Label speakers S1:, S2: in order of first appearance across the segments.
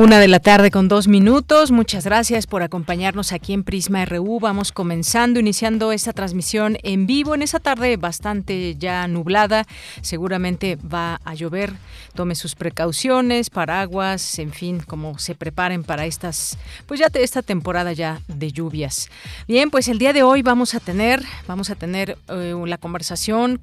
S1: Una de la tarde con dos minutos. Muchas gracias por acompañarnos aquí en Prisma RU. Vamos comenzando, iniciando esta transmisión en vivo en esa tarde bastante ya nublada. Seguramente va a llover. Tome sus precauciones, paraguas, en fin, como se preparen para estas, pues ya esta temporada ya de lluvias. Bien, pues el día de hoy vamos a tener, vamos a tener eh, la conversación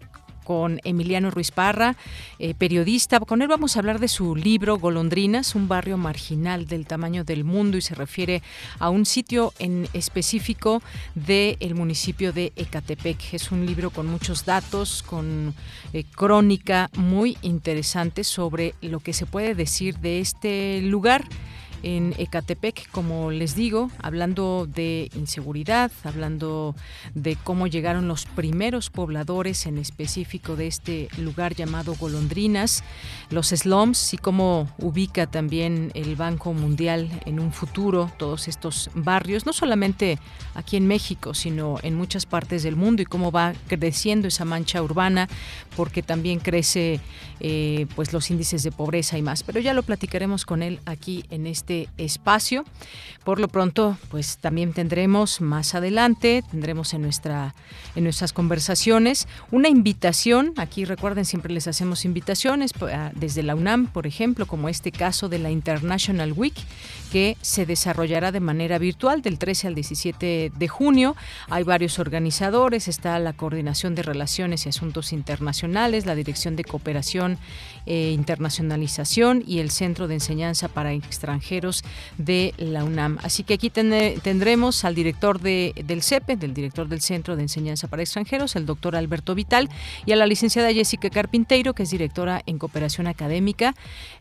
S1: con Emiliano Ruiz Parra, eh, periodista. Con él vamos a hablar de su libro Golondrinas, un barrio marginal del tamaño del mundo y se refiere a un sitio en específico del municipio de Ecatepec. Es un libro con muchos datos, con eh, crónica muy interesante sobre lo que se puede decir de este lugar en Ecatepec, como les digo, hablando de inseguridad, hablando de cómo llegaron los primeros pobladores en específico de este lugar llamado Golondrinas, los slums y cómo ubica también el Banco Mundial en un futuro todos estos barrios, no solamente aquí en México, sino en muchas partes del mundo y cómo va creciendo esa mancha urbana, porque también crece eh, pues los índices de pobreza y más. Pero ya lo platicaremos con él aquí en este este espacio. Por lo pronto, pues también tendremos más adelante, tendremos en nuestra en nuestras conversaciones una invitación. Aquí recuerden siempre les hacemos invitaciones desde la UNAM, por ejemplo, como este caso de la International Week que se desarrollará de manera virtual del 13 al 17 de junio. Hay varios organizadores, está la Coordinación de Relaciones y Asuntos Internacionales, la Dirección de Cooperación e Internacionalización y el Centro de Enseñanza para Extranjeros de la UNAM. Así que aquí tendremos al director de, del CEPE, del director del Centro de Enseñanza para Extranjeros, el doctor Alberto Vital, y a la licenciada Jessica Carpinteiro, que es directora en Cooperación Académica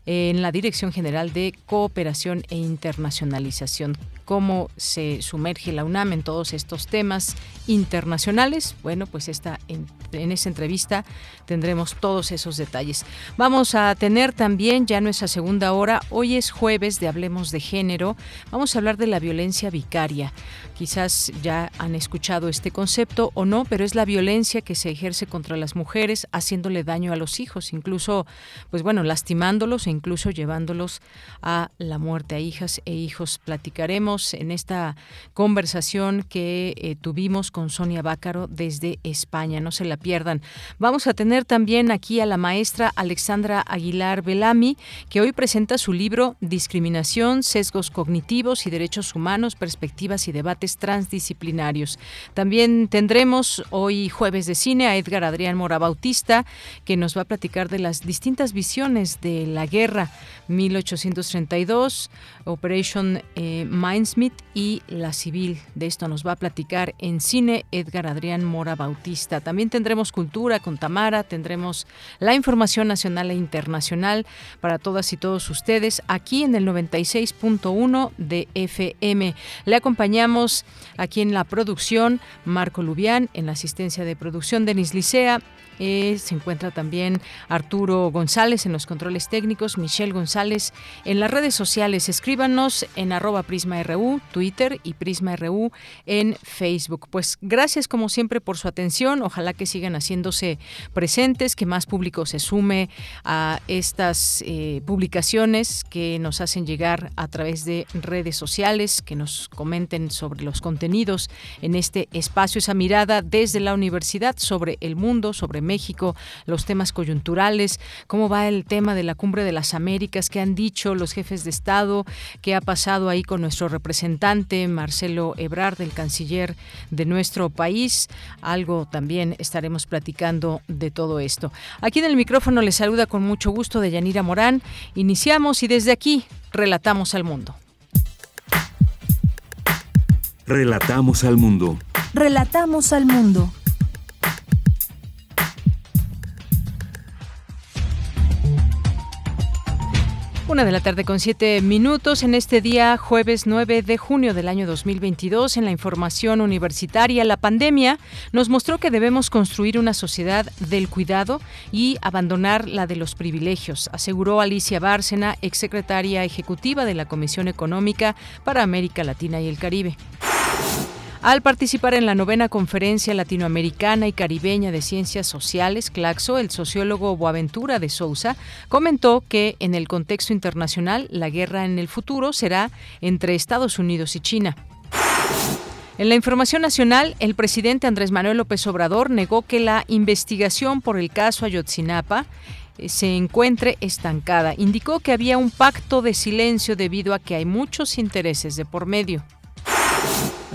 S1: en la Dirección General de Cooperación e Internacionalización cómo se sumerge la UNAM en todos estos temas internacionales. Bueno, pues esta, en, en esa entrevista tendremos todos esos detalles. Vamos a tener también ya nuestra segunda hora. Hoy es jueves de Hablemos de Género. Vamos a hablar de la violencia vicaria. Quizás ya han escuchado este concepto o no, pero es la violencia que se ejerce contra las mujeres haciéndole daño a los hijos, incluso, pues bueno, lastimándolos e incluso llevándolos a la muerte a hijas e hijos. Platicaremos en esta conversación que eh, tuvimos con Sonia Bácaro desde España. No se la pierdan. Vamos a tener también aquí a la maestra Alexandra Aguilar Belami, que hoy presenta su libro Discriminación, Sesgos Cognitivos y Derechos Humanos, Perspectivas y Debates transdisciplinarios. También tendremos hoy jueves de cine a Edgar Adrián Mora Bautista, que nos va a platicar de las distintas visiones de la guerra 1832, Operation eh, Mindsmith y La Civil. De esto nos va a platicar en cine Edgar Adrián Mora Bautista. También tendremos cultura con Tamara, tendremos la información nacional e internacional para todas y todos ustedes aquí en el 96.1 de FM. Le acompañamos aquí en la producción, Marco Lubián, en la asistencia de producción, Denis Licea, eh, se encuentra también Arturo González en los controles técnicos, Michelle González en las redes sociales. Escríbanos en arroba PrismaRU, Twitter y PrismaRU en Facebook. Pues gracias como siempre por su atención. Ojalá que sigan haciéndose presentes, que más público se sume a estas eh, publicaciones que nos hacen llegar a través de redes sociales, que nos comenten sobre los contenidos en este espacio, esa mirada desde la universidad sobre el mundo, sobre México, los temas coyunturales, cómo va el tema de la cumbre de las Américas, qué han dicho los jefes de Estado, qué ha pasado ahí con nuestro representante Marcelo Ebrard, el canciller de nuestro país. Algo también estaremos platicando de todo esto. Aquí en el micrófono les saluda con mucho gusto de Yanira Morán. Iniciamos y desde aquí relatamos al mundo.
S2: Relatamos al mundo.
S3: Relatamos al mundo.
S1: Una de la tarde con siete minutos en este día, jueves 9 de junio del año 2022, en la información universitaria, la pandemia nos mostró que debemos construir una sociedad del cuidado y abandonar la de los privilegios, aseguró Alicia Bárcena, exsecretaria ejecutiva de la Comisión Económica para América Latina y el Caribe. Al participar en la novena conferencia latinoamericana y caribeña de ciencias sociales, Claxo, el sociólogo Boaventura de Sousa, comentó que en el contexto internacional la guerra en el futuro será entre Estados Unidos y China. En la información nacional, el presidente Andrés Manuel López Obrador negó que la investigación por el caso Ayotzinapa eh, se encuentre estancada. Indicó que había un pacto de silencio debido a que hay muchos intereses de por medio.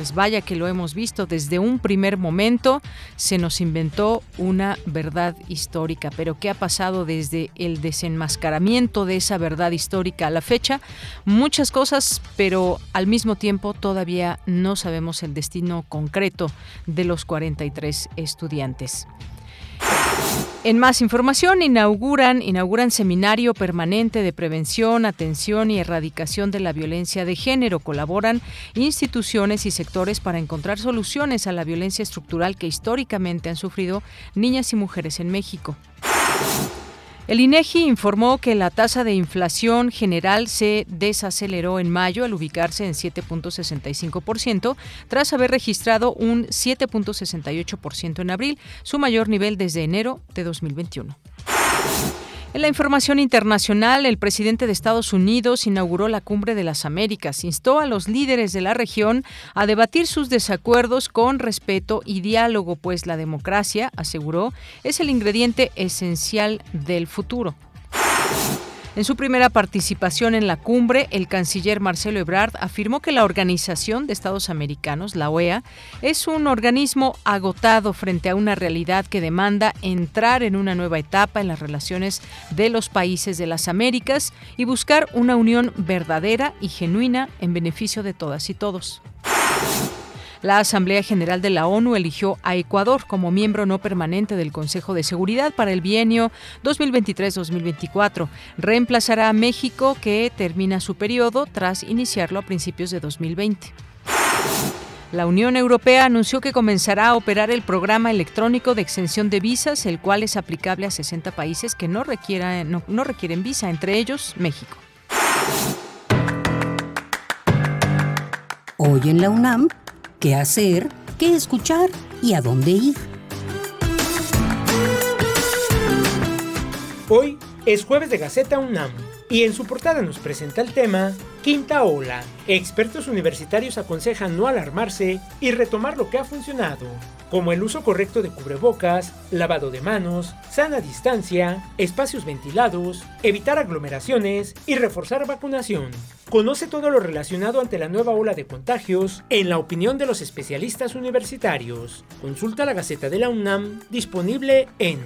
S1: Pues vaya que lo hemos visto desde un primer momento, se nos inventó una verdad histórica, pero ¿qué ha pasado desde el desenmascaramiento de esa verdad histórica a la fecha? Muchas cosas, pero al mismo tiempo todavía no sabemos el destino concreto de los 43 estudiantes. En más información, inauguran, inauguran seminario permanente de prevención, atención y erradicación de la violencia de género. Colaboran instituciones y sectores para encontrar soluciones a la violencia estructural que históricamente han sufrido niñas y mujeres en México. El INEGI informó que la tasa de inflación general se desaceleró en mayo al ubicarse en 7.65% tras haber registrado un 7.68% en abril, su mayor nivel desde enero de 2021. En la información internacional, el presidente de Estados Unidos inauguró la Cumbre de las Américas, instó a los líderes de la región a debatir sus desacuerdos con respeto y diálogo, pues la democracia, aseguró, es el ingrediente esencial del futuro. En su primera participación en la cumbre, el canciller Marcelo Ebrard afirmó que la Organización de Estados Americanos, la OEA, es un organismo agotado frente a una realidad que demanda entrar en una nueva etapa en las relaciones de los países de las Américas y buscar una unión verdadera y genuina en beneficio de todas y todos. La Asamblea General de la ONU eligió a Ecuador como miembro no permanente del Consejo de Seguridad para el bienio 2023-2024. Reemplazará a México, que termina su periodo tras iniciarlo a principios de 2020. La Unión Europea anunció que comenzará a operar el programa electrónico de extensión de visas, el cual es aplicable a 60 países que no, no, no requieren visa, entre ellos México.
S4: Hoy en la UNAM qué hacer, qué escuchar y a dónde ir.
S5: Hoy es jueves de Gaceta UNAM y en su portada nos presenta el tema Quinta Ola. Expertos universitarios aconsejan no alarmarse y retomar lo que ha funcionado, como el uso correcto de cubrebocas, lavado de manos, sana distancia, espacios ventilados, evitar aglomeraciones y reforzar vacunación. Conoce todo lo relacionado ante la nueva ola de contagios en la opinión de los especialistas universitarios. Consulta la Gaceta de la UNAM disponible en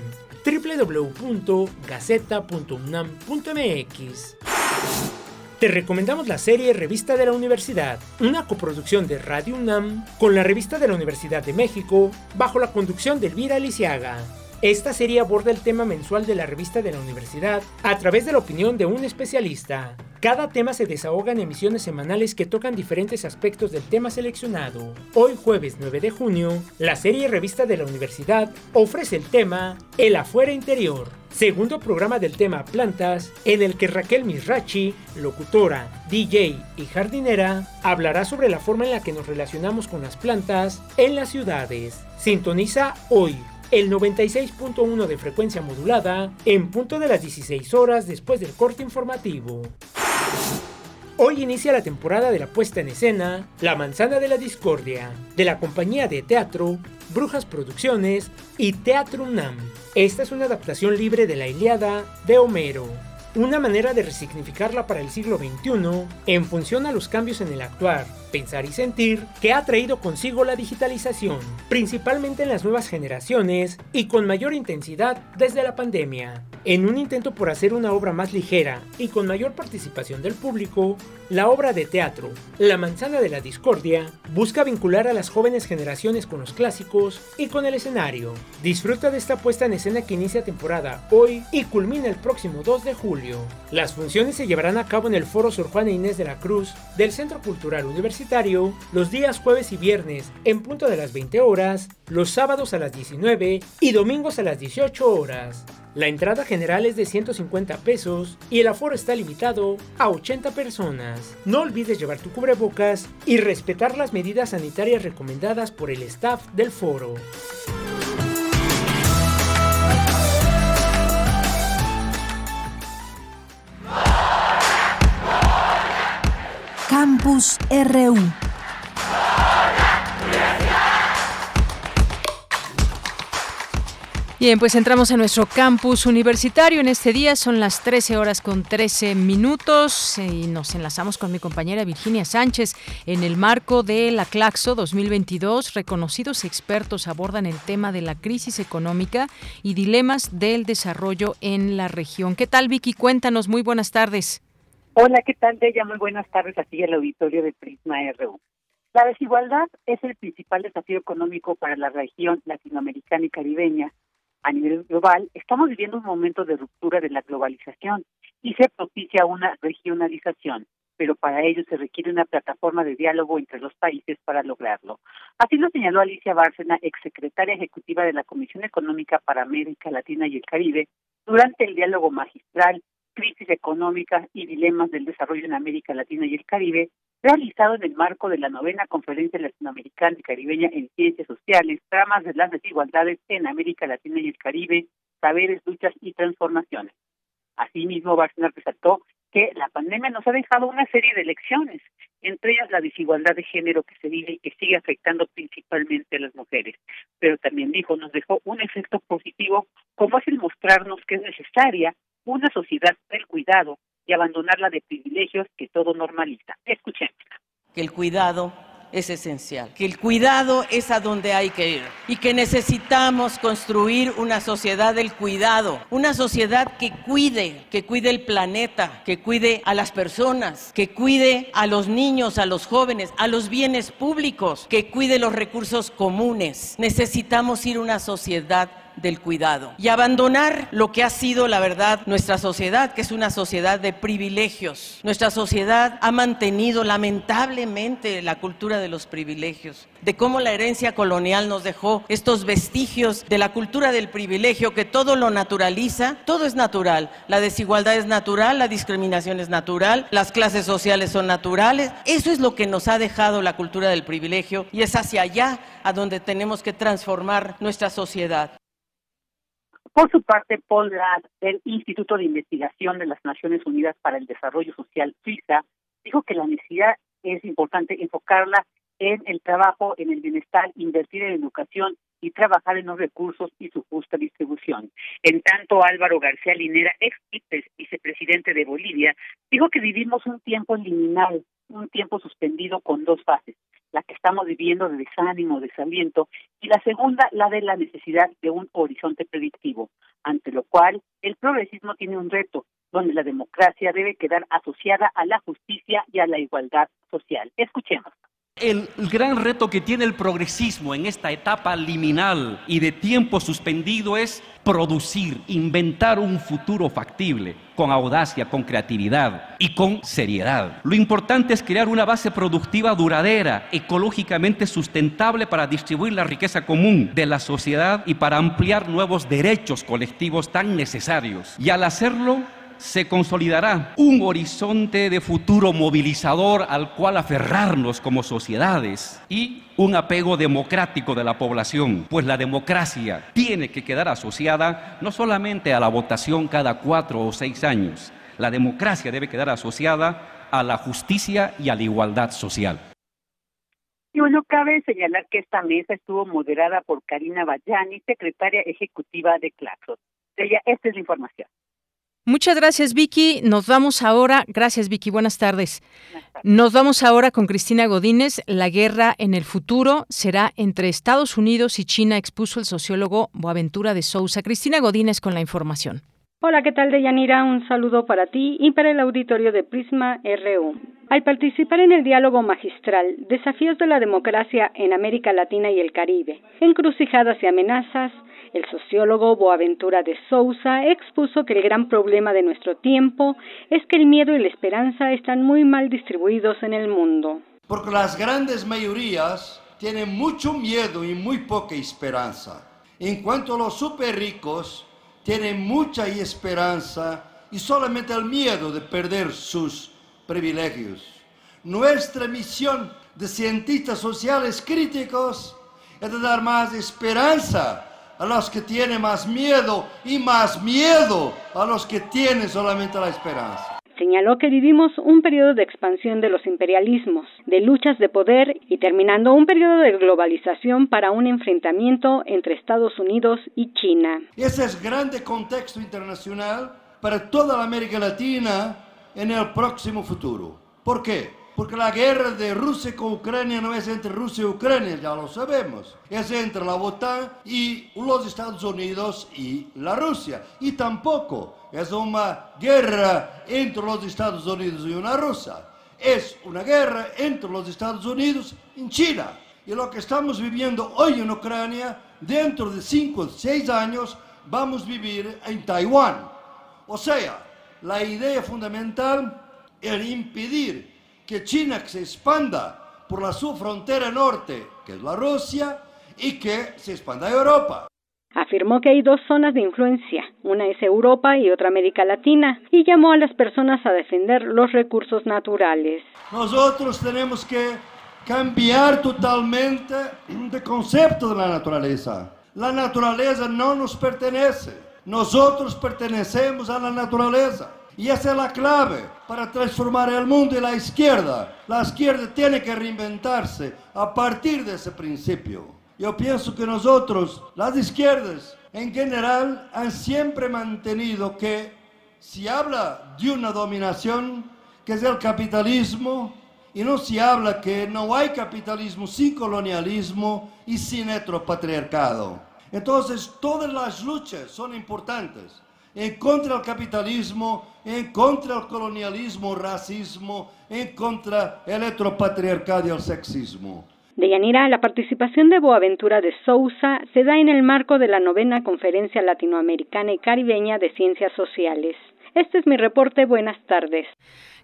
S5: www.gaceta.unam.mx. Te recomendamos la serie Revista de la Universidad, una coproducción de Radio UNAM con la Revista de la Universidad de México, bajo la conducción de Elvira Lisiaga. Esta serie aborda el tema mensual de la revista de la universidad a través de la opinión de un especialista. Cada tema se desahoga en emisiones semanales que tocan diferentes aspectos del tema seleccionado. Hoy jueves 9 de junio, la serie Revista de la Universidad ofrece el tema El afuera interior, segundo programa del tema Plantas, en el que Raquel Misrachi, locutora, DJ y jardinera, hablará sobre la forma en la que nos relacionamos con las plantas en las ciudades. Sintoniza hoy el 96.1 de frecuencia modulada en punto de las 16 horas después del corte informativo. Hoy inicia la temporada de la puesta en escena La Manzana de la Discordia, de la compañía de teatro Brujas Producciones y Teatro UNAM. Esta es una adaptación libre de la Iliada de Homero una manera de resignificarla para el siglo XXI en función a los cambios en el actuar, pensar y sentir que ha traído consigo la digitalización, principalmente en las nuevas generaciones y con mayor intensidad desde la pandemia. En un intento por hacer una obra más ligera y con mayor participación del público, la obra de teatro La manzana de la discordia busca vincular a las jóvenes generaciones con los clásicos y con el escenario. Disfruta de esta puesta en escena que inicia temporada hoy y culmina el próximo 2 de julio. Las funciones se llevarán a cabo en el Foro Sor Juana Inés de la Cruz del Centro Cultural Universitario los días jueves y viernes en punto de las 20 horas, los sábados a las 19 y domingos a las 18 horas. La entrada general es de 150 pesos y el aforo está limitado a 80 personas. No olvides llevar tu cubrebocas y respetar las medidas sanitarias recomendadas por el staff del foro.
S3: Campus RU
S1: Bien, pues entramos a nuestro campus universitario. En este día son las 13 horas con 13 minutos y nos enlazamos con mi compañera Virginia Sánchez. En el marco de la Claxo 2022, reconocidos expertos abordan el tema de la crisis económica y dilemas del desarrollo en la región. ¿Qué tal, Vicky? Cuéntanos. Muy buenas tardes.
S6: Hola, ¿qué tal, Bella? Muy buenas tardes aquí en el auditorio de Prisma RU. La desigualdad es el principal desafío económico para la región latinoamericana y caribeña a nivel global, estamos viviendo un momento de ruptura de la globalización y se propicia una regionalización, pero para ello se requiere una plataforma de diálogo entre los países para lograrlo. Así lo señaló Alicia Bárcena, exsecretaria ejecutiva de la Comisión Económica para América Latina y el Caribe, durante el diálogo magistral Crisis Económica y Dilemas del Desarrollo en América Latina y el Caribe, realizado en el marco de la novena Conferencia Latinoamericana y Caribeña en Ciencias Sociales, Tramas de las Desigualdades en América Latina y el Caribe, Saberes, Luchas y Transformaciones. Asimismo, Bárcenas resaltó que la pandemia nos ha dejado una serie de lecciones, entre ellas la desigualdad de género que se vive y que sigue afectando principalmente a las mujeres. Pero también dijo, nos dejó un efecto positivo, como es el mostrarnos que es necesaria una sociedad del cuidado y abandonarla de privilegios que todo normaliza. Escuchemos.
S7: Que el cuidado es esencial, que el cuidado es a donde hay que ir y que necesitamos construir una sociedad del cuidado, una sociedad que cuide, que cuide el planeta, que cuide a las personas, que cuide a los niños, a los jóvenes, a los bienes públicos, que cuide los recursos comunes. Necesitamos ir una sociedad del cuidado y abandonar lo que ha sido, la verdad, nuestra sociedad, que es una sociedad de privilegios. Nuestra sociedad ha mantenido lamentablemente la cultura de los privilegios, de cómo la herencia colonial nos dejó estos vestigios de la cultura del privilegio, que todo lo naturaliza, todo es natural, la desigualdad es natural, la discriminación es natural, las clases sociales son naturales. Eso es lo que nos ha dejado la cultura del privilegio y es hacia allá a donde tenemos que transformar nuestra sociedad.
S6: Por su parte, Paul Rath, del Instituto de Investigación de las Naciones Unidas para el Desarrollo Social, FISA, dijo que la necesidad es importante enfocarla en el trabajo, en el bienestar, invertir en educación y trabajar en los recursos y su justa distribución. En tanto, Álvaro García Linera, ex vicepresidente de Bolivia, dijo que vivimos un tiempo liminal, un tiempo suspendido con dos fases la que estamos viviendo de desánimo, desaliento, y la segunda, la de la necesidad de un horizonte predictivo, ante lo cual el progresismo tiene un reto, donde la democracia debe quedar asociada a la justicia y a la igualdad social. Escuchemos.
S8: El gran reto que tiene el progresismo en esta etapa liminal y de tiempo suspendido es producir, inventar un futuro factible, con audacia, con creatividad y con seriedad. Lo importante es crear una base productiva duradera, ecológicamente sustentable para distribuir la riqueza común de la sociedad y para ampliar nuevos derechos colectivos tan necesarios. Y al hacerlo, se consolidará un horizonte de futuro movilizador al cual aferrarnos como sociedades y un apego democrático de la población, pues la democracia tiene que quedar asociada no solamente a la votación cada cuatro o seis años, la democracia debe quedar asociada a la justicia y a la igualdad social.
S6: Y bueno, cabe señalar que esta mesa estuvo moderada por Karina Bayani, secretaria ejecutiva de Claxos. Ella, esta es la información.
S1: Muchas gracias, Vicky. Nos vamos ahora. Gracias, Vicky. Buenas tardes. Nos vamos ahora con Cristina Godínez. La guerra en el futuro será entre Estados Unidos y China, expuso el sociólogo Boaventura de Sousa. Cristina Godínez con la información.
S9: Hola, ¿qué tal, Deyanira? Un saludo para ti y para el auditorio de Prisma RU. Al participar en el diálogo magistral Desafíos de la Democracia en América Latina y el Caribe, encrucijadas y amenazas, el sociólogo Boaventura de Sousa expuso que el gran problema de nuestro tiempo es que el miedo y la esperanza están muy mal distribuidos en el mundo.
S10: Porque las grandes mayorías tienen mucho miedo y muy poca esperanza. En cuanto a los super ricos, tienen mucha esperanza y solamente el miedo de perder sus privilegios. Nuestra misión de cientistas sociales críticos es dar más esperanza a los que tienen más miedo y más miedo a los que tienen solamente la esperanza.
S9: Señaló que vivimos un periodo de expansión de los imperialismos, de luchas de poder y terminando un periodo de globalización para un enfrentamiento entre Estados Unidos y China.
S10: Ese es grande contexto internacional para toda la América Latina en el próximo futuro. ¿Por qué? Porque la guerra de Rusia con Ucrania no es entre Rusia y Ucrania, ya lo sabemos. Es entre la OTAN y los Estados Unidos y la Rusia. Y tampoco es una guerra entre los Estados Unidos y una Rusia. Es una guerra entre los Estados Unidos y China. Y lo que estamos viviendo hoy en Ucrania, dentro de 5 o 6 años, vamos a vivir en Taiwán. O sea, la idea fundamental es impedir que China se expanda por la su frontera norte, que es la Rusia, y que se expanda a Europa.
S9: Afirmó que hay dos zonas de influencia, una es Europa y otra América Latina, y llamó a las personas a defender los recursos naturales.
S10: Nosotros tenemos que cambiar totalmente de concepto de la naturaleza. La naturaleza no nos pertenece, nosotros pertenecemos a la naturaleza. Y esa es la clave para transformar el mundo y la izquierda. La izquierda tiene que reinventarse a partir de ese principio. Yo pienso que nosotros, las izquierdas en general, han siempre mantenido que si habla de una dominación, que es el capitalismo, y no se habla que no hay capitalismo sin colonialismo y sin heteropatriarcado. Entonces, todas las luchas son importantes en contra del capitalismo, en contra del colonialismo, racismo, en contra el heteropatriarcado y el sexismo.
S9: De Yanira, la participación de Boaventura de Sousa se da en el marco de la novena Conferencia Latinoamericana y Caribeña de Ciencias Sociales. Este es mi reporte. Buenas tardes.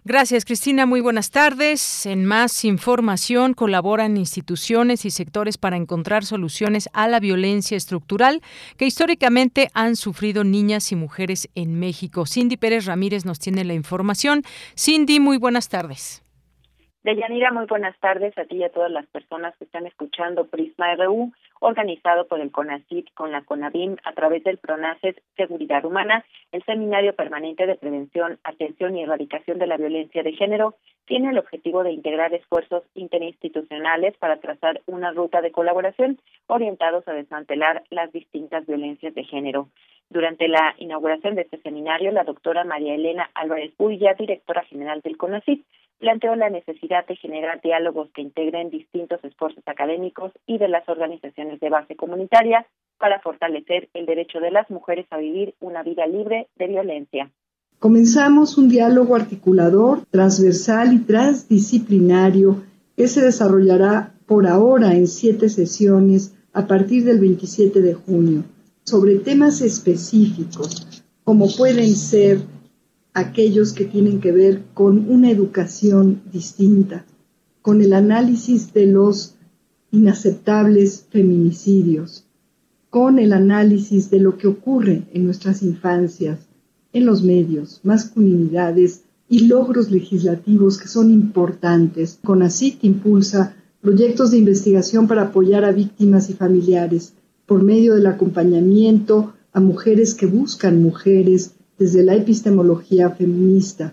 S1: Gracias, Cristina. Muy buenas tardes. En más información, colaboran instituciones y sectores para encontrar soluciones a la violencia estructural que históricamente han sufrido niñas y mujeres en México. Cindy Pérez Ramírez nos tiene la información. Cindy, muy buenas tardes.
S11: Deyanira, muy buenas tardes a ti y a todas las personas que están escuchando Prisma RU, organizado por el CONACIT con la CONAVIM a través del PRONACES Seguridad Humana, el Seminario Permanente de Prevención, Atención y Erradicación de la Violencia de Género tiene el objetivo de integrar esfuerzos interinstitucionales para trazar una ruta de colaboración orientados a desmantelar las distintas violencias de género. Durante la inauguración de este seminario, la doctora María Elena Álvarez Builla, directora general del CONACIT, planteó la necesidad de generar diálogos que integren distintos esfuerzos académicos y de las organizaciones de base comunitaria para fortalecer el derecho de las mujeres a vivir una vida libre de violencia.
S12: Comenzamos un diálogo articulador, transversal y transdisciplinario que se desarrollará por ahora en siete sesiones a partir del 27 de junio sobre temas específicos como pueden ser aquellos que tienen que ver con una educación distinta, con el análisis de los inaceptables feminicidios, con el análisis de lo que ocurre en nuestras infancias, en los medios, masculinidades y logros legislativos que son importantes. CONACIT impulsa proyectos de investigación para apoyar a víctimas y familiares por medio del acompañamiento a mujeres que buscan mujeres desde la epistemología feminista.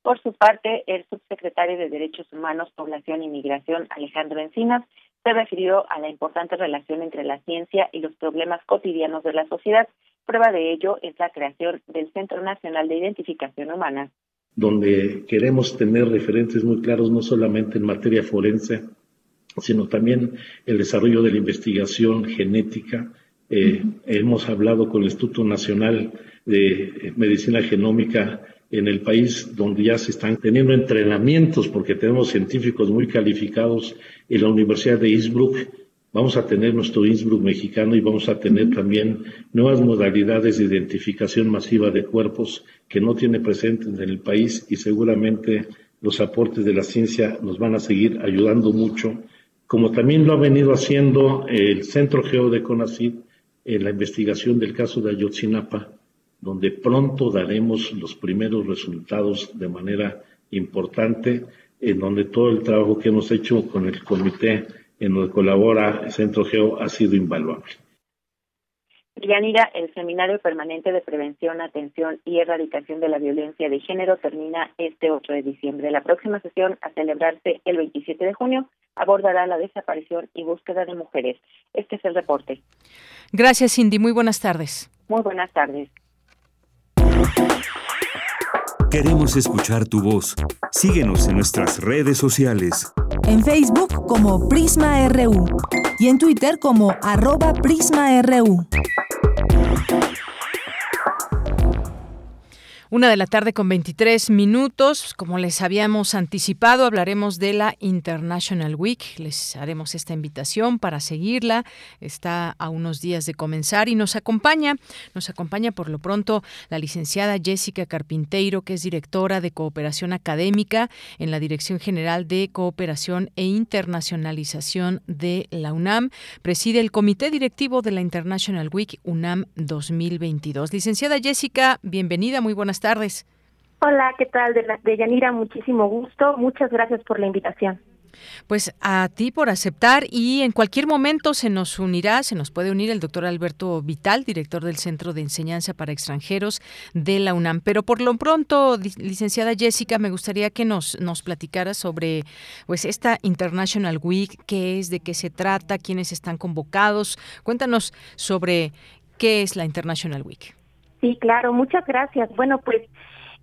S11: Por su parte, el subsecretario de Derechos Humanos, Población y Migración, Alejandro Encinas, se refirió a la importante relación entre la ciencia y los problemas cotidianos de la sociedad. Prueba de ello es la creación del Centro Nacional de Identificación Humana.
S13: Donde queremos tener referentes muy claros, no solamente en materia forense, sino también el desarrollo de la investigación genética. Eh, hemos hablado con el Instituto Nacional de Medicina Genómica en el país donde ya se están teniendo entrenamientos porque tenemos científicos muy calificados en la Universidad de Innsbruck. Vamos a tener nuestro Innsbruck mexicano y vamos a tener también nuevas modalidades de identificación masiva de cuerpos que no tiene presentes en el país y seguramente los aportes de la ciencia nos van a seguir ayudando mucho, como también lo ha venido haciendo el Centro Geo de CONACYT en la investigación del caso de Ayotzinapa, donde pronto daremos los primeros resultados de manera importante, en donde todo el trabajo que hemos hecho con el comité en donde colabora Centro Geo ha sido invaluable.
S11: Yanira, el Seminario Permanente de Prevención, Atención y Erradicación de la Violencia de Género termina este 8 de diciembre. La próxima sesión, a celebrarse el 27 de junio, abordará la desaparición y búsqueda de mujeres. Este es el reporte.
S1: Gracias, Cindy. Muy buenas tardes.
S11: Muy buenas tardes.
S2: Queremos escuchar tu voz. Síguenos en nuestras redes sociales.
S3: En Facebook como Prisma RU y en Twitter como arroba PrismaRU. Thank you.
S1: Una de la tarde con 23 minutos. Como les habíamos anticipado, hablaremos de la International Week. Les haremos esta invitación para seguirla. Está a unos días de comenzar y nos acompaña, nos acompaña por lo pronto la licenciada Jessica Carpinteiro, que es directora de cooperación académica en la Dirección General de Cooperación e Internacionalización de la UNAM. Preside el Comité Directivo de la International Week UNAM 2022. Licenciada Jessica, bienvenida, muy buenas tardes.
S14: Hola, ¿qué tal? De, de Yanira, muchísimo gusto. Muchas gracias por la invitación.
S1: Pues a ti por aceptar y en cualquier momento se nos unirá, se nos puede unir el doctor Alberto Vital, director del Centro de Enseñanza para Extranjeros de la UNAM. Pero por lo pronto, licenciada Jessica, me gustaría que nos, nos platicara sobre pues esta International Week, qué es, de qué se trata, quiénes están convocados. Cuéntanos sobre qué es la International Week.
S14: Sí, claro, muchas gracias. Bueno, pues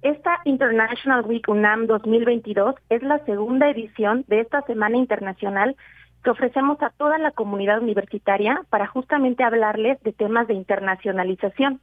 S14: esta International Week UNAM 2022 es la segunda edición de esta Semana Internacional que ofrecemos a toda la comunidad universitaria para justamente hablarles de temas de internacionalización.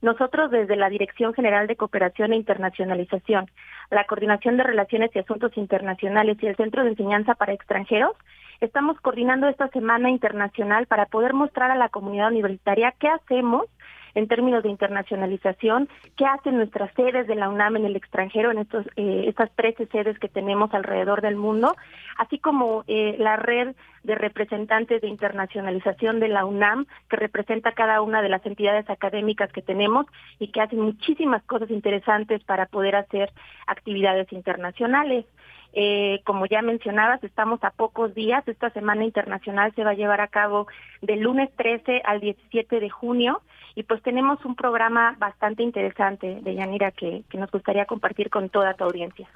S14: Nosotros desde la Dirección General de Cooperación e Internacionalización, la Coordinación de Relaciones y Asuntos Internacionales y el Centro de Enseñanza para Extranjeros, estamos coordinando esta Semana Internacional para poder mostrar a la comunidad universitaria qué hacemos en términos de internacionalización, qué hacen nuestras sedes de la UNAM en el extranjero, en estos, eh, estas 13 sedes que tenemos alrededor del mundo, así como eh, la red de representantes de internacionalización de la UNAM, que representa cada una de las entidades académicas que tenemos y que hacen muchísimas cosas interesantes para poder hacer actividades internacionales. Eh, como ya mencionabas, estamos a pocos días. Esta Semana Internacional se va a llevar a cabo del lunes 13 al 17 de junio y pues tenemos un programa bastante interesante de Yanira que, que nos gustaría compartir con toda tu audiencia.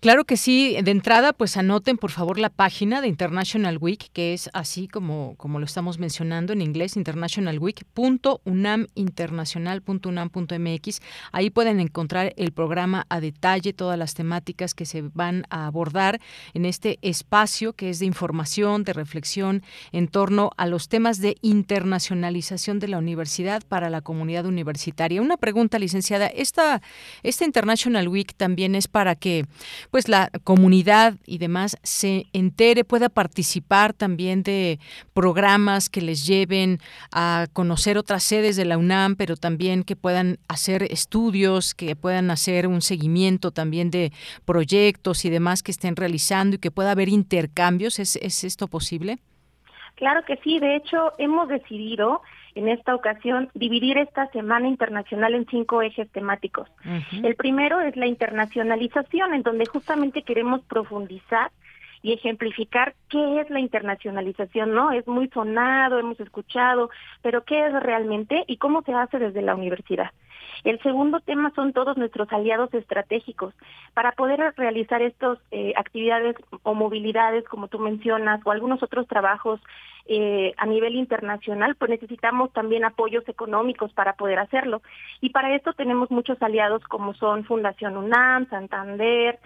S1: Claro que sí. De entrada, pues anoten por favor la página de International Week, que es así como, como lo estamos mencionando en inglés, internationalweek.unaminternacional.unam.mx. Ahí pueden encontrar el programa a detalle, todas las temáticas que se van a abordar en este espacio que es de información, de reflexión en torno a los temas de internacionalización de la universidad para la comunidad universitaria. Una pregunta, licenciada. Esta, esta International Week también es para que pues la comunidad y demás se entere, pueda participar también de programas que les lleven a conocer otras sedes de la UNAM, pero también que puedan hacer estudios, que puedan hacer un seguimiento también de proyectos y demás que estén realizando y que pueda haber intercambios. ¿Es, es esto posible?
S14: Claro que sí, de hecho hemos decidido en esta ocasión dividir esta Semana Internacional en cinco ejes temáticos. El primero es la internacionalización, en donde justamente queremos profundizar y ejemplificar qué es la internacionalización, ¿no? Es muy sonado, hemos escuchado, pero qué es realmente y cómo se hace desde la universidad. El segundo tema son todos nuestros aliados estratégicos. Para poder realizar estas eh, actividades o movilidades, como tú mencionas, o algunos otros trabajos eh, a nivel internacional, pues necesitamos también apoyos económicos para poder hacerlo. Y para esto tenemos muchos aliados como son Fundación UNAM, Santander,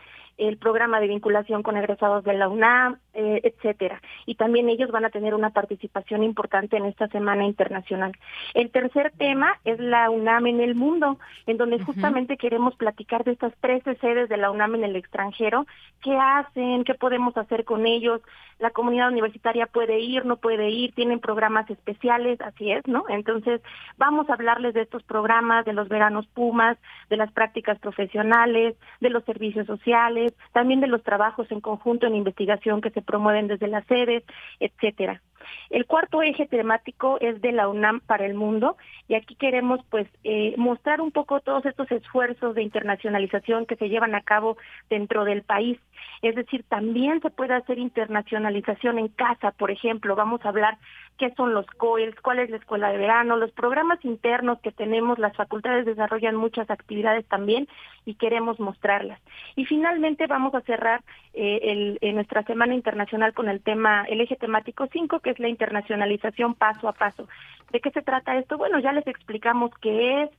S14: el programa de vinculación con egresados de la UNAM, eh, etcétera. Y también ellos van a tener una participación importante en esta semana internacional. El tercer tema es la UNAM en el mundo, en donde justamente queremos platicar de estas 13 sedes de la UNAM en el extranjero, qué hacen, qué podemos hacer con ellos. La comunidad universitaria puede ir, no puede ir, tienen programas especiales, así es, ¿no? Entonces, vamos a hablarles de estos programas, de los veranos Pumas, de las prácticas profesionales, de los servicios sociales, también de los trabajos en conjunto en investigación que se promueven desde las sedes, etcétera. El cuarto eje temático es de la UNAM para el mundo y aquí queremos pues eh, mostrar un poco todos estos esfuerzos de internacionalización que se llevan a cabo dentro del país. Es decir, también se puede hacer internacionalización en casa, por ejemplo, vamos a hablar qué son los COELs, cuál es la escuela de verano, los programas internos que tenemos, las facultades desarrollan muchas actividades también y queremos mostrarlas. Y finalmente vamos a cerrar eh, el, nuestra Semana Internacional con el tema, el eje temático 5, que es la internacionalización paso a paso. ¿De qué se trata esto? Bueno, ya les explicamos qué es,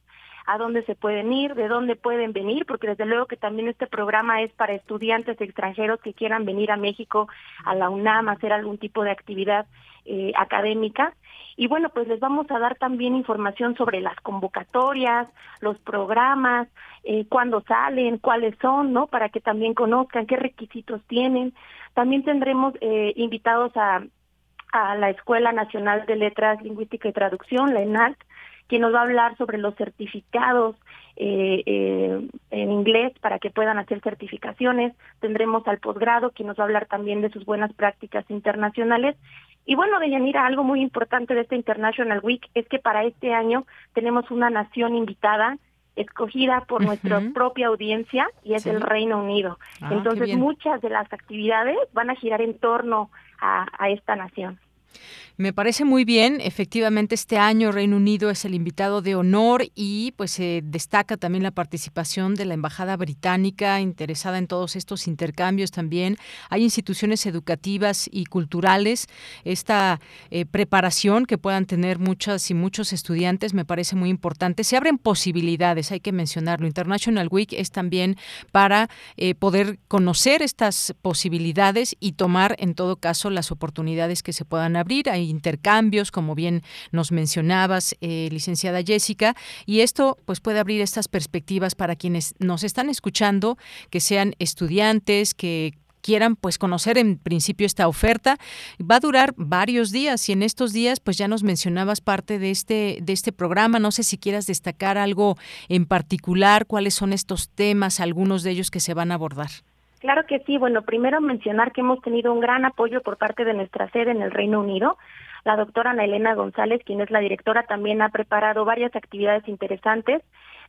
S14: a dónde se pueden ir, de dónde pueden venir, porque desde luego que también este programa es para estudiantes extranjeros que quieran venir a México, a la UNAM, a hacer algún tipo de actividad eh, académica. Y bueno, pues les vamos a dar también información sobre las convocatorias, los programas, eh, cuándo salen, cuáles son, ¿no? Para que también conozcan qué requisitos tienen. También tendremos eh, invitados a, a la Escuela Nacional de Letras, Lingüística y Traducción, la ENALT, quien nos va a hablar sobre los certificados eh, eh, en inglés para que puedan hacer certificaciones. Tendremos al posgrado, quien nos va a hablar también de sus buenas prácticas internacionales. Y bueno, Deyanira, algo muy importante de este International Week es que para este año tenemos una nación invitada escogida por nuestra propia audiencia y es el Reino Unido. Ah, Entonces muchas de las actividades van a girar en torno a esta nación.
S1: Me parece muy bien. Efectivamente, este año Reino Unido es el invitado de honor y pues se destaca también la participación de la Embajada Británica interesada en todos estos intercambios también. Hay instituciones educativas y culturales. Esta eh, preparación que puedan tener muchas y muchos estudiantes me parece muy importante. Se abren posibilidades, hay que mencionarlo. International Week es también para eh, poder conocer estas posibilidades y tomar en todo caso las oportunidades que se puedan abrir intercambios, como bien nos mencionabas, eh, licenciada Jessica, y esto pues puede abrir estas perspectivas para quienes nos están escuchando, que sean estudiantes, que quieran pues conocer en principio esta oferta. Va a durar varios días y en estos días pues ya nos mencionabas parte de este de este programa. No sé si quieras destacar algo en particular cuáles son estos temas algunos de ellos que se van a abordar
S14: Claro que sí. Bueno, primero mencionar que hemos tenido un gran apoyo por parte de nuestra sede en el Reino Unido. La doctora Ana Elena González, quien es la directora, también ha preparado varias actividades interesantes.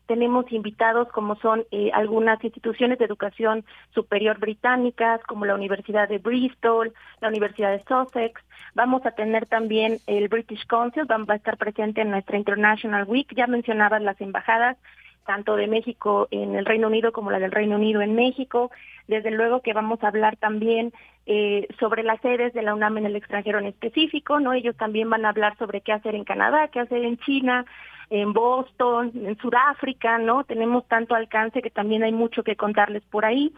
S14: Tenemos invitados como son eh, algunas instituciones de educación superior británicas, como la Universidad de Bristol, la Universidad de Sussex. Vamos a tener también el British Council, va a estar presente en nuestra International Week. Ya mencionabas las embajadas tanto de México en el Reino Unido como la del Reino Unido en México. Desde luego que vamos a hablar también eh, sobre las sedes de la UNAM en el extranjero en específico, ¿no? Ellos también van a hablar sobre qué hacer en Canadá, qué hacer en China, en Boston, en Sudáfrica, ¿no? Tenemos tanto alcance que también hay mucho que contarles por ahí.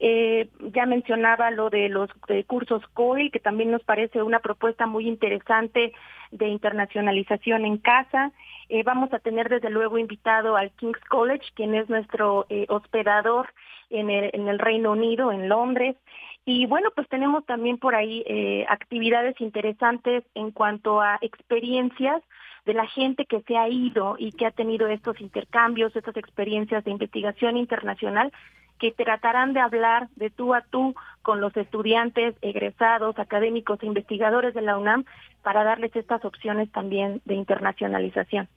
S14: Eh, ya mencionaba lo de los cursos COIL, que también nos parece una propuesta muy interesante de internacionalización en casa. Eh, vamos a tener desde luego invitado al King's College, quien es nuestro eh, hospedador en el, Reino Unido, en Londres. Y bueno, pues tenemos también por ahí eh, actividades interesantes en cuanto a experiencias de la gente que se ha ido y que ha tenido estos intercambios, estas experiencias de investigación internacional que tratarán de hablar de tú a tú con los estudiantes, egresados, académicos e investigadores de la UNAM para darles estas opciones también de internacionalización.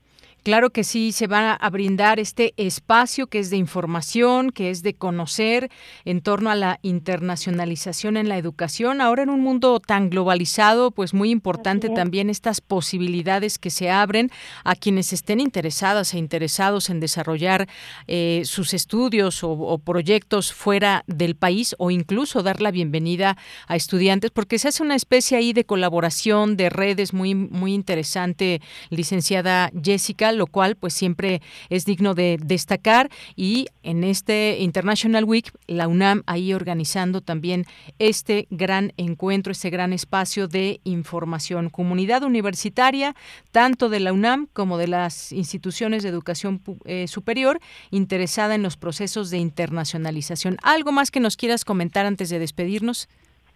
S1: Claro que sí, se va a brindar este espacio que es de información, que es de conocer en torno a la internacionalización en la educación. Ahora en un mundo tan globalizado, pues muy importante también estas posibilidades que se abren a quienes estén interesadas e interesados en desarrollar eh, sus estudios o, o proyectos fuera del país o incluso dar la bienvenida a estudiantes, porque se hace una especie ahí de colaboración, de redes muy, muy interesante, licenciada Jessica lo cual pues siempre es digno de destacar y en este International Week la UNAM ahí organizando también este gran encuentro, este gran espacio de información, comunidad universitaria, tanto de la UNAM como de las instituciones de educación eh, superior interesada en los procesos de internacionalización. ¿Algo más que nos quieras comentar antes de despedirnos?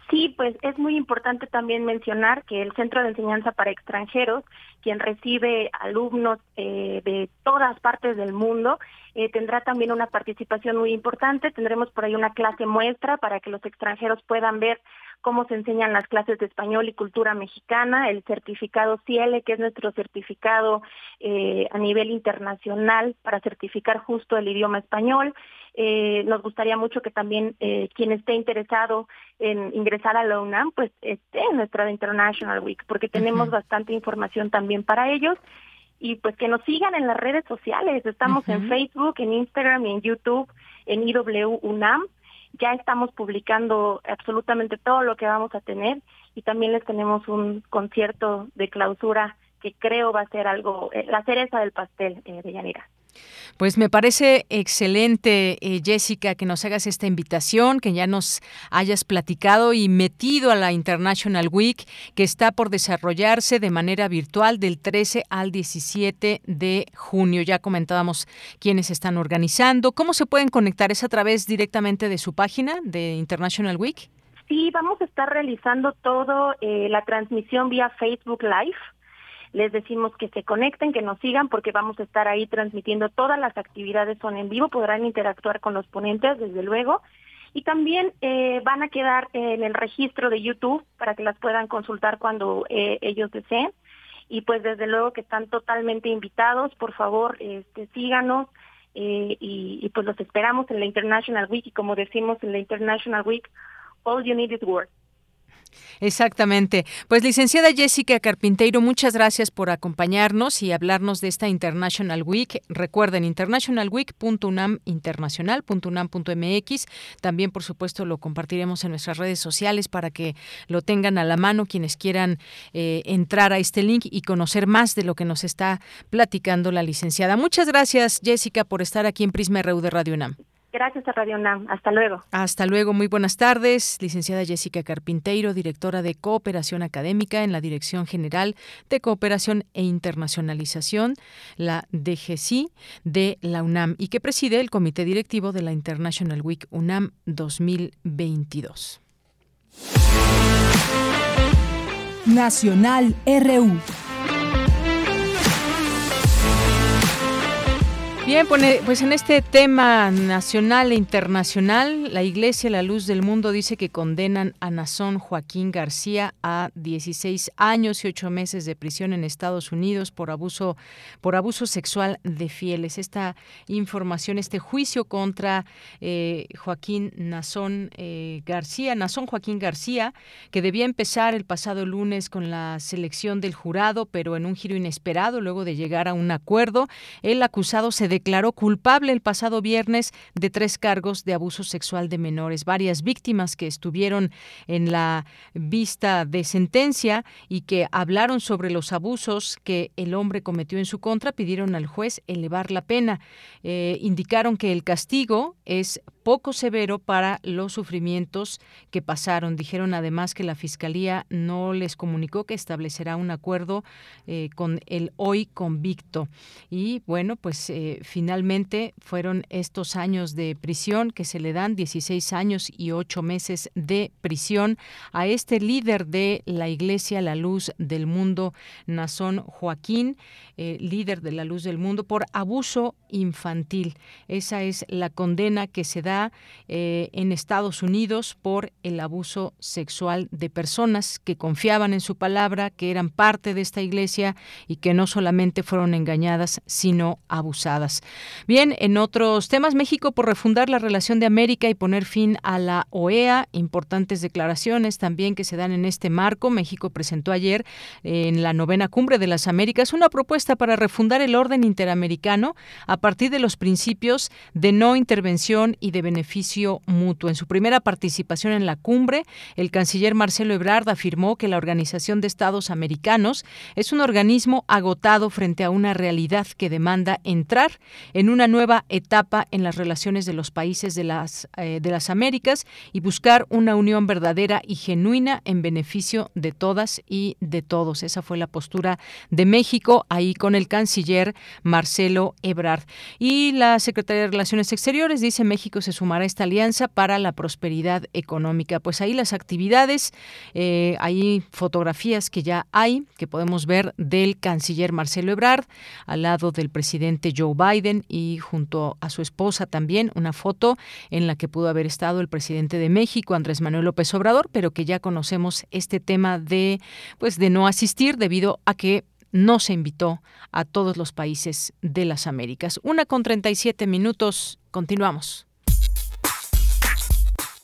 S14: Sí, pues es muy importante también mencionar que el Centro de Enseñanza para Extranjeros, quien recibe alumnos eh, de todas partes del mundo, eh, tendrá también una participación muy importante. Tendremos por ahí una clase muestra para que los extranjeros puedan ver cómo se enseñan las clases de español y cultura mexicana, el certificado CIELE, que es nuestro certificado eh, a nivel internacional para certificar justo el idioma español. Eh, nos gustaría mucho que también eh, quien esté interesado en ingresar a la UNAM, pues esté en nuestra International Week, porque tenemos bastante información también para ellos. Y pues que nos sigan en las redes sociales. Estamos en Facebook, en Instagram y en YouTube, en IW UNAM. Ya estamos publicando absolutamente todo lo que vamos a tener. Y también les tenemos un concierto de clausura que creo va a ser algo, eh, la cereza del pastel eh, de Yanira.
S1: Pues me parece excelente, eh, Jessica, que nos hagas esta invitación, que ya nos hayas platicado y metido a la International Week, que está por desarrollarse de manera virtual del 13 al 17 de junio. Ya comentábamos quiénes están organizando. ¿Cómo se pueden conectar? ¿Es a través directamente de su página de International Week?
S14: Sí, vamos a estar realizando todo eh, la transmisión vía Facebook Live les decimos que se conecten, que nos sigan, porque vamos a estar ahí transmitiendo todas las actividades, son en vivo, podrán interactuar con los ponentes, desde luego. Y también eh, van a quedar en el registro de YouTube para que las puedan consultar cuando eh, ellos deseen. Y pues desde luego que están totalmente invitados, por favor, este, síganos. Eh, y, y pues los esperamos en la International Week y como decimos en la International Week, all you need is work.
S1: Exactamente. Pues licenciada Jessica Carpinteiro, muchas gracias por acompañarnos y hablarnos de esta International Week. Recuerden internationalweek.unaminternacional.unam.mx. También, por supuesto, lo compartiremos en nuestras redes sociales para que lo tengan a la mano quienes quieran eh, entrar a este link y conocer más de lo que nos está platicando la licenciada. Muchas gracias, Jessica, por estar aquí en Prisma RU de Radio UNAM.
S14: Gracias a Radio UNAM. Hasta luego.
S1: Hasta luego. Muy buenas tardes. Licenciada Jessica Carpinteiro, directora de Cooperación Académica en la Dirección General de Cooperación e Internacionalización, la DGCI de la UNAM, y que preside el Comité Directivo de la International Week UNAM 2022.
S3: Nacional RU.
S1: Bien, pues en este tema nacional e internacional, la Iglesia La Luz del Mundo dice que condenan a Nazón Joaquín García a 16 años y 8 meses de prisión en Estados Unidos por abuso por abuso sexual de fieles. Esta información, este juicio contra eh, Joaquín Nazón eh, García, Nazón Joaquín García, que debía empezar el pasado lunes con la selección del jurado, pero en un giro inesperado, luego de llegar a un acuerdo, el acusado se declaró culpable el pasado viernes de tres cargos de abuso sexual de menores. Varias víctimas que estuvieron en la vista de sentencia y que hablaron sobre los abusos que el hombre cometió en su contra pidieron al juez elevar la pena. Eh, indicaron que el castigo es poco severo para los sufrimientos que pasaron. Dijeron además que la Fiscalía no les comunicó que establecerá un acuerdo eh, con el hoy convicto. Y bueno, pues eh, finalmente fueron estos años de prisión que se le dan, 16 años y 8 meses de prisión a este líder de la Iglesia La Luz del Mundo, Nazón Joaquín, eh, líder de la Luz del Mundo, por abuso infantil. Esa es la condena que se da eh, en Estados Unidos por el abuso sexual de personas que confiaban en su palabra, que eran parte de esta iglesia y que no solamente fueron engañadas, sino abusadas. Bien, en otros temas, México por refundar la relación de América y poner fin a la OEA, importantes declaraciones también que se dan en este marco. México presentó ayer en la novena cumbre de las Américas una propuesta para refundar el orden interamericano a partir de los principios de no intervención y de beneficio mutuo. En su primera participación en la cumbre, el canciller Marcelo Ebrard afirmó que la Organización de Estados Americanos es un organismo agotado frente a una realidad que demanda entrar en una nueva etapa en las relaciones de los países de las, eh, de las Américas y buscar una unión verdadera y genuina en beneficio de todas y de todos. Esa fue la postura de México ahí con el canciller Marcelo Ebrard. Y la Secretaría de Relaciones Exteriores dice México se sumará a esta alianza para la prosperidad económica. Pues ahí las actividades, eh, hay fotografías que ya hay, que podemos ver del canciller Marcelo Ebrard al lado del presidente Joe Biden y junto a su esposa también una foto en la que pudo haber estado el presidente de México, Andrés Manuel López Obrador, pero que ya conocemos este tema de pues de no asistir debido a que no se invitó a todos los países de las Américas. Una con 37 minutos. Continuamos.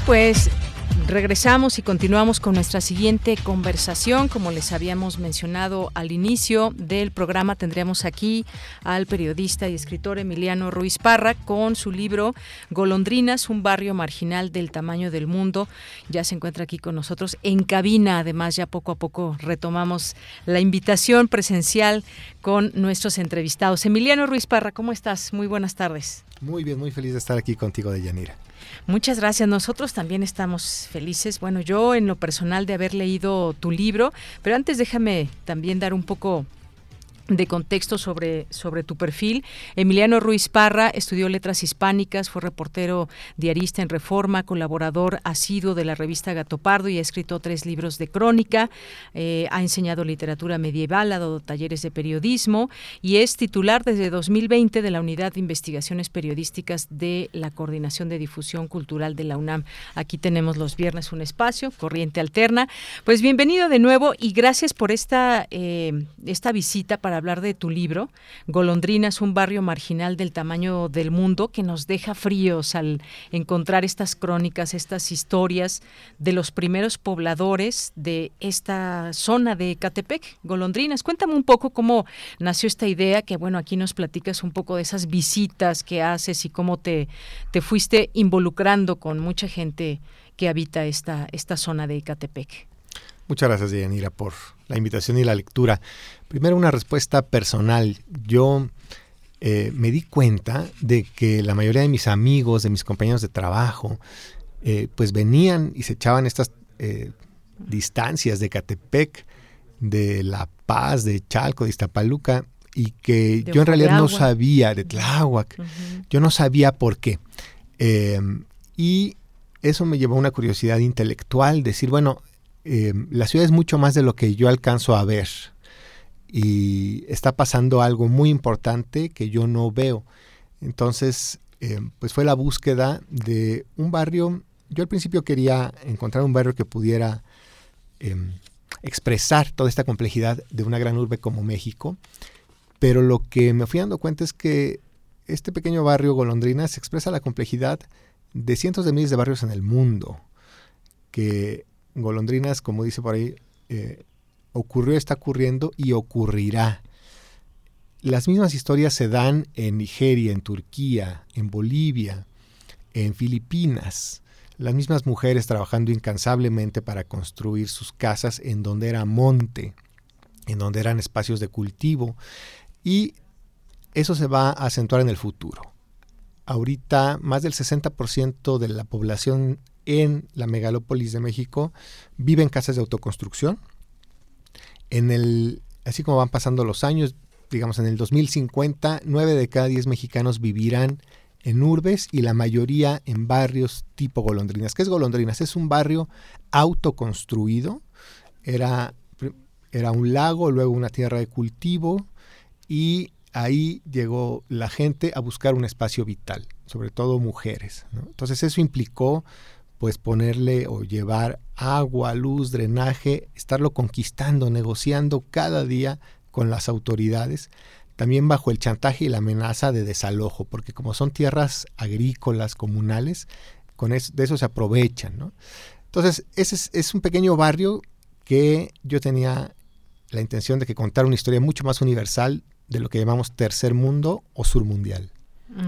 S1: Pues regresamos y continuamos con nuestra siguiente conversación. Como les habíamos mencionado al inicio del programa, tendríamos aquí al periodista y escritor Emiliano Ruiz Parra con su libro Golondrinas, un barrio marginal del tamaño del mundo. Ya se encuentra aquí con nosotros en cabina. Además, ya poco a poco retomamos la invitación presencial con nuestros entrevistados. Emiliano Ruiz Parra, ¿cómo estás? Muy buenas tardes.
S15: Muy bien, muy feliz de estar aquí contigo, Deyanira.
S1: Muchas gracias. Nosotros también estamos felices. Bueno, yo en lo personal de haber leído tu libro, pero antes déjame también dar un poco de contexto sobre, sobre tu perfil. Emiliano Ruiz Parra estudió letras hispánicas, fue reportero diarista en Reforma, colaborador asiduo de la revista Gato Pardo y ha escrito tres libros de crónica, eh, ha enseñado literatura medieval, ha dado talleres de periodismo y es titular desde 2020 de la Unidad de Investigaciones Periodísticas de la Coordinación de Difusión Cultural de la UNAM. Aquí tenemos los viernes un espacio, Corriente Alterna. Pues bienvenido de nuevo y gracias por esta, eh, esta visita para hablar de tu libro, Golondrinas, un barrio marginal del tamaño del mundo, que nos deja fríos al encontrar estas crónicas, estas historias de los primeros pobladores de esta zona de Catepec, Golondrinas. Cuéntame un poco cómo nació esta idea, que bueno, aquí nos platicas un poco de esas visitas que haces y cómo te, te fuiste involucrando con mucha gente que habita esta, esta zona de Catepec.
S15: Muchas gracias, Yanira, por la invitación y la lectura. Primero, una respuesta personal. Yo eh, me di cuenta de que la mayoría de mis amigos, de mis compañeros de trabajo, eh, pues venían y se echaban estas eh, distancias de Catepec, de La Paz, de Chalco, de Iztapaluca, y que yo en realidad no sabía, de Tláhuac, yo no sabía por qué. y eso me llevó a una curiosidad intelectual, decir, bueno, eh, la ciudad es mucho más de lo que yo alcanzo a ver. Y está pasando algo muy importante que yo no veo. Entonces, eh, pues fue la búsqueda de un barrio. Yo al principio quería encontrar un barrio que pudiera em, expresar toda esta complejidad de una gran urbe como México. Pero lo que me fui dando cuenta es que este pequeño barrio Golondrinas expresa la complejidad de cientos de miles de barrios en el mundo, que Golondrinas, como dice por ahí, eh, ocurrió, está ocurriendo y ocurrirá. Las mismas historias se dan en Nigeria, en Turquía, en Bolivia, en Filipinas. Las mismas mujeres trabajando incansablemente para construir sus casas en donde era monte, en donde eran espacios de cultivo. Y eso se va a acentuar en el futuro. Ahorita más del 60% de la población en la megalópolis de México vive en casas de autoconstrucción. En el, así como van pasando los años, digamos en el 2050, 9 de cada 10 mexicanos vivirán en urbes y la mayoría en barrios tipo golondrinas. ¿Qué es golondrinas? Es un barrio autoconstruido. Era, era un lago, luego una tierra de cultivo y ahí llegó la gente a buscar un espacio vital, sobre todo mujeres. Entonces eso implicó pues ponerle o llevar agua, luz, drenaje, estarlo conquistando, negociando cada día con las autoridades, también bajo el chantaje y la amenaza de desalojo, porque como son tierras agrícolas comunales, con de eso se aprovechan. Entonces, ese es, es un pequeño barrio que yo tenía la intención de que contar una historia mucho más universal de lo que llamamos tercer mundo o sur mundial.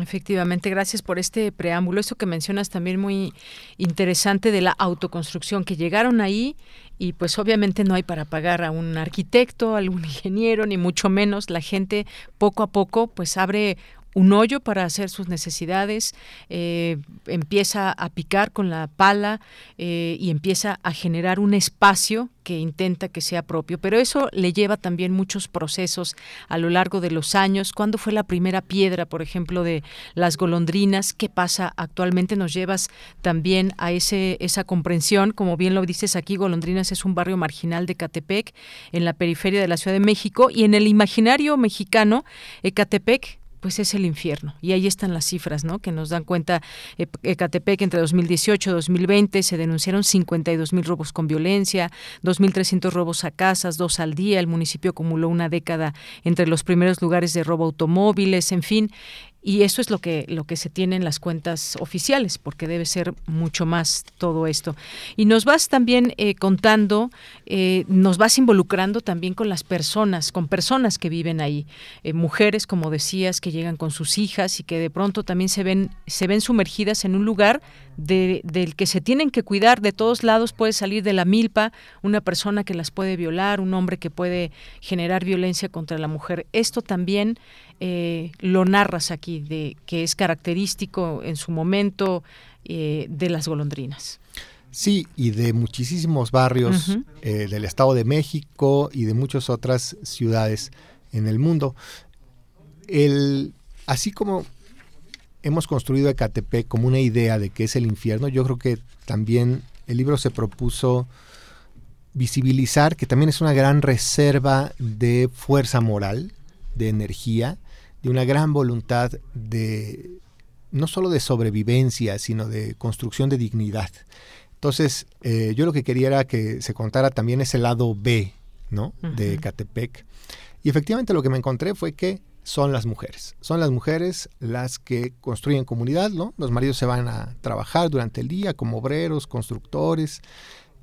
S1: Efectivamente, gracias por este preámbulo. Esto que mencionas también muy interesante de la autoconstrucción, que llegaron ahí y pues obviamente no hay para pagar a un arquitecto, a algún ingeniero, ni mucho menos. La gente poco a poco pues abre un hoyo para hacer sus necesidades, eh, empieza a picar con la pala eh, y empieza a generar un espacio que intenta que sea propio. Pero eso le lleva también muchos procesos a lo largo de los años. ¿Cuándo fue la primera piedra, por ejemplo, de las golondrinas? ¿Qué pasa actualmente? Nos llevas también a ese, esa comprensión. Como bien lo dices aquí, Golondrinas es un barrio marginal de Ecatepec, en la periferia de la Ciudad de México. Y en el imaginario mexicano, Ecatepec pues es el infierno. Y ahí están las cifras, ¿no? Que nos dan cuenta, Ecatepec entre 2018 y 2020 se denunciaron 52 mil robos con violencia, 2.300 robos a casas, dos al día. El municipio acumuló una década entre los primeros lugares de robo automóviles, en fin y eso es lo que lo que se tiene en las cuentas oficiales porque debe ser mucho más todo esto. Y nos vas también eh, contando eh, nos vas involucrando también con las personas con personas que viven ahí eh, mujeres como decías que llegan con sus hijas y que de pronto también se ven se ven sumergidas en un lugar del que se tienen que cuidar de todos lados puede salir de la milpa una persona que las puede violar un hombre que puede generar violencia contra la mujer esto también eh, lo narras aquí, de que es característico en su momento eh, de las golondrinas.
S15: Sí, y de muchísimos barrios eh, del Estado de México y de muchas otras ciudades en el mundo. El, así como hemos construido Ecatepec como una idea de que es el infierno, yo creo que también el libro se propuso visibilizar que también es una gran reserva de fuerza moral, de energía, de una gran voluntad de no solo de sobrevivencia, sino de construcción de dignidad. Entonces, eh, yo lo que quería era que se contara también ese lado B, ¿no? De Catepec. Y efectivamente lo que me encontré fue que son las mujeres. Son las mujeres las que construyen comunidad, ¿no? Los maridos se van a trabajar durante el día como obreros, constructores,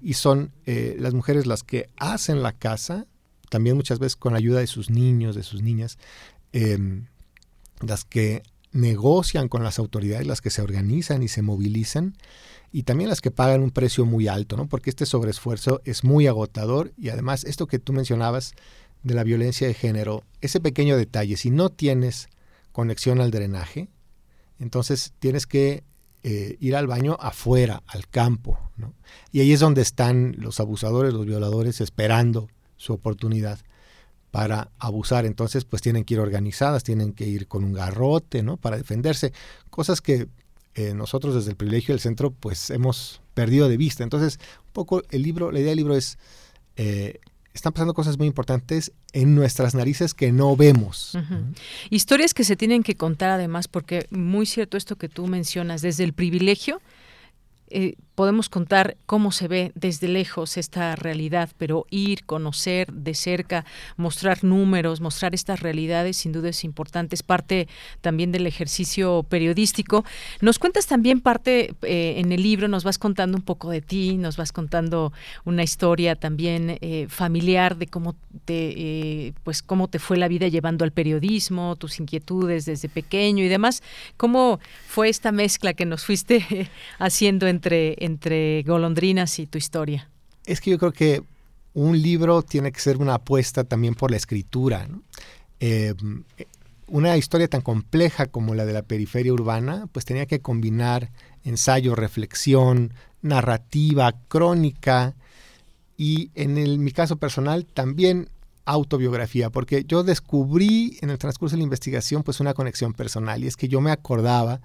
S15: y son eh, las mujeres las que hacen la casa, también muchas veces con la ayuda de sus niños, de sus niñas, em, las que negocian con las autoridades, las que se organizan y se movilizan, y también las que pagan un precio muy alto, ¿no? Porque este sobreesfuerzo es muy agotador y además esto que tú mencionabas de la violencia de género, ese pequeño detalle, si no tienes conexión al drenaje, entonces tienes que eh, ir al baño afuera, al campo, ¿no? Y ahí es donde están los abusadores, los violadores esperando su oportunidad para abusar. Entonces, pues tienen que ir organizadas, tienen que ir con un garrote, ¿no? Para defenderse. Cosas que eh, nosotros desde el privilegio del centro, pues hemos perdido de vista. Entonces, un poco el libro, la idea del libro es, eh, están pasando cosas muy importantes en nuestras narices que no vemos.
S1: Historias que se tienen que contar además, porque muy cierto esto que tú mencionas, desde el privilegio, eh, podemos contar cómo se ve desde lejos esta realidad, pero ir, conocer de cerca, mostrar números, mostrar estas realidades, sin duda es importante, es parte también del ejercicio periodístico. Nos cuentas también parte eh, en el libro, nos vas contando un poco de ti, nos vas contando una historia también eh, familiar de cómo te, eh, pues cómo te fue la vida llevando al periodismo, tus inquietudes desde pequeño y demás. ¿Cómo fue esta mezcla que nos fuiste haciendo entre entre golondrinas y tu historia?
S15: Es que yo creo que un libro tiene que ser una apuesta también por la escritura. Eh, una historia tan compleja como la de la periferia urbana, pues tenía que combinar ensayo, reflexión, narrativa, crónica y en mi caso personal también autobiografía, porque yo descubrí en el transcurso de la investigación pues una conexión personal y es que yo me acordaba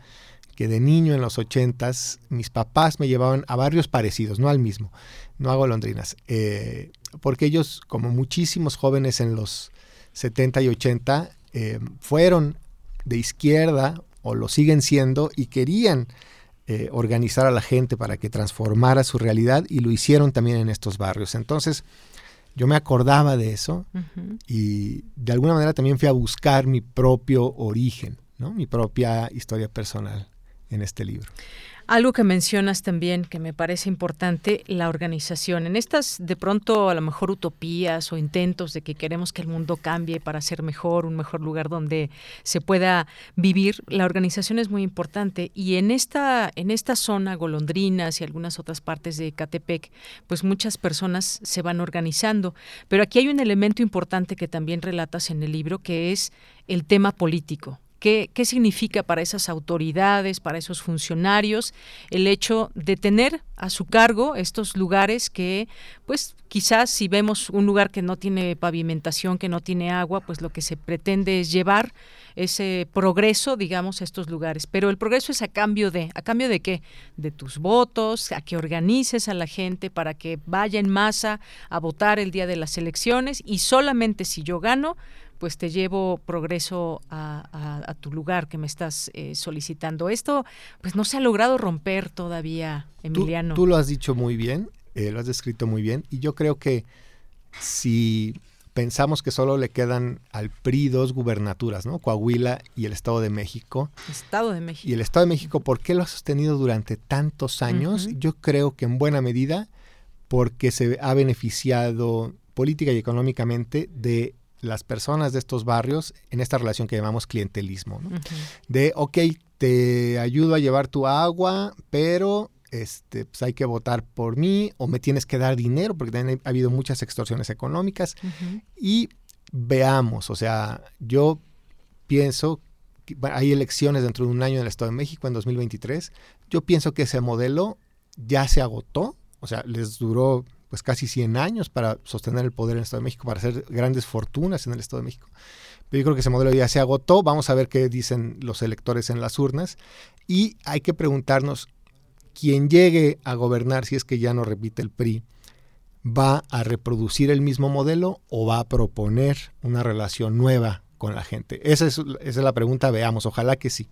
S15: que de niño en los ochentas mis papás me llevaban a barrios parecidos, no al mismo, no hago londrinas, eh, porque ellos, como muchísimos jóvenes en los 70 y 80, eh, fueron de izquierda o lo siguen siendo y querían eh, organizar a la gente para que transformara su realidad y lo hicieron también en estos barrios. Entonces, yo me acordaba de eso y de alguna manera también fui a buscar mi propio origen, ¿no? mi propia historia personal en este libro.
S1: Algo que mencionas también que me parece importante, la organización. En estas de pronto a lo mejor utopías o intentos de que queremos que el mundo cambie para ser mejor, un mejor lugar donde se pueda vivir, la organización es muy importante y en esta en esta zona Golondrinas y algunas otras partes de Catepec, pues muchas personas se van organizando, pero aquí hay un elemento importante que también relatas en el libro que es el tema político ¿Qué, significa para esas autoridades, para esos funcionarios, el hecho de tener a su cargo estos lugares que, pues quizás si vemos un lugar que no tiene pavimentación, que no tiene agua, pues lo que se pretende es llevar ese progreso, digamos, a estos lugares. Pero el progreso es a cambio de, ¿a cambio de qué? De tus votos, a que organices a la gente para que vaya en masa a votar el día de las elecciones y solamente si yo gano, pues te llevo progreso a, tu lugar que me estás eh, solicitando. Esto pues no se ha logrado romper todavía, Emiliano.
S15: Tú, lo has dicho muy bien, eh, lo has descrito muy bien, y yo creo que si pensamos que solo le quedan al PRI dos gubernaturas, ¿no? Coahuila y el Estado de México.
S1: Estado de México.
S15: Y el Estado de México, ¿por qué lo ha sostenido durante tantos años? Yo creo que en buena medida porque se ha beneficiado política y económicamente de las personas de estos barrios en esta relación que llamamos clientelismo. De, ok, te ayudo a llevar tu agua, pero este, pues hay que votar por mí o me tienes que dar dinero, porque también ha habido muchas extorsiones económicas. Y veamos, o sea, yo pienso que hay elecciones dentro de un año en el Estado de México, en 2023. Yo pienso que ese modelo ya se agotó, o sea, les duró pues casi 100 años para sostener el poder en el Estado de México, para hacer grandes fortunas en el Estado de México. Pero yo creo que ese modelo ya se agotó, vamos a ver qué dicen los electores en las urnas y hay que preguntarnos, ¿quién llegue a gobernar, si es que ya no repite el PRI, va a reproducir el mismo modelo o va a proponer una relación nueva con la gente? Esa es, esa es la pregunta, veamos, ojalá que sí.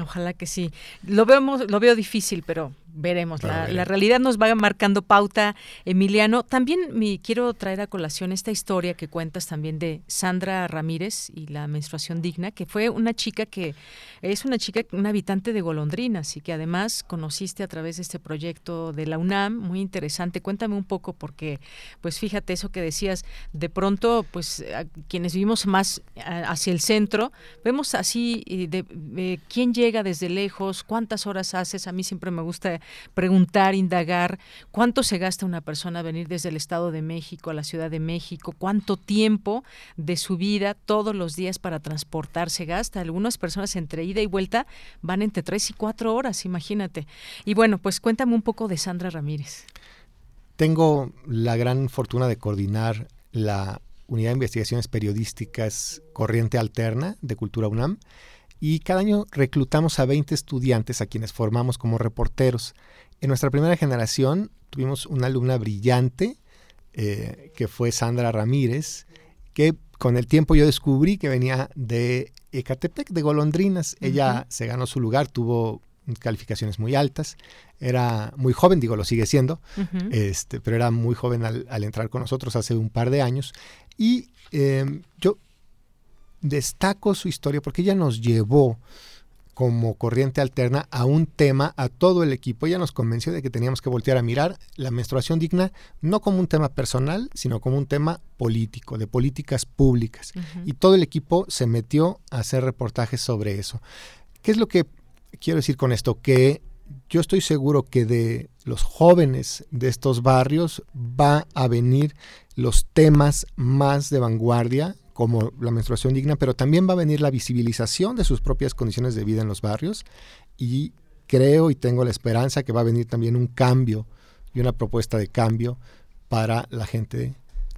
S1: Ojalá que sí. Lo vemos, lo veo difícil, pero veremos. La, realidad nos va marcando pauta, Emiliano. También me quiero traer a colación esta historia que cuentas también de Sandra Ramírez y la menstruación digna, que fue una chica que es una chica, una habitante de Golondrinas y que además conociste a través de este proyecto de la UNAM, muy interesante. Cuéntame un poco porque, pues fíjate eso que decías, de pronto, pues quienes vivimos más hacia el centro, vemos así de, de quién llega desde lejos, cuántas horas haces. A mí siempre me gusta preguntar, indagar cuánto se gasta una persona venir desde el Estado de México a la Ciudad de México, cuánto tiempo de su vida todos los días para transportarse gasta. Algunas personas entre ida y vuelta van entre tres y cuatro horas, imagínate. Y bueno, pues cuéntame un poco de Sandra Ramírez.
S15: Tengo la gran fortuna de coordinar la Unidad de Investigaciones Periodísticas Corriente Alterna de Cultura UNAM y cada año reclutamos a 20 estudiantes a quienes formamos como reporteros. En nuestra primera generación tuvimos una alumna brillante eh, que fue Sandra Ramírez, que con el tiempo yo descubrí que venía de Ecatepec, de Golondrinas. Ella se ganó su lugar, tuvo calificaciones muy altas. Era muy joven, digo, lo sigue siendo, este, pero era muy joven al, entrar con nosotros hace un par de años. Y em, yo destaco su historia porque ella nos llevó como corriente alterna a un tema, a todo el equipo. Ella nos convenció de que teníamos que voltear a mirar la menstruación digna no como un tema personal, sino como un tema político, de políticas públicas. Y todo el equipo se metió a hacer reportajes sobre eso. ¿Qué es lo que quiero decir con esto? Que yo estoy seguro que de los jóvenes de estos barrios va a venir los temas más de vanguardia como la menstruación digna, pero también va a venir la visibilización de sus propias condiciones de vida en los barrios y creo y tengo la esperanza que va a venir también un cambio y una propuesta de cambio para la gente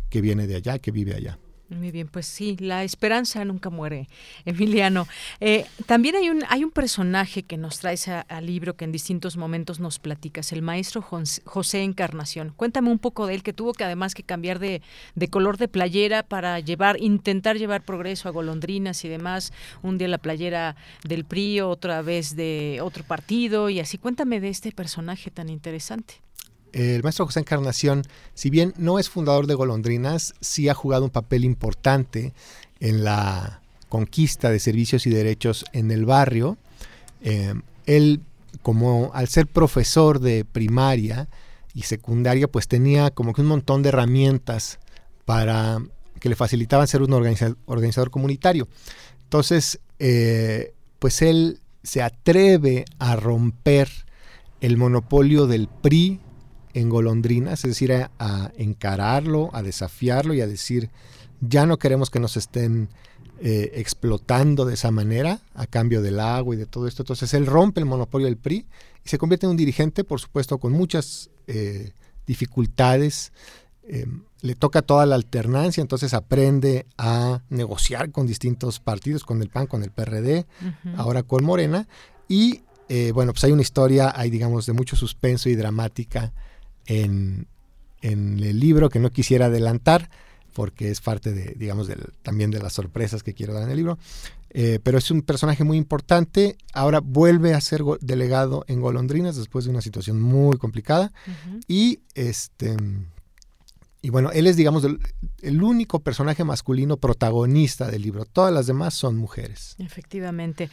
S15: que viene de allá, que vive allá.
S1: Muy bien, pues sí, la esperanza nunca muere, Emiliano. Eh, también hay un, hay un personaje que nos traes al libro que en distintos momentos nos platicas, el maestro José Encarnación. Cuéntame un poco de él, que tuvo que además que cambiar de, de, color de playera para llevar, intentar llevar progreso a golondrinas y demás. Un día la playera del PRI, otra vez de otro partido y así. Cuéntame de este personaje tan interesante
S15: el maestro José Encarnación, si bien no es fundador de Golondrinas, sí ha jugado un papel importante en la conquista de servicios y derechos en el barrio. Eh, él, como al ser profesor de primaria y secundaria, pues tenía como que un montón de herramientas para que le facilitaban ser un organizador, comunitario. Entonces, eh, pues él se atreve a romper el monopolio del PRI en golondrinas, es decir, a, encararlo, a desafiarlo y a decir, ya no queremos que nos estén eh, explotando de esa manera a cambio del agua y de todo esto. Entonces él rompe el monopolio del PRI y se convierte en un dirigente, por supuesto, con muchas eh, dificultades. Eh, le toca toda la alternancia, entonces aprende a negociar con distintos partidos, con el PAN, con el PRD, ahora con Morena. Y bueno, pues hay una historia, hay digamos, de mucho suspenso y dramática en, el libro que no quisiera adelantar porque es parte de, digamos, también de las sorpresas que quiero dar en el libro. Eh, pero es un personaje muy importante. Ahora vuelve a ser delegado en Golondrinas después de una situación muy complicada. Y este. Y bueno, él es, digamos, el, único personaje masculino protagonista del libro. Todas las demás son mujeres.
S1: Efectivamente.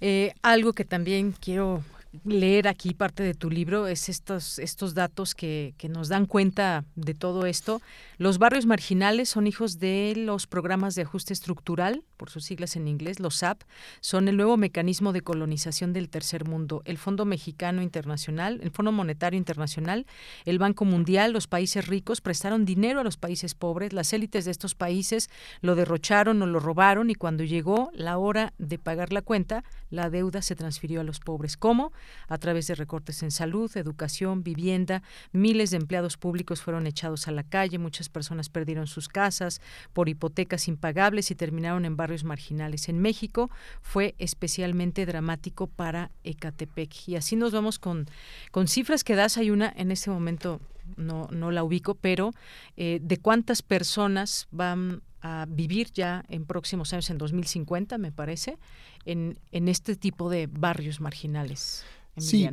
S1: Eh, algo que también quiero leer aquí parte de tu libro es estos, estos datos que, que, nos dan cuenta de todo esto. Los barrios marginales son hijos de los programas de ajuste estructural, por sus siglas en inglés, los SAP, son el nuevo mecanismo de colonización del tercer mundo. El Fondo Mexicano Internacional, el Fondo Monetario Internacional, el Banco Mundial, los países ricos prestaron dinero a los países pobres, las élites de estos países lo derrocharon o lo robaron y cuando llegó la hora de pagar la cuenta, la deuda se transfirió a los pobres. ¿Cómo? a través de recortes en salud, educación, vivienda. Miles de empleados públicos fueron echados a la calle, muchas personas perdieron sus casas por hipotecas impagables y terminaron en barrios marginales. En México fue especialmente dramático para Ecatepec. Y así nos vamos con, con cifras que das. Hay una en este momento no, no la ubico, pero eh, de cuántas personas van a vivir ya en próximos años, en 2050, me parece, en, en este tipo de barrios marginales.
S15: Sí,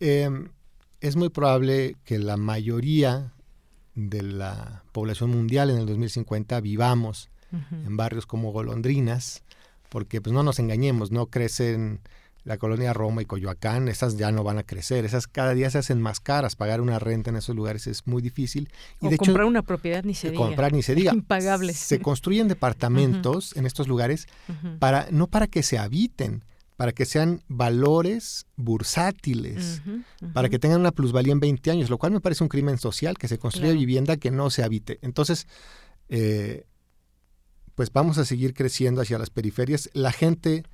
S15: em, es muy probable que la mayoría de la población mundial en el 2050 vivamos en barrios como golondrinas, porque pues no nos engañemos, no crecen la colonia Roma y Coyoacán, esas ya no van a crecer, esas cada día se hacen más caras, pagar una renta en esos lugares es muy difícil.
S1: Y o de comprar una propiedad ni se diga.
S15: Comprar ni se diga.
S1: Impagables.
S15: Se construyen departamentos en estos lugares para no para que se habiten, para que sean valores bursátiles, para que tengan una plusvalía en 20 años, lo cual me parece un crimen social, que se construya vivienda que no se habite. Entonces, eh, pues vamos a seguir creciendo hacia las periferias. La gente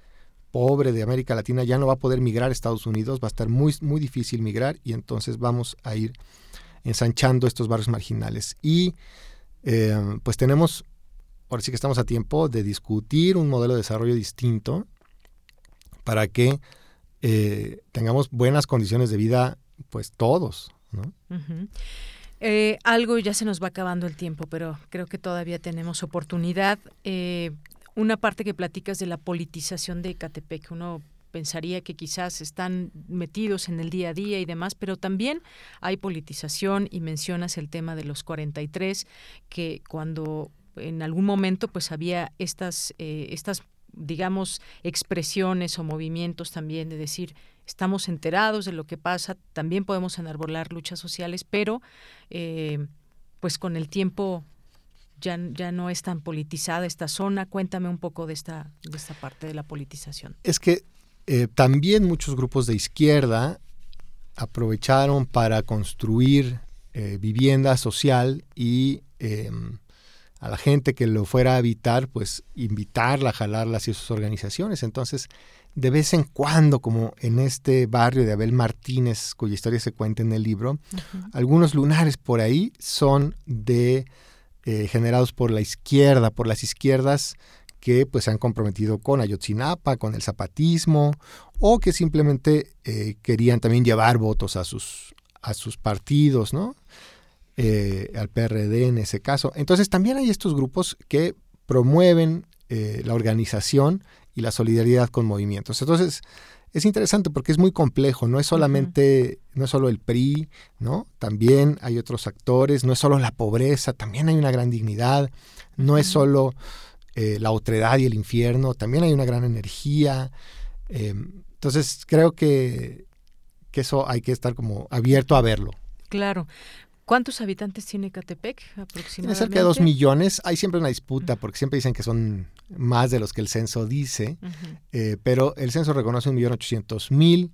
S15: pobre de América Latina ya no va a poder migrar a Estados Unidos, va a estar muy, muy difícil migrar y entonces vamos a ir ensanchando estos barrios marginales. Y eh, pues tenemos, ahora sí que estamos a tiempo de discutir un modelo de desarrollo distinto para que eh, tengamos buenas condiciones de vida, pues todos, ¿no?
S1: Eh, algo ya se nos va acabando el tiempo, pero creo que todavía tenemos oportunidad. Eh, una parte que platicas de la politización de Ecatepec, uno pensaría que quizás están metidos en el día a día y demás, pero también hay politización y mencionas el tema de los 43, que cuando en algún momento pues había estas, eh, estas digamos, expresiones o movimientos también de decir, estamos enterados de lo que pasa, también podemos enarbolar luchas sociales, pero eh, pues con el tiempo ya, ya no es tan politizada esta zona. Cuéntame un poco de esta, de esta parte de la politización.
S15: Es que eh, también muchos grupos de izquierda aprovecharon para construir eh, vivienda social y a la gente que lo fuera a habitar, pues invitarla, jalarla hacia sus organizaciones. Entonces, de vez en cuando, como en este barrio de Abel Martínez, cuya historia se cuenta en el libro, algunos lunares por ahí son de eh, generados por la izquierda, por las izquierdas que pues se han comprometido con Ayotzinapa, con el zapatismo, o que simplemente eh, querían también llevar votos a sus, a sus partidos, ¿no? Eh, al PRD en ese caso. Entonces también hay estos grupos que promueven la organización y la solidaridad con movimientos. Entonces, es interesante porque es muy complejo, no es solamente, no es solo el PRI, ¿no? También hay otros actores, no es solo la pobreza, también hay una gran dignidad, no es solo eh, la otredad y el infierno, también hay una gran energía. Em, entonces creo que, que eso hay que estar como abierto a verlo.
S1: Claro. ¿Cuántos habitantes tiene Catepec aproximadamente? Tiene
S15: cerca de dos millones. Hay siempre una disputa porque siempre dicen que son más de los que el censo dice, eh, pero el censo reconoce un millón ochocientos mil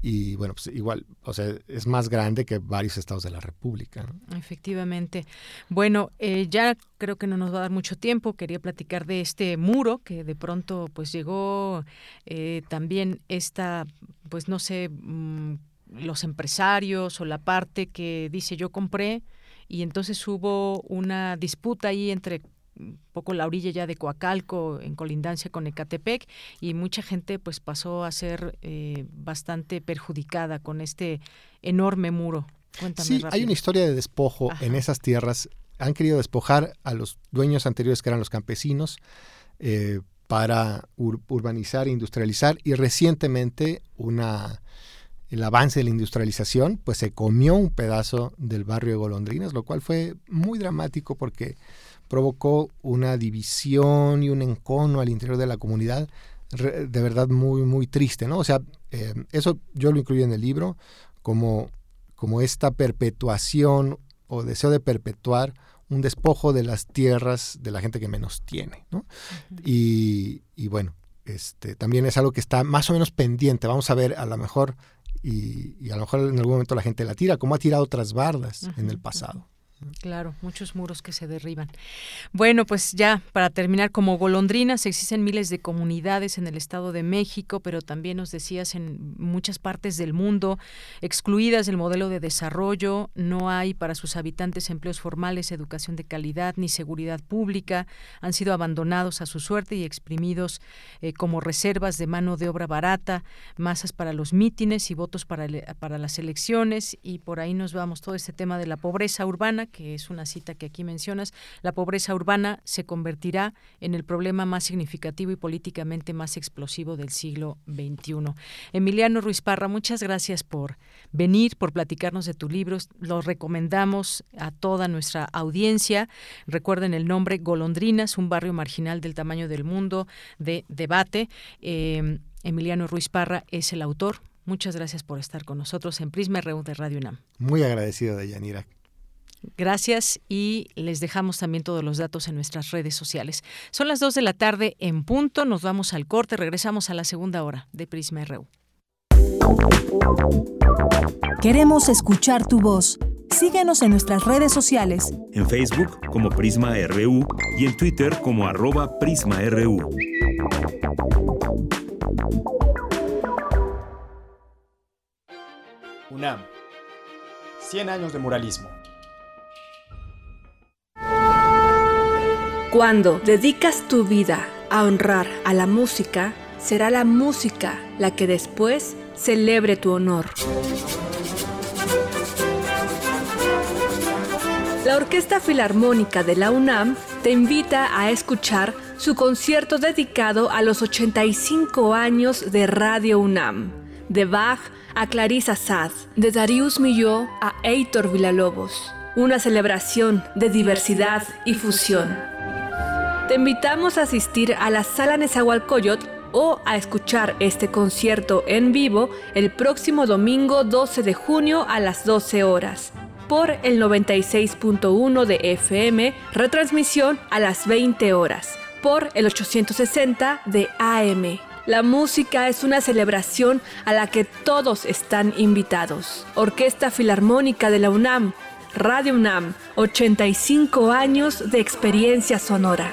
S15: y bueno, pues igual, o sea, es más grande que varios estados de la República.
S1: Efectivamente. Bueno, eh, ya creo que no nos va a dar mucho tiempo. Quería platicar de este muro que de pronto pues llegó eh, también esta, pues no sé... Mm, los empresarios o la parte que dice yo compré y entonces hubo una disputa ahí entre un poco la orilla ya de Coacalco en colindancia con Ecatepec y mucha gente pues pasó a ser eh, bastante perjudicada con este enorme muro. Cuéntame
S15: sí, hay una historia de despojo en esas tierras. Han querido despojar a los dueños anteriores que eran los campesinos eh, para urbanizar, industrializar y recientemente una el avance de la industrialización, pues se comió un pedazo del barrio de Golondrinas, lo cual fue muy dramático porque provocó una división y un encono al interior de la comunidad de verdad muy, muy triste, ¿no? O sea, eh, eso yo lo incluyo en el libro como, como esta perpetuación o deseo de perpetuar un despojo de las tierras de la gente que menos tiene, ¿no? y, y, bueno, este, también es algo que está más o menos pendiente. Vamos a ver, a lo mejor y, a lo mejor en algún momento la gente la tira, como ha tirado otras bardas en el pasado.
S1: Claro, muchos muros que se derriban. Bueno, pues ya para terminar, como golondrinas existen miles de comunidades en el Estado de México, pero también nos decías en muchas partes del mundo, excluidas del modelo de desarrollo, no hay para sus habitantes empleos formales, educación de calidad ni seguridad pública, han sido abandonados a su suerte y exprimidos eh, como reservas de mano de obra barata, masas para los mítines y votos para, para las elecciones, y por ahí nos vamos todo este tema de la pobreza urbana que es una cita que aquí mencionas, la pobreza urbana se convertirá en el problema más significativo y políticamente más explosivo del siglo XXI. Emiliano Ruiz Parra, muchas gracias por venir, por platicarnos de tu libro. Lo recomendamos a toda nuestra audiencia. Recuerden el nombre Golondrinas, un barrio marginal del tamaño del mundo de debate. Eh, Emiliano Ruiz Parra es el autor. Muchas gracias por estar con nosotros en Prisma RU de Radio UNAM.
S15: Muy agradecido de Yanira.
S1: Gracias y les dejamos también todos los datos en nuestras redes sociales. Son las 2 de la tarde en punto, nos vamos al corte, regresamos a la segunda hora de Prisma RU.
S3: Queremos escuchar tu voz. Síguenos en nuestras redes sociales.
S2: En Facebook como Prisma RU y en Twitter como arroba PrismaRU.
S16: UNAM. 100 años de muralismo.
S17: Cuando dedicas tu vida a honrar a la música, será la música la que después celebre tu honor. La Orquesta Filarmónica de la UNAM te invita a escuchar su concierto dedicado a los 85 años de Radio UNAM, de Bach a Clarissa Sad, de Darius Milhaud a Heitor Villalobos. Una celebración de diversidad y fusión. Te invitamos a asistir a la Sala Nezahualcóyotl o a escuchar este concierto en vivo el próximo domingo 12 de junio a las 12 horas por el 96.1 de FM, retransmisión a las 20 horas por el 860 de AM. La música es una celebración a la que todos están invitados. Orquesta Filarmónica de la UNAM, Radio UNAM, 85 años de experiencia sonora.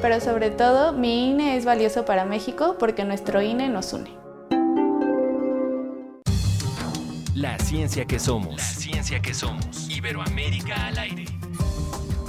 S18: Pero sobre todo, mi INE es valioso para México porque nuestro INE nos une.
S2: La ciencia que somos. La ciencia que somos. Iberoamérica al aire.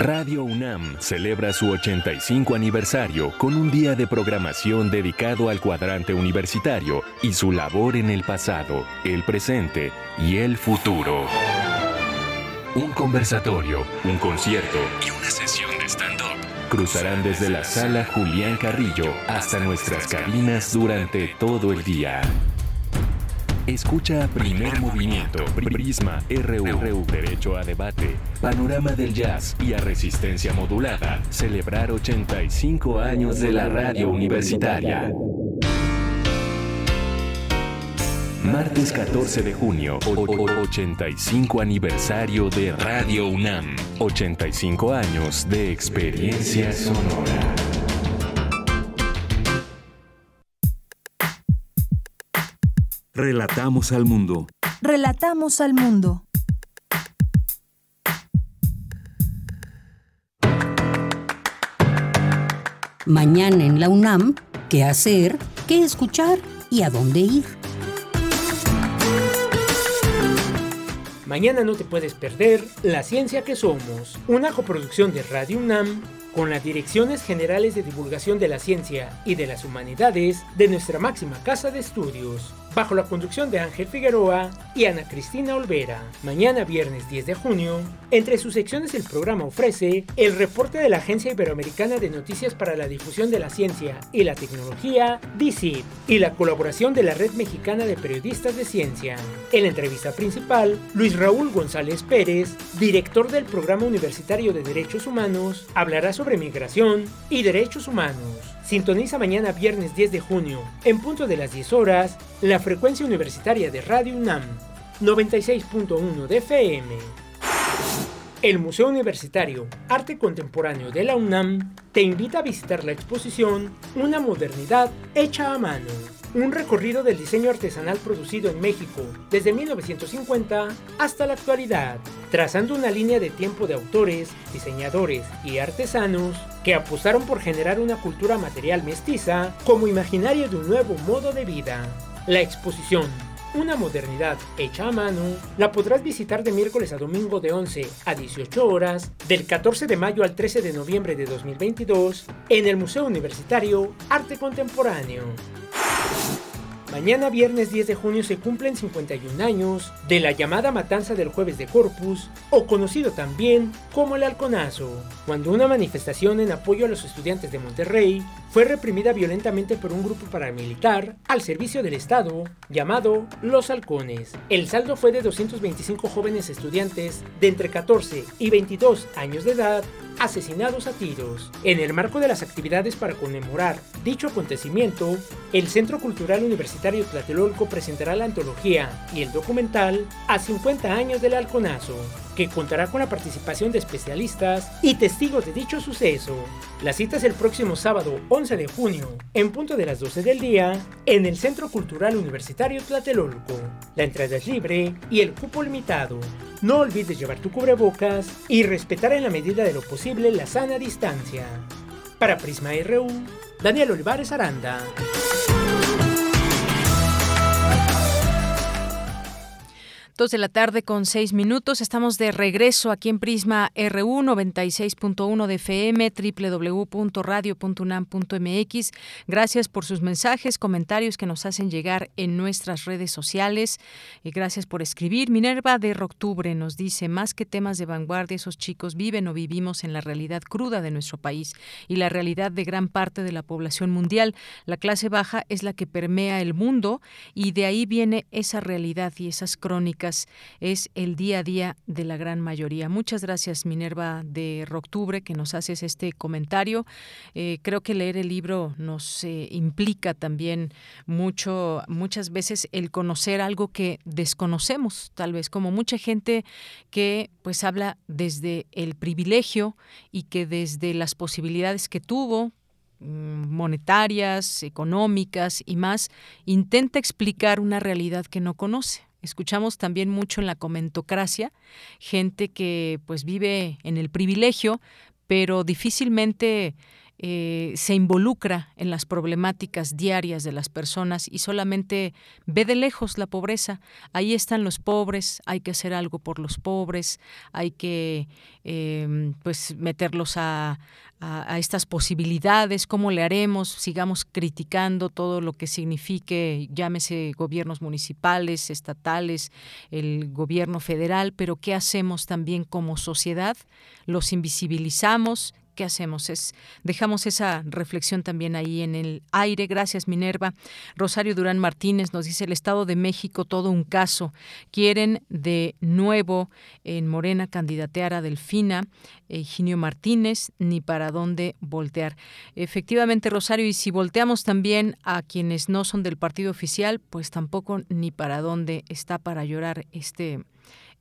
S2: Radio UNAM celebra su 85 aniversario con un día de programación dedicado al cuadrante universitario y su labor en el pasado, el presente y el futuro. Un conversatorio, un concierto y una sesión de stand-up cruzarán desde la sala Julián Carrillo hasta nuestras cabinas durante todo el día. Escucha Primer Movimiento, Prisma RU, Derecho a Debate, Panorama del Jazz y a Resistencia Modulada. Celebrar 85 años de la radio universitaria. Martes 14 de junio, 85 aniversario de Radio UNAM. 85 años de experiencia sonora. Relatamos al mundo.
S3: Relatamos al mundo.
S4: Mañana en la UNAM, ¿qué hacer? ¿Qué escuchar? ¿Y a dónde ir?
S5: Mañana no te puedes perder La Ciencia que Somos, una coproducción de Radio UNAM con las Direcciones Generales de Divulgación de la Ciencia y de las Humanidades de nuestra máxima casa de estudios, bajo la conducción de Ángel Figueroa y Ana Cristina Olvera. Mañana viernes 10 de junio, entre sus secciones el programa ofrece el reporte de la Agencia Iberoamericana de Noticias para la Difusión de la Ciencia y la Tecnología, DICIT, y la colaboración de la Red Mexicana de Periodistas de Ciencia. En la entrevista principal, Luis Raúl González Pérez, director del Programa Universitario de Derechos Humanos, hablará sobre migración y derechos humanos. Sintoniza mañana viernes 10 de junio, en punto de las 10 horas, la frecuencia universitaria de Radio UNAM, 96.1 de FM. El Museo Universitario Arte Contemporáneo de la UNAM te invita a visitar la exposición Una modernidad hecha a mano, un recorrido del diseño artesanal producido en México desde 1950 hasta la actualidad, trazando una línea de tiempo de autores, diseñadores y artesanos que apostaron por generar una cultura material mestiza como imaginario de un nuevo modo de vida. La exposición una modernidad hecha a mano, la podrás visitar de miércoles a domingo de 11 a 18 horas, del 14 de mayo al 13 de noviembre de 2022, en el Museo Universitario Arte Contemporáneo. Mañana viernes 10 de junio se cumplen 51 años de la llamada matanza del jueves de Corpus, o conocido también como el Halconazo, cuando una manifestación en apoyo a los estudiantes de Monterrey fue reprimida violentamente por un grupo paramilitar al servicio del Estado llamado Los Halcones. El saldo fue de 225 jóvenes estudiantes de entre 14 y 22 años de edad asesinados a tiros. En el marco de las actividades para conmemorar dicho acontecimiento, el Centro Cultural Universitario Universitario Tlatelolco presentará la antología y el documental A 50 años del halconazo, que contará con la participación de especialistas y testigos de dicho suceso. La cita es el próximo sábado 11 de junio, en punto de las 12 del día, en el Centro Cultural Universitario Tlatelolco. La entrada es libre y el cupo limitado. No olvides llevar tu cubrebocas y respetar en la medida de lo posible la sana distancia. Para Prisma RU, Daniel Olivares Aranda.
S1: De la tarde con seis minutos. Estamos de regreso aquí en Prisma RU 96.1 de FM, www.radio.unam.mx. Gracias por sus mensajes, comentarios que nos hacen llegar en nuestras redes sociales. Y gracias por escribir. Minerva de Octubre nos dice, más que temas de vanguardia, esos chicos viven o vivimos en la realidad cruda de nuestro país y la realidad de gran parte de la población mundial. La clase baja es la que permea el mundo y de ahí viene esa realidad y esas crónicas es el día a día de la gran mayoría. Muchas gracias, Minerva de Roctubre, que nos haces este comentario. Eh, creo que leer el libro nos eh, implica también mucho, muchas veces el conocer algo que desconocemos, tal vez, como mucha gente que pues habla desde el privilegio y que desde las posibilidades que tuvo, mm, monetarias, económicas y más, intenta explicar una realidad que no conoce. Escuchamos también mucho en la comentocracia, gente que pues vive en el privilegio, pero difícilmente eh, se involucra en las problemáticas diarias de las personas y solamente ve de lejos la pobreza. Ahí están los pobres, hay que hacer algo por los pobres, hay que em, pues meterlos a, a, estas posibilidades, cómo le haremos, sigamos criticando todo lo que signifique, llámese gobiernos municipales, estatales, el gobierno federal, pero ¿qué hacemos también como sociedad? Los invisibilizamos, ¿qué hacemos? Es, dejamos esa reflexión también ahí en el aire. Gracias, Minerva. Rosario Durán Martínez nos dice el Estado de México, todo un caso. Quieren de nuevo en Morena candidatear a Delfina, Eugenio Martínez, ni para dónde voltear. Efectivamente, Rosario, y si volteamos también a quienes no son del partido oficial, pues tampoco ni para dónde está para llorar este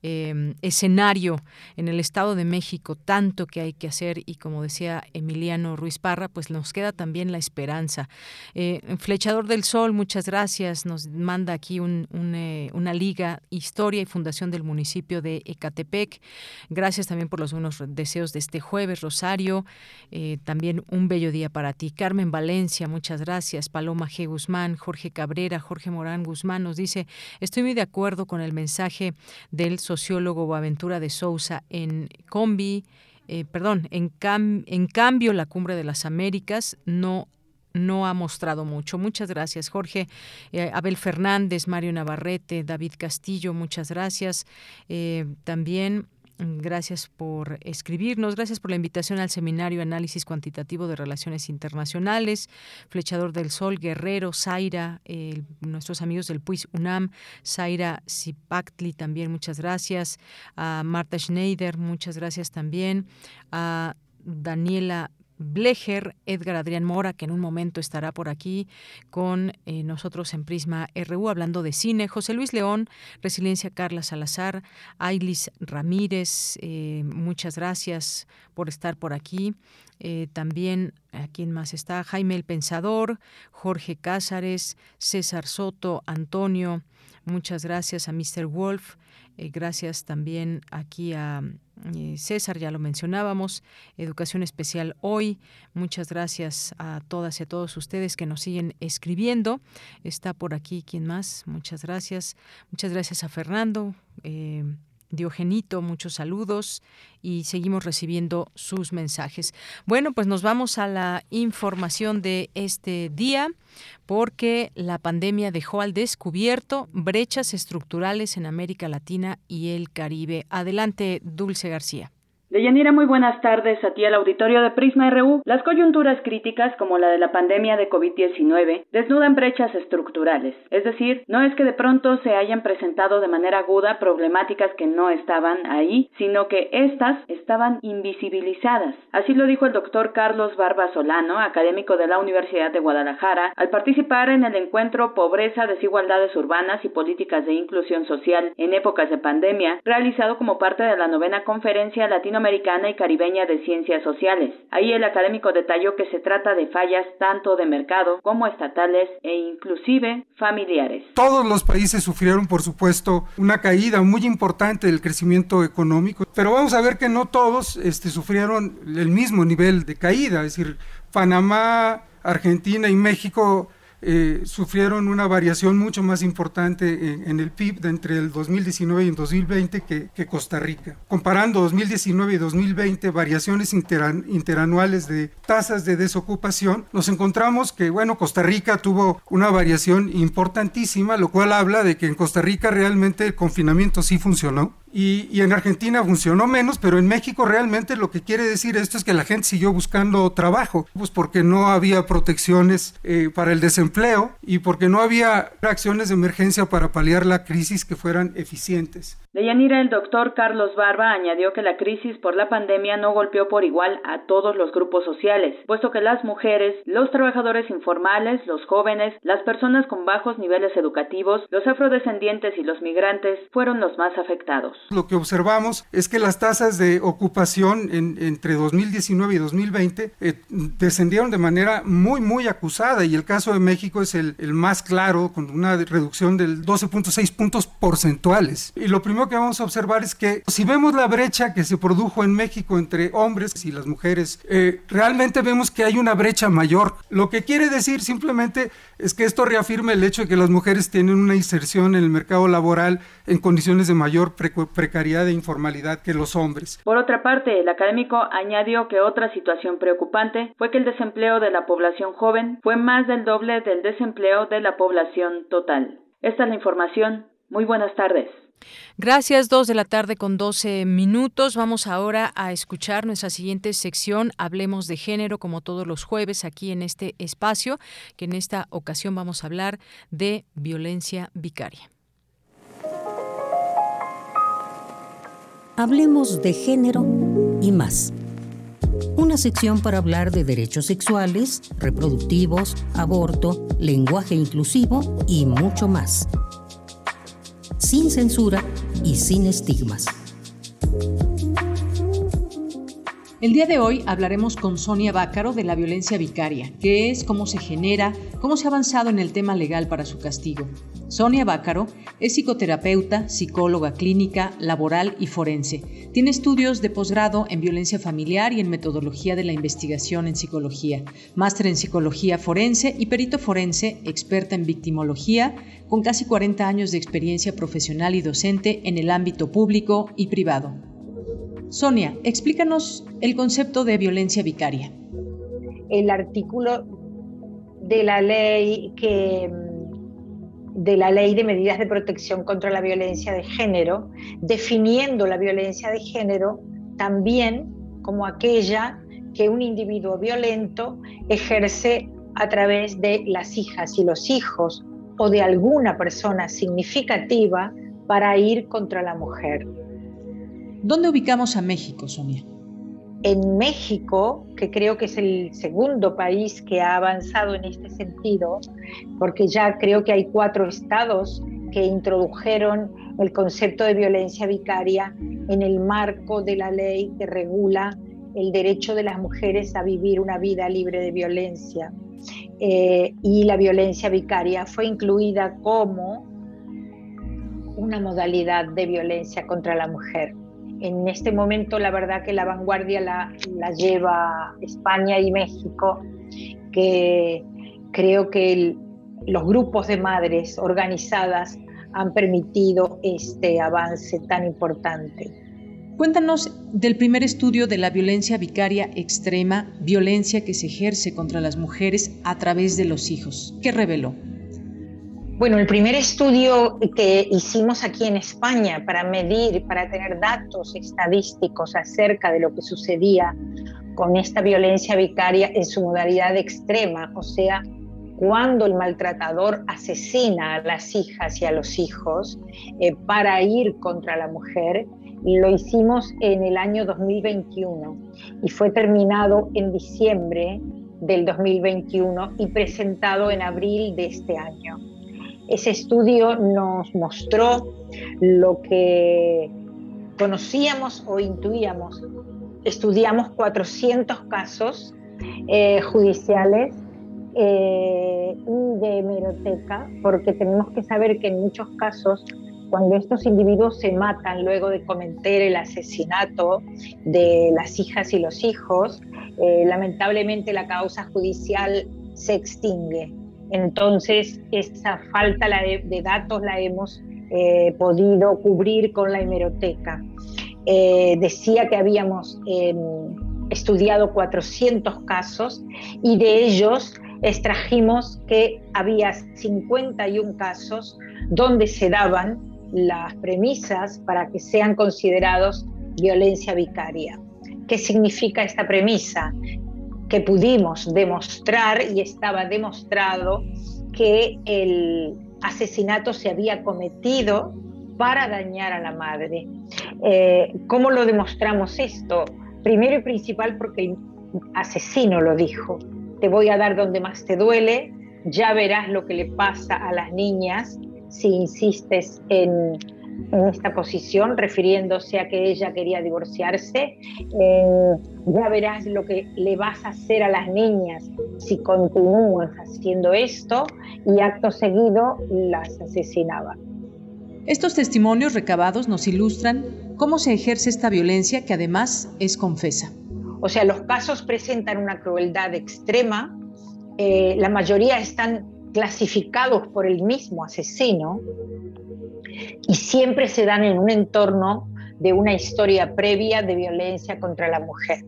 S1: Em, escenario en el Estado de México, tanto que hay que hacer y como decía Emiliano Ruiz Parra, pues nos queda también la esperanza. Eh, Flechador del Sol, muchas gracias, nos manda aquí eh, una liga, historia y fundación del municipio de Ecatepec. Gracias también por los buenos deseos de este jueves, Rosario. Eh, también un bello día para ti. Carmen Valencia, muchas gracias. Paloma G. Guzmán, Jorge Cabrera, Jorge Morán Guzmán nos dice, estoy muy de acuerdo con el mensaje del sociólogo Boaventura de Sousa en Combi, eh, perdón, en, en cambio la Cumbre de las Américas no no ha mostrado mucho. Muchas gracias, Jorge. Eh, Abel Fernández, Mario Navarrete, David Castillo, muchas gracias. Eh, también Gracias por escribirnos, gracias por la invitación al seminario Análisis Cuantitativo de Relaciones Internacionales, Flechador del Sol, Guerrero, Zaira, nuestros amigos del PUIS UNAM, Zaira Zipactli también, muchas gracias, a Marta Schneider, muchas gracias también, a Daniela Blecher, Edgar Adrián Mora, que en un momento estará por aquí con eh, nosotros en Prisma RU hablando de cine, José Luis León, Resiliencia Carla Salazar, Ailis Ramírez, eh, muchas gracias por estar por aquí. Eh, también, ¿a quién más está? Jaime el Pensador, Jorge Cázares, César Soto, Antonio, muchas gracias a Mr. Wolf, gracias también aquí a César, ya lo mencionábamos, Educación Especial hoy. Muchas gracias a todas y a todos ustedes que nos siguen escribiendo. Está por aquí, ¿quién más? Muchas gracias. Muchas gracias a Fernando. Eh, Diogenito, muchos saludos y seguimos recibiendo sus mensajes. Bueno, pues nos vamos a la información de este día porque la pandemia dejó al descubierto brechas estructurales en América Latina y el Caribe. Adelante, Dulce García.
S19: Deyanira, muy buenas tardes a ti al auditorio de Prisma RU. Las coyunturas críticas, como la de la pandemia de COVID-19, desnudan brechas estructurales. Es decir, no es que de pronto se hayan presentado de manera aguda problemáticas que no estaban ahí, sino que éstas estaban invisibilizadas. Así lo dijo el doctor Carlos Barba Solano, académico de la Universidad de Guadalajara, al participar en el encuentro Pobreza, Desigualdades Urbanas y Políticas de Inclusión Social en épocas de pandemia, realizado como parte de la novena conferencia latino Americana y Caribeña de Ciencias Sociales. Ahí el académico detalló que se trata de fallas tanto de mercado como estatales e inclusive familiares.
S20: Todos los países sufrieron, por supuesto, una caída muy importante del crecimiento económico, pero vamos a ver que no todos este, sufrieron el mismo nivel de caída, es decir, Panamá, Argentina y México eh, sufrieron una variación mucho más importante en, el PIB de entre el 2019 y el 2020 que, Costa Rica. Comparando 2019 y 2020, variaciones interanuales de tasas de desocupación, nos encontramos que, bueno, Costa Rica tuvo una variación importantísima, lo cual habla de que en Costa Rica realmente el confinamiento sí funcionó. Y, en Argentina funcionó menos, pero en México realmente lo que quiere decir esto es que la gente siguió buscando trabajo, pues porque no había protecciones eh, para el desempleo y porque no había acciones de emergencia para paliar la crisis que fueran eficientes.
S19: De Yanira, el doctor Carlos Barba añadió que la crisis por la pandemia no golpeó por igual a todos los grupos sociales, puesto que las mujeres, los trabajadores informales, los jóvenes, las personas con bajos niveles educativos, los afrodescendientes y los migrantes fueron los más afectados.
S20: Lo que observamos es que las tasas de ocupación entre 2019 y 2020 eh, descendieron de manera muy, muy acusada y el caso de México es el, el más claro, con una reducción del 12.6 puntos porcentuales. Y lo primero que vamos a observar es que si vemos la brecha que se produjo en México entre hombres y las mujeres, eh, realmente vemos que hay una brecha mayor. Lo que quiere decir simplemente es que esto reafirma el hecho de que las mujeres tienen una inserción en el mercado laboral en condiciones de mayor precariedad e informalidad que los hombres.
S19: Por otra parte, el académico añadió que otra situación preocupante fue que el desempleo de la población joven fue más del doble del desempleo de la población total. Esta es la información. Muy buenas tardes.
S1: Gracias, dos de la tarde con 12 minutos. Vamos ahora a escuchar nuestra siguiente sección, Hablemos de Género, como todos los jueves aquí en este espacio, que en esta ocasión vamos a hablar de violencia vicaria.
S4: Hablemos de género y más. Una sección para hablar de derechos sexuales, reproductivos, aborto, lenguaje inclusivo y mucho más sin censura y sin estigmas.
S1: El día de hoy hablaremos con Sonia Bácaro de la violencia vicaria, qué es, cómo se genera, cómo se ha avanzado en el tema legal para su castigo. Sonia Bácaro es psicoterapeuta, psicóloga clínica, laboral y forense. Tiene estudios de posgrado en violencia familiar y en metodología de la investigación en psicología, máster en psicología forense y perito forense, experta en victimología, con casi 40 años de experiencia profesional y docente en el ámbito público y privado. Sonia, explícanos el concepto de violencia vicaria.
S21: El artículo de la ley que de la ley de medidas de protección contra la violencia de género, definiendo la violencia de género también como aquella que un individuo violento ejerce a través de las hijas y los hijos o de alguna persona significativa para ir contra la mujer.
S1: ¿Dónde ubicamos a México, Sonia?
S21: En México, que creo que es el segundo país que ha avanzado en este sentido, porque ya creo que hay cuatro estados que introdujeron el concepto de violencia vicaria en el marco de la ley que regula el derecho de las mujeres a vivir una vida libre de violencia. Eh, y la violencia vicaria fue incluida como una modalidad de violencia contra la mujer. En este momento la verdad que la vanguardia la, lleva España y México, que creo que los grupos de madres organizadas han permitido este avance tan importante.
S1: Cuéntanos del primer estudio de la violencia vicaria extrema, violencia que se ejerce contra las mujeres a través de los hijos. ¿Qué reveló?
S21: Bueno, el primer estudio que hicimos aquí en España para medir, para tener datos estadísticos acerca de lo que sucedía con esta violencia vicaria en su modalidad extrema, o sea, cuando el maltratador asesina a las hijas y a los hijos eh, para ir contra la mujer, lo hicimos en el año 2021 y fue terminado en diciembre del 2021 y presentado en abril de este año. Ese estudio nos mostró lo que conocíamos o intuíamos. Estudiamos 400 casos eh, judiciales eh, y de hemeroteca, porque tenemos que saber que en muchos casos cuando estos individuos se matan luego de cometer el asesinato de las hijas y los hijos, eh, lamentablemente la causa judicial se extingue. Entonces, esa falta de, datos la hemos eh, podido cubrir con la hemeroteca. Eh, decía que habíamos em, estudiado 400 casos y de ellos extrajimos que había 51 casos donde se daban las premisas para que sean considerados violencia vicaria. ¿Qué significa esta premisa? Que pudimos demostrar y estaba demostrado que el asesinato se había cometido para dañar a la madre. Eh, ¿Cómo lo demostramos esto? Primero y principal porque el asesino lo dijo. Te voy a dar donde más te duele, ya verás lo que le pasa a las niñas si insistes en, esta posición, refiriéndose a que ella quería divorciarse. Eh, ya verás lo que le vas a hacer a las niñas si continúas haciendo esto y acto seguido las asesinaba.
S22: Estos testimonios recabados nos ilustran cómo se ejerce esta violencia que además es confesa.
S21: O sea, los casos presentan una crueldad extrema, eh, la mayoría están clasificados por el mismo asesino y siempre se dan en un entorno de una historia previa de violencia contra la mujer.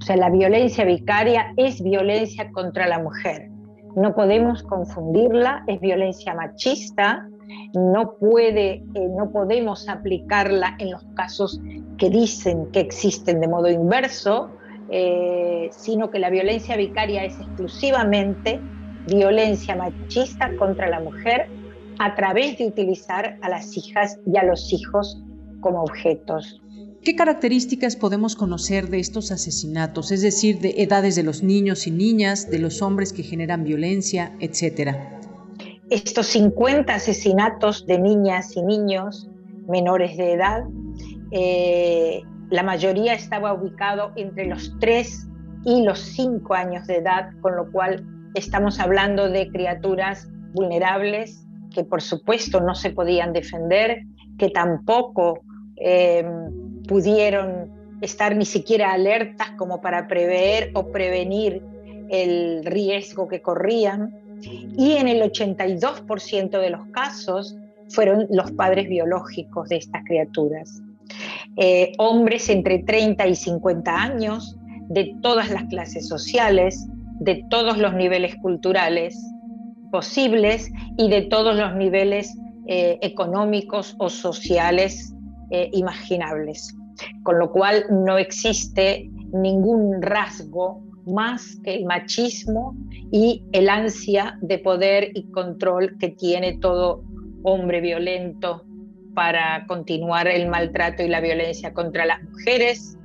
S21: O sea, la violencia vicaria es violencia contra la mujer. No podemos confundirla, es violencia machista, no, puede, eh, no podemos aplicarla en los casos que dicen que existen de modo inverso, eh, sino que la violencia vicaria es exclusivamente violencia machista contra la mujer a través de utilizar a las hijas y a los hijos como objetos.
S22: ¿Qué características podemos conocer de estos asesinatos? Es decir, de edades de los niños y niñas, de los hombres que generan violencia, etcétera.
S21: Estos 50 asesinatos de niñas y niños menores de edad, eh, la mayoría estaba ubicado entre los 3 y los 5 años de edad, con lo cual Estamos hablando de criaturas vulnerables que por supuesto no se podían defender, que tampoco eh, pudieron estar ni siquiera alertas como para prever o prevenir el riesgo que corrían. Y en el 82% de los casos fueron los padres biológicos de estas criaturas. Eh, hombres entre 30 y 50 años, de todas las clases sociales, de todos los niveles culturales posibles y de todos los niveles eh, económicos o sociales eh, imaginables. Con lo cual no existe ningún rasgo más que el machismo y el ansia de poder y control que tiene todo hombre violento para continuar el maltrato y la violencia contra las mujeres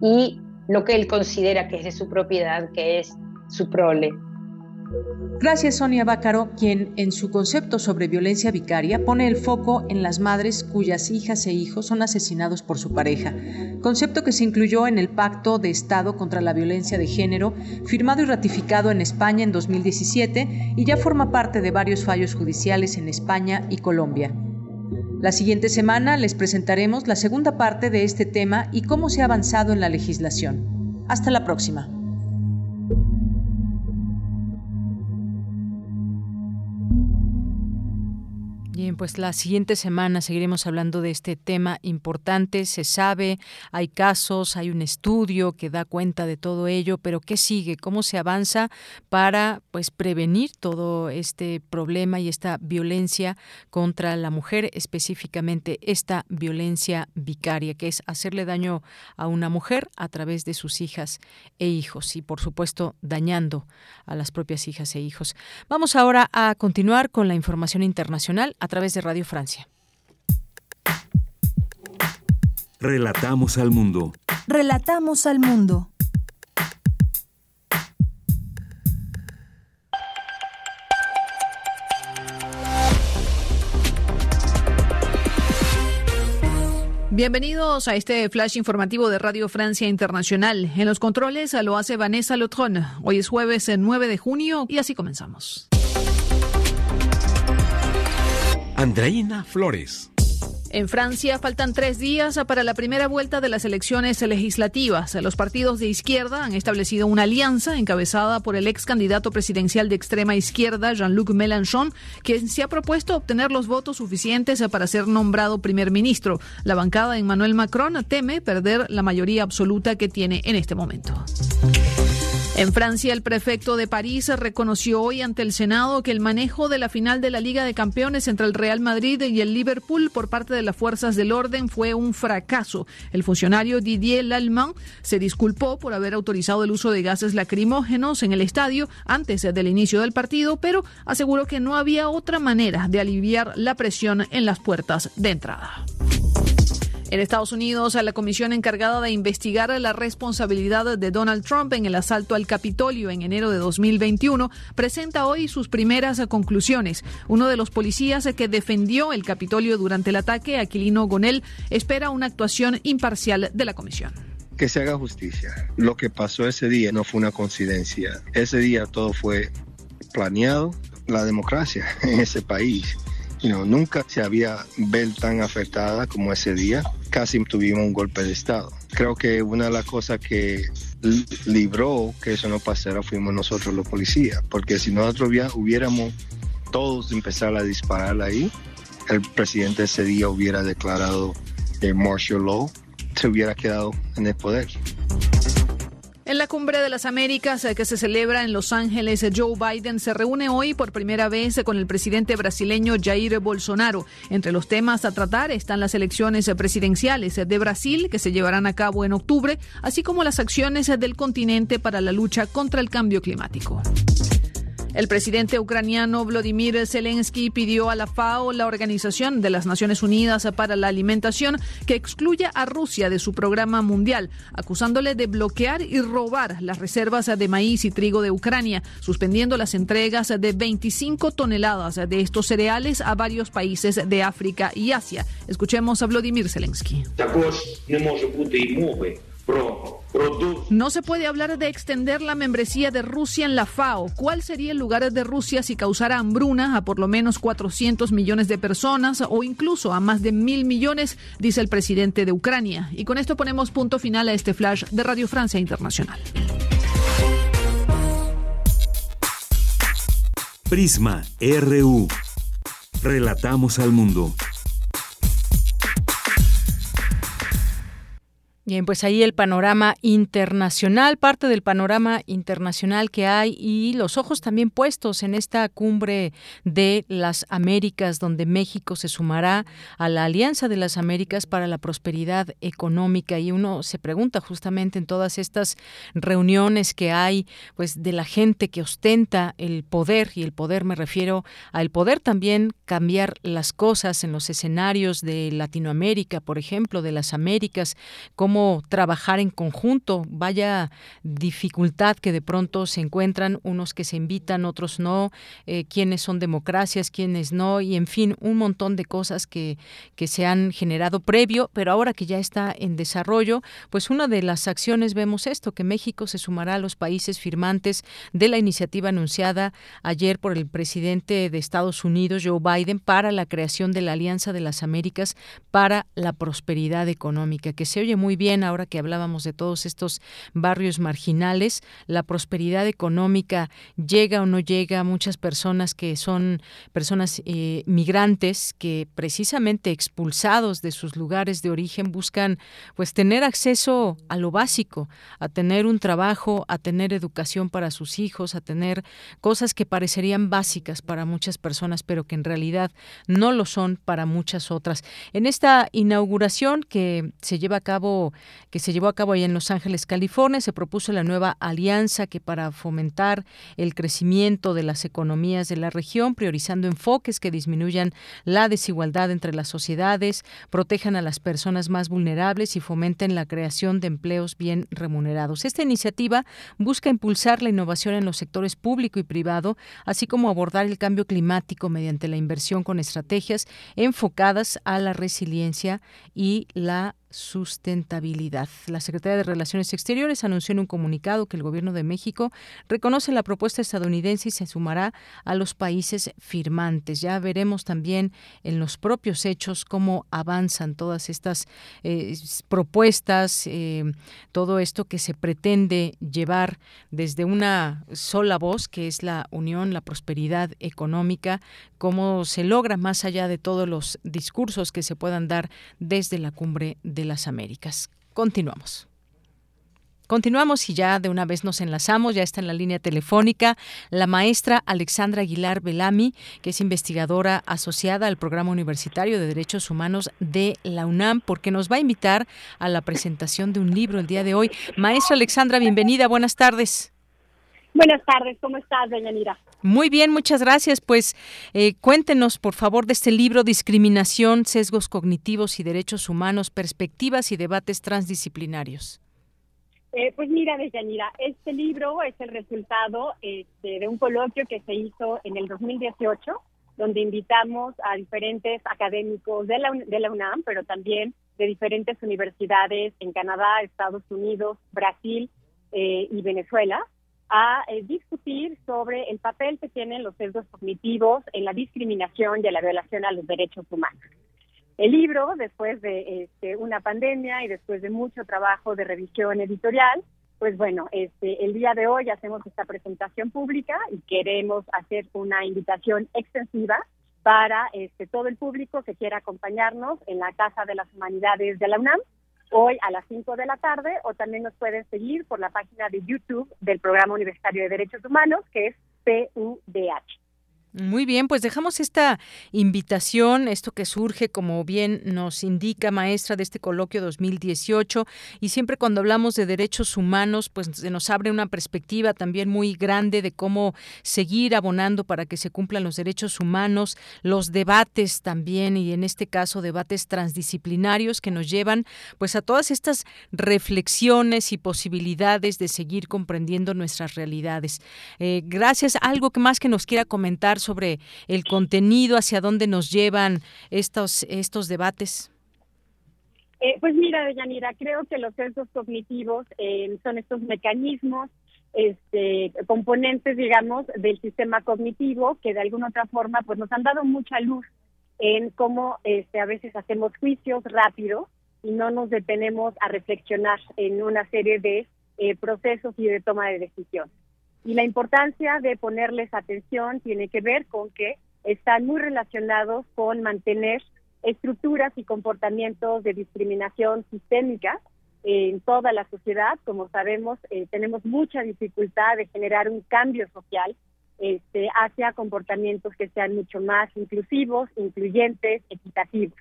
S21: y lo que él considera que es de su propiedad, que es su prole.
S22: Gracias Sonia Bácaro, quien en su concepto sobre violencia vicaria pone el foco en las madres cuyas hijas e hijos son asesinados por su pareja, concepto que se incluyó en el Pacto de Estado contra la Violencia de Género, firmado y ratificado en España en 2017 y ya forma parte de varios fallos judiciales en España y Colombia. La siguiente semana les presentaremos la segunda parte de este tema y cómo se ha avanzado en la legislación. Hasta la próxima.
S1: Bien, pues la siguiente semana seguiremos hablando de este tema importante. Se sabe, hay casos, hay un estudio que da cuenta de todo ello, pero ¿qué sigue? ¿Cómo se avanza para pues prevenir todo este problema y esta violencia contra la mujer, específicamente esta violencia vicaria, que es hacerle daño a una mujer a través de sus hijas e hijos y por supuesto dañando a las propias hijas e hijos. Vamos ahora a continuar con la información internacional a través de Radio Francia.
S2: Relatamos al mundo.
S3: Relatamos al mundo.
S22: Bienvenidos a este flash informativo de Radio Francia Internacional. En los controles lo hace Vanessa Lotron. Hoy es jueves 9 de junio y así comenzamos.
S2: Andreina Flores.
S22: En Francia faltan tres días para la primera vuelta de las elecciones legislativas. Los partidos de izquierda han establecido una alianza encabezada por el ex candidato presidencial de extrema izquierda, Jean-Luc Mélenchon, quien se ha propuesto obtener los votos suficientes para ser nombrado primer ministro. La bancada de Emmanuel Macron teme perder la mayoría absoluta que tiene en este momento. En Francia, el prefecto de París reconoció hoy ante el Senado que el manejo de la final de la Liga de Campeones entre el Real Madrid y el Liverpool por parte de las fuerzas del orden fue un fracaso. El funcionario Didier Lallemand se disculpó por haber autorizado el uso de gases lacrimógenos en el estadio antes del inicio del partido, pero aseguró que no había otra manera de aliviar la presión en las puertas de entrada. En Estados Unidos, la comisión encargada de investigar la responsabilidad de Donald Trump en el asalto al Capitolio en enero de 2021 presenta hoy sus primeras conclusiones. Uno de los policías que defendió el Capitolio durante el ataque, Aquilino Gonel, espera una actuación imparcial de la comisión
S23: que se haga justicia. Lo que pasó ese día no fue una coincidencia. Ese día todo fue planeado. La democracia en ese país nunca se había ver tan afectada como ese día. Casi tuvimos un golpe de Estado. Creo que una de las cosas que libró que eso no pasara fuimos nosotros los policías, porque si nosotros hubiéramos todos empezado a disparar ahí, el presidente ese día hubiera declarado el martial law, se hubiera quedado en el poder.
S22: En la Cumbre de las Américas eh, que se celebra en Los Ángeles, eh, Joe Biden se reúne hoy por primera vez eh, con el presidente brasileño Jair Bolsonaro. Entre los temas a tratar están las elecciones presidenciales de Brasil que se llevarán a cabo en octubre, así como las acciones del continente para la lucha contra el cambio climático. El presidente ucraniano Vladimir Zelensky pidió a la FAO, la Organización de las Naciones Unidas para la Alimentación, que excluya a Rusia de su programa mundial, acusándole de bloquear y robar las reservas de maíz y trigo de Ucrania, suspendiendo las entregas de 25 toneladas de estos cereales a varios países de África y Asia. Escuchemos a Vladimir Zelensky. No se puede hablar de extender la membresía de Rusia en la FAO. ¿Cuál sería el lugar de Rusia si causara hambruna a por lo menos 400 millones de personas o incluso a más de mil millones? Dice el presidente de Ucrania. Y con esto ponemos punto final a este flash de Radio Francia Internacional.
S2: Prisma RU. Relatamos al mundo.
S1: Bien, pues ahí el panorama internacional, parte del panorama internacional que hay y los ojos también puestos en esta cumbre de las Américas, donde México se sumará a la Alianza de las Américas para la Prosperidad Económica. Y uno se pregunta justamente en todas estas reuniones que hay, pues de la gente que ostenta el poder, y el poder me refiero al poder también cambiar las cosas en los escenarios de Latinoamérica, por ejemplo, de las Américas, trabajar en conjunto. Vaya dificultad que de pronto se encuentran unos que se invitan, otros no, eh, quiénes son democracias, quiénes no, y en fin, un montón de cosas que, que se han generado previo, pero ahora que ya está en desarrollo, pues una de las acciones vemos esto, que México se sumará a los países firmantes de la iniciativa anunciada ayer por el presidente de Estados Unidos, Joe Biden, para la creación de la Alianza de las Américas para la Prosperidad Económica, que se oye muy bien ahora que hablábamos de todos estos barrios marginales, la prosperidad económica llega o no llega a muchas personas que son personas eh, migrantes que precisamente expulsados de sus lugares de origen buscan pues tener acceso a lo básico, a tener un trabajo, a tener educación para sus hijos, a tener cosas que parecerían básicas para muchas personas, pero que en realidad no lo son para muchas otras. En esta inauguración que se lleva a cabo, que se llevó a cabo allá en Los Ángeles, California, se propuso la nueva alianza que para fomentar el crecimiento de las economías de la región, priorizando enfoques que disminuyan la desigualdad entre las sociedades, protejan a las personas más vulnerables y fomenten la creación de empleos bien remunerados. Esta iniciativa busca impulsar la innovación en los sectores público y privado, así como abordar el cambio climático mediante la inversión con estrategias enfocadas a la resiliencia y la sustentabilidad. La Secretaría de Relaciones Exteriores anunció en un comunicado que el Gobierno de México reconoce la propuesta estadounidense y se sumará a los países firmantes. Ya veremos también en los propios hechos cómo avanzan todas estas eh, propuestas, eh, todo esto que se pretende llevar desde una sola voz, que es la unión, la prosperidad económica, cómo se logra más allá de todos los discursos que se puedan dar desde la cumbre de las Américas. Continuamos. Continuamos y ya de una vez nos enlazamos, ya está en la línea telefónica la maestra Alexandra Aguilar Belami, que es investigadora asociada al Programa Universitario de Derechos Humanos de la UNAM, porque nos va a invitar a la presentación de un libro el día de hoy. Maestra Alexandra, bienvenida, buenas tardes.
S24: Buenas tardes, ¿cómo estás, doña Nira?
S1: Muy bien, muchas gracias. Pues eh, cuéntenos, por favor, de este libro Discriminación, Sesgos Cognitivos y Derechos Humanos, Perspectivas y Debates Transdisciplinarios.
S24: Eh, pues mira, Deyanira, este libro es el resultado este, de un coloquio que se hizo en el 2018, donde invitamos a diferentes académicos de la, de la UNAM, pero también de diferentes universidades en Canadá, Estados Unidos, Brasil eh, y Venezuela, a eh, discutir sobre el papel que tienen los sesgos cognitivos en la discriminación y la violación a los derechos humanos. El libro, después de este, una pandemia y después de mucho trabajo de revisión editorial, pues bueno, este, el día de hoy hacemos esta presentación pública y queremos hacer una invitación extensiva para este, todo el público que quiera acompañarnos en la Casa de las Humanidades de la UNAM hoy a las 5 de la tarde o también nos pueden seguir por la página de YouTube del Programa Universitario de Derechos Humanos, que es PUDH.
S1: Muy bien, pues dejamos esta invitación, esto que surge, como bien nos indica maestra de este coloquio 2018, y siempre cuando hablamos de derechos humanos, pues se nos abre una perspectiva también muy grande de cómo seguir abonando para que se cumplan los derechos humanos, los debates también, y en este caso debates transdisciplinarios que nos llevan pues a todas estas reflexiones y posibilidades de seguir comprendiendo nuestras realidades. Eh, gracias. Algo que más que nos quiera comentar sobre el contenido, hacia dónde nos llevan estos, estos debates?
S24: Eh, pues mira, Yanira, creo que los sesgos cognitivos eh, son estos mecanismos, este, componentes, digamos, del sistema cognitivo que de alguna otra forma pues nos han dado mucha luz en cómo este, a veces hacemos juicios rápidos y no nos detenemos a reflexionar en una serie de eh, procesos y de toma de decisión. Y la importancia de ponerles atención tiene que ver con que están muy relacionados con mantener estructuras y comportamientos de discriminación sistémica en toda la sociedad. Como sabemos, eh, tenemos mucha dificultad de generar un cambio social este, hacia comportamientos que sean mucho más inclusivos, incluyentes, equitativos.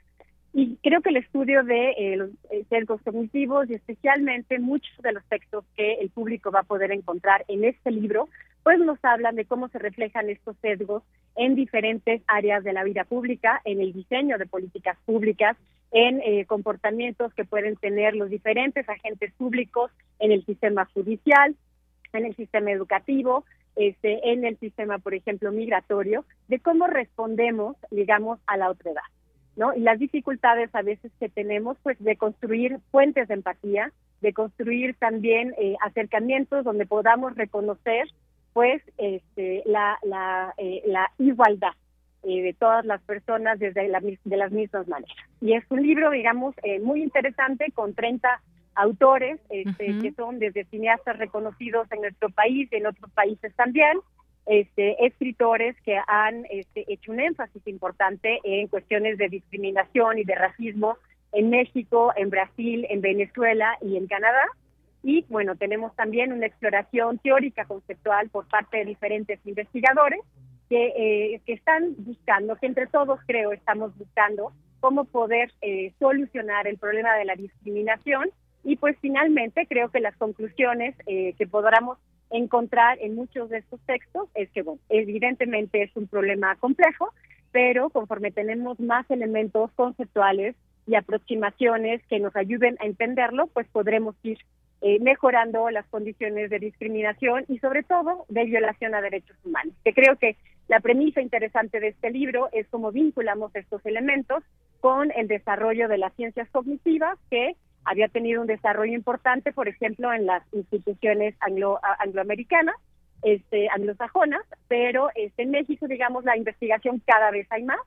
S24: Y creo que el estudio de eh, los eh, sesgos cognitivos y especialmente muchos de los textos que el público va a poder encontrar en este libro, pues nos hablan de cómo se reflejan estos sesgos en diferentes áreas de la vida pública, en el diseño de políticas públicas, en eh, comportamientos que pueden tener los diferentes agentes públicos en el sistema judicial, en el sistema educativo, este, en el sistema, por ejemplo, migratorio, de cómo respondemos, digamos, a la otredad. ¿No? Y las dificultades a veces que tenemos, pues, de construir puentes de empatía, de construir también eh, acercamientos donde podamos reconocer, pues, este, la, la, eh, la igualdad eh, de todas las personas desde la, de las mismas maneras. Y es un libro, digamos, muy interesante con 30 autores este, que son desde cineastas reconocidos en nuestro país y en otros países también, este, escritores que han este, hecho un énfasis importante en cuestiones de discriminación y de racismo en México, en Brasil, en Venezuela y en Canadá. Y bueno, tenemos también una exploración teórica conceptual por parte de diferentes investigadores que, eh, que están buscando, que entre todos creo estamos buscando cómo poder eh, solucionar el problema de la discriminación y pues finalmente creo que las conclusiones eh, que podamos encontrar en muchos de estos textos es que, evidentemente es un problema complejo, pero conforme tenemos más elementos conceptuales y aproximaciones que nos ayuden a entenderlo, pues podremos ir eh, mejorando las condiciones de discriminación y sobre todo de violación a derechos humanos. Que creo que la premisa interesante de este libro es cómo vinculamos estos elementos con el desarrollo de las ciencias cognitivas que había tenido un desarrollo importante, por ejemplo, en las instituciones anglo, angloamericanas, este, anglosajonas, pero este, en México, digamos, la investigación cada vez hay más.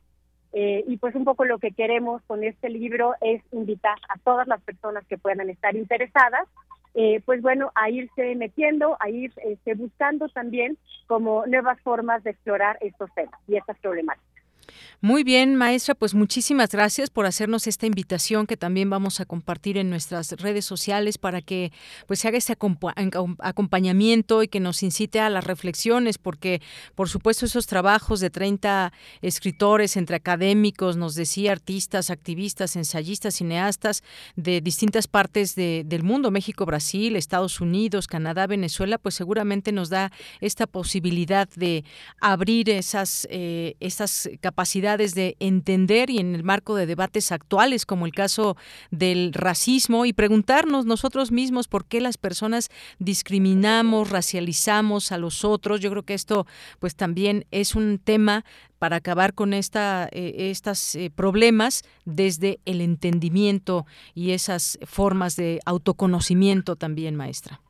S24: Eh, y pues un poco lo que queremos con este libro es invitar a todas las personas que puedan estar interesadas, eh, pues bueno, a irse metiendo, a ir este, buscando también como nuevas formas de explorar estos temas y estas problemáticas.
S1: Muy bien, maestra, pues muchísimas gracias por hacernos esta invitación que también vamos a compartir en nuestras redes sociales para que pues se haga este acompañamiento y que nos incite a las reflexiones, porque por supuesto esos trabajos de 30 escritores entre académicos, nos decía artistas, activistas, ensayistas, cineastas de distintas partes del mundo, México, Brasil, Estados Unidos, Canadá, Venezuela, pues seguramente nos da esta posibilidad de abrir esas, eh, esas capacidades de entender y en el marco de debates actuales como el caso del racismo y preguntarnos nosotros mismos por qué las personas discriminamos, racializamos a los otros. Yo creo que esto pues también es un tema para acabar con esta, eh, estos eh, problemas desde el entendimiento y esas formas de autoconocimiento también, maestra.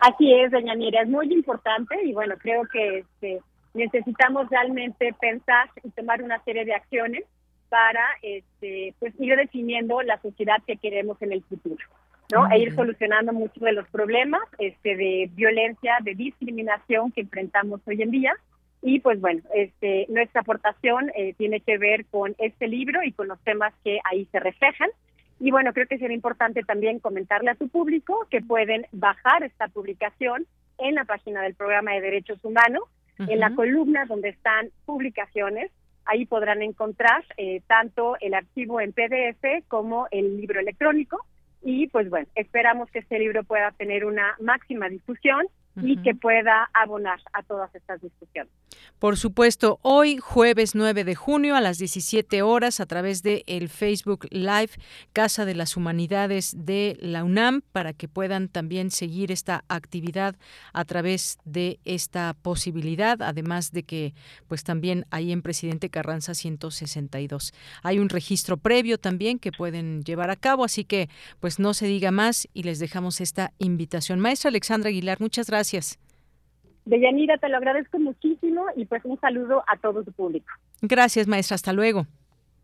S24: Así es, doña Mira, es muy importante y bueno, creo que este, necesitamos realmente pensar y tomar una serie de acciones para este, pues ir definiendo la sociedad que queremos en el futuro. ¿no? E ir solucionando muchos de los problemas este, de violencia, de discriminación que enfrentamos hoy en día. Y pues bueno, este, nuestra aportación eh, tiene que ver con este libro y con los temas que ahí se reflejan. Y bueno, creo que sería importante también comentarle a su público que pueden bajar esta publicación en la página del Programa de Derechos Humanos en la columna donde están publicaciones, ahí podrán encontrar eh, tanto el archivo en PDF como el libro electrónico. Y pues bueno, esperamos que este libro pueda tener una máxima difusión y que pueda abonar a todas estas discusiones.
S1: Por supuesto, hoy jueves 9 de junio a las 17 horas a través de el Facebook Live Casa de las Humanidades de la UNAM para que puedan también seguir esta actividad a través de esta posibilidad, además de que pues también hay en Presidente Carranza 162. Hay un registro previo también que pueden llevar a cabo, así que pues no se diga más y les dejamos esta invitación. Maestra Alexandra Aguilar, muchas gracias.
S24: Deyanira, te lo agradezco muchísimo y pues un saludo a todo tu público.
S1: Gracias, maestra. Hasta luego.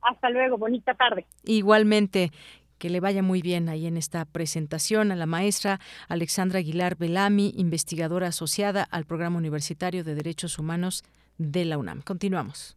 S24: Hasta luego. Bonita tarde.
S1: Igualmente. Que le vaya muy bien ahí en esta presentación a la maestra Alexandra Aguilar Belami, investigadora asociada al Programa Universitario de Derechos Humanos de la UNAM. Continuamos.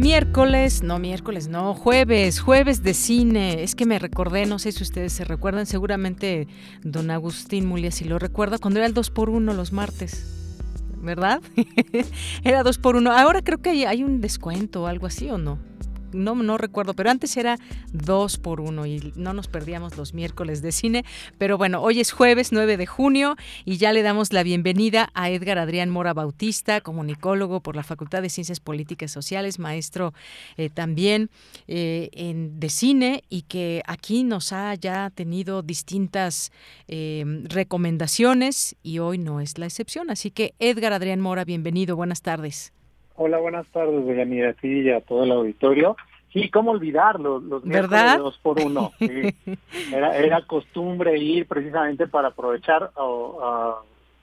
S1: Miércoles, no miércoles, no, jueves, jueves de cine. Es que me recordé, no sé si ustedes se recuerdan, seguramente don Agustín Mulia si lo recuerda, cuando era el 2 por 1 los martes. ¿Verdad? era 2 por 1 Ahora creo que hay, un descuento o algo así, ¿o no? No, no recuerdo, pero antes era dos por uno y no nos perdíamos los miércoles de cine. Pero bueno, hoy es jueves 9 de junio y ya le damos la bienvenida a Edgar Adrián Mora Bautista, comunicólogo por la Facultad de Ciencias Políticas Sociales, maestro eh, también eh, en, de cine y que aquí nos ha ya tenido distintas eh, recomendaciones y hoy no es la excepción. Así que Edgar Adrián Mora, bienvenido, buenas tardes.
S25: Hola, buenas tardes, Deyanira, a ti y a todo el auditorio. Sí, cómo olvidarlo, los
S1: ¿verdad?
S25: dos por uno. Era, era costumbre ir precisamente para aprovechar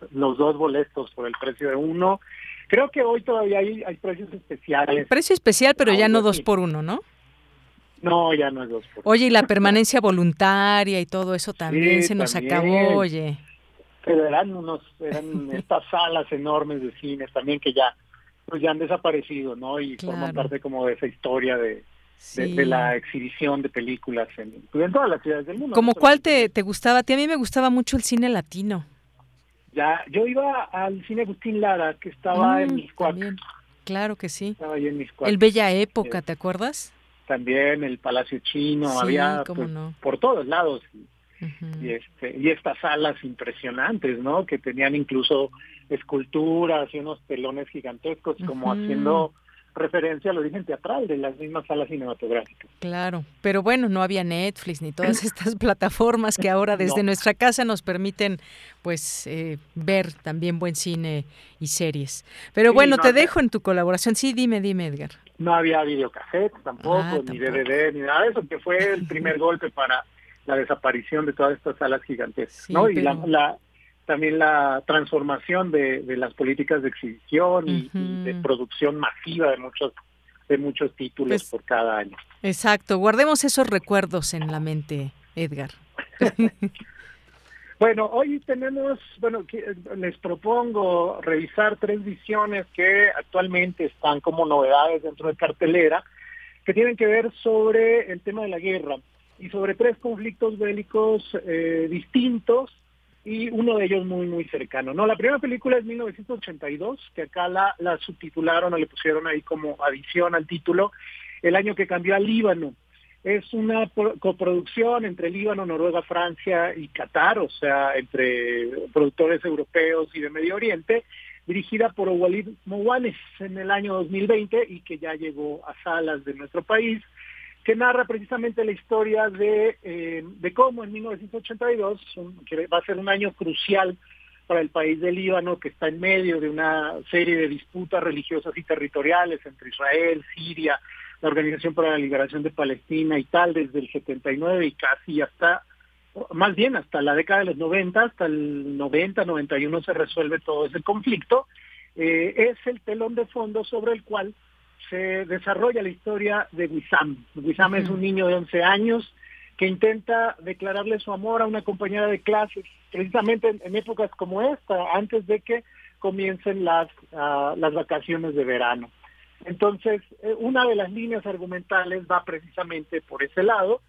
S25: los dos boletos por el precio de uno. Creo que hoy todavía hay, hay precios especiales.
S1: Precio especial, pero ya no dos por uno, ¿no?
S25: No, ya no es dos por
S1: uno. Oye, y la permanencia voluntaria y todo eso también se nos acabó, oye.
S25: Pero eran unos, eran estas salas enormes de cines también que ya pues ya han desaparecido, ¿no? Y forman parte como de esa historia de, de, la exhibición de películas en, pues, en, todas las ciudades del mundo.
S1: ¿Como cuál te, te gustaba? A ti a mí me gustaba mucho el cine latino.
S25: Ya, yo iba al cine Agustín Lara, que estaba en mm, Miscuac.
S1: Claro que sí.
S25: Estaba ahí en Miscuac.
S1: El Bella Época, ¿te acuerdas?
S25: También el Palacio Chino, había pues, por todos lados. y, este, y estas salas impresionantes, ¿no? Que tenían incluso esculturas y unos telones gigantescos, como haciendo referencia al origen teatral de las mismas salas cinematográficas.
S1: Claro, pero bueno, no había Netflix ni todas estas plataformas que ahora desde nuestra casa nos permiten pues eh, ver también buen cine y series. Pero bueno, te dejo en tu colaboración. Sí, dime, dime, Edgar.
S25: No había videocassette tampoco, ah, ni DVD, ni nada de eso, que fue el primer golpe para la desaparición de todas estas salas gigantescas, ¿no? Y la, también la transformación de, las políticas de exhibición y, de producción masiva de muchos de muchos títulos pues por cada año.
S1: Exacto, guardemos esos recuerdos en la mente, Edgar.
S25: bueno, hoy tenemos, bueno, les propongo revisar tres visiones que actualmente están como novedades dentro de cartelera, que tienen que ver sobre el tema de la guerra y sobre tres conflictos bélicos eh, distintos y uno de ellos muy, muy cercano. No, la primera película es 1982, que acá la, la subtitularon o le pusieron ahí como adición al título, el año que cambió al Líbano. Es una coproducción entre Líbano, Noruega, Francia y Qatar, o sea, entre productores europeos y de Medio Oriente, dirigida por Walid Mowanes en el año 2020 y que ya llegó a salas de nuestro país que narra precisamente la historia de, eh, de cómo en 1982, que va a ser un año crucial para el país del Líbano, que está en medio de una serie de disputas religiosas y territoriales entre Israel, Siria, la Organización para la Liberación de Palestina y tal, desde el 79 y casi hasta, más bien hasta la década de los 90, hasta el 90, 91 se resuelve todo ese conflicto, eh, es el telón de fondo sobre el cual se desarrolla la historia de Wissam. Wissam es un niño de 11 años que intenta declararle su amor a una compañera de clases, precisamente en, épocas como esta, antes de que comiencen las, ah, las vacaciones de verano. Entonces, eh, una de las líneas argumentales va precisamente por ese lado.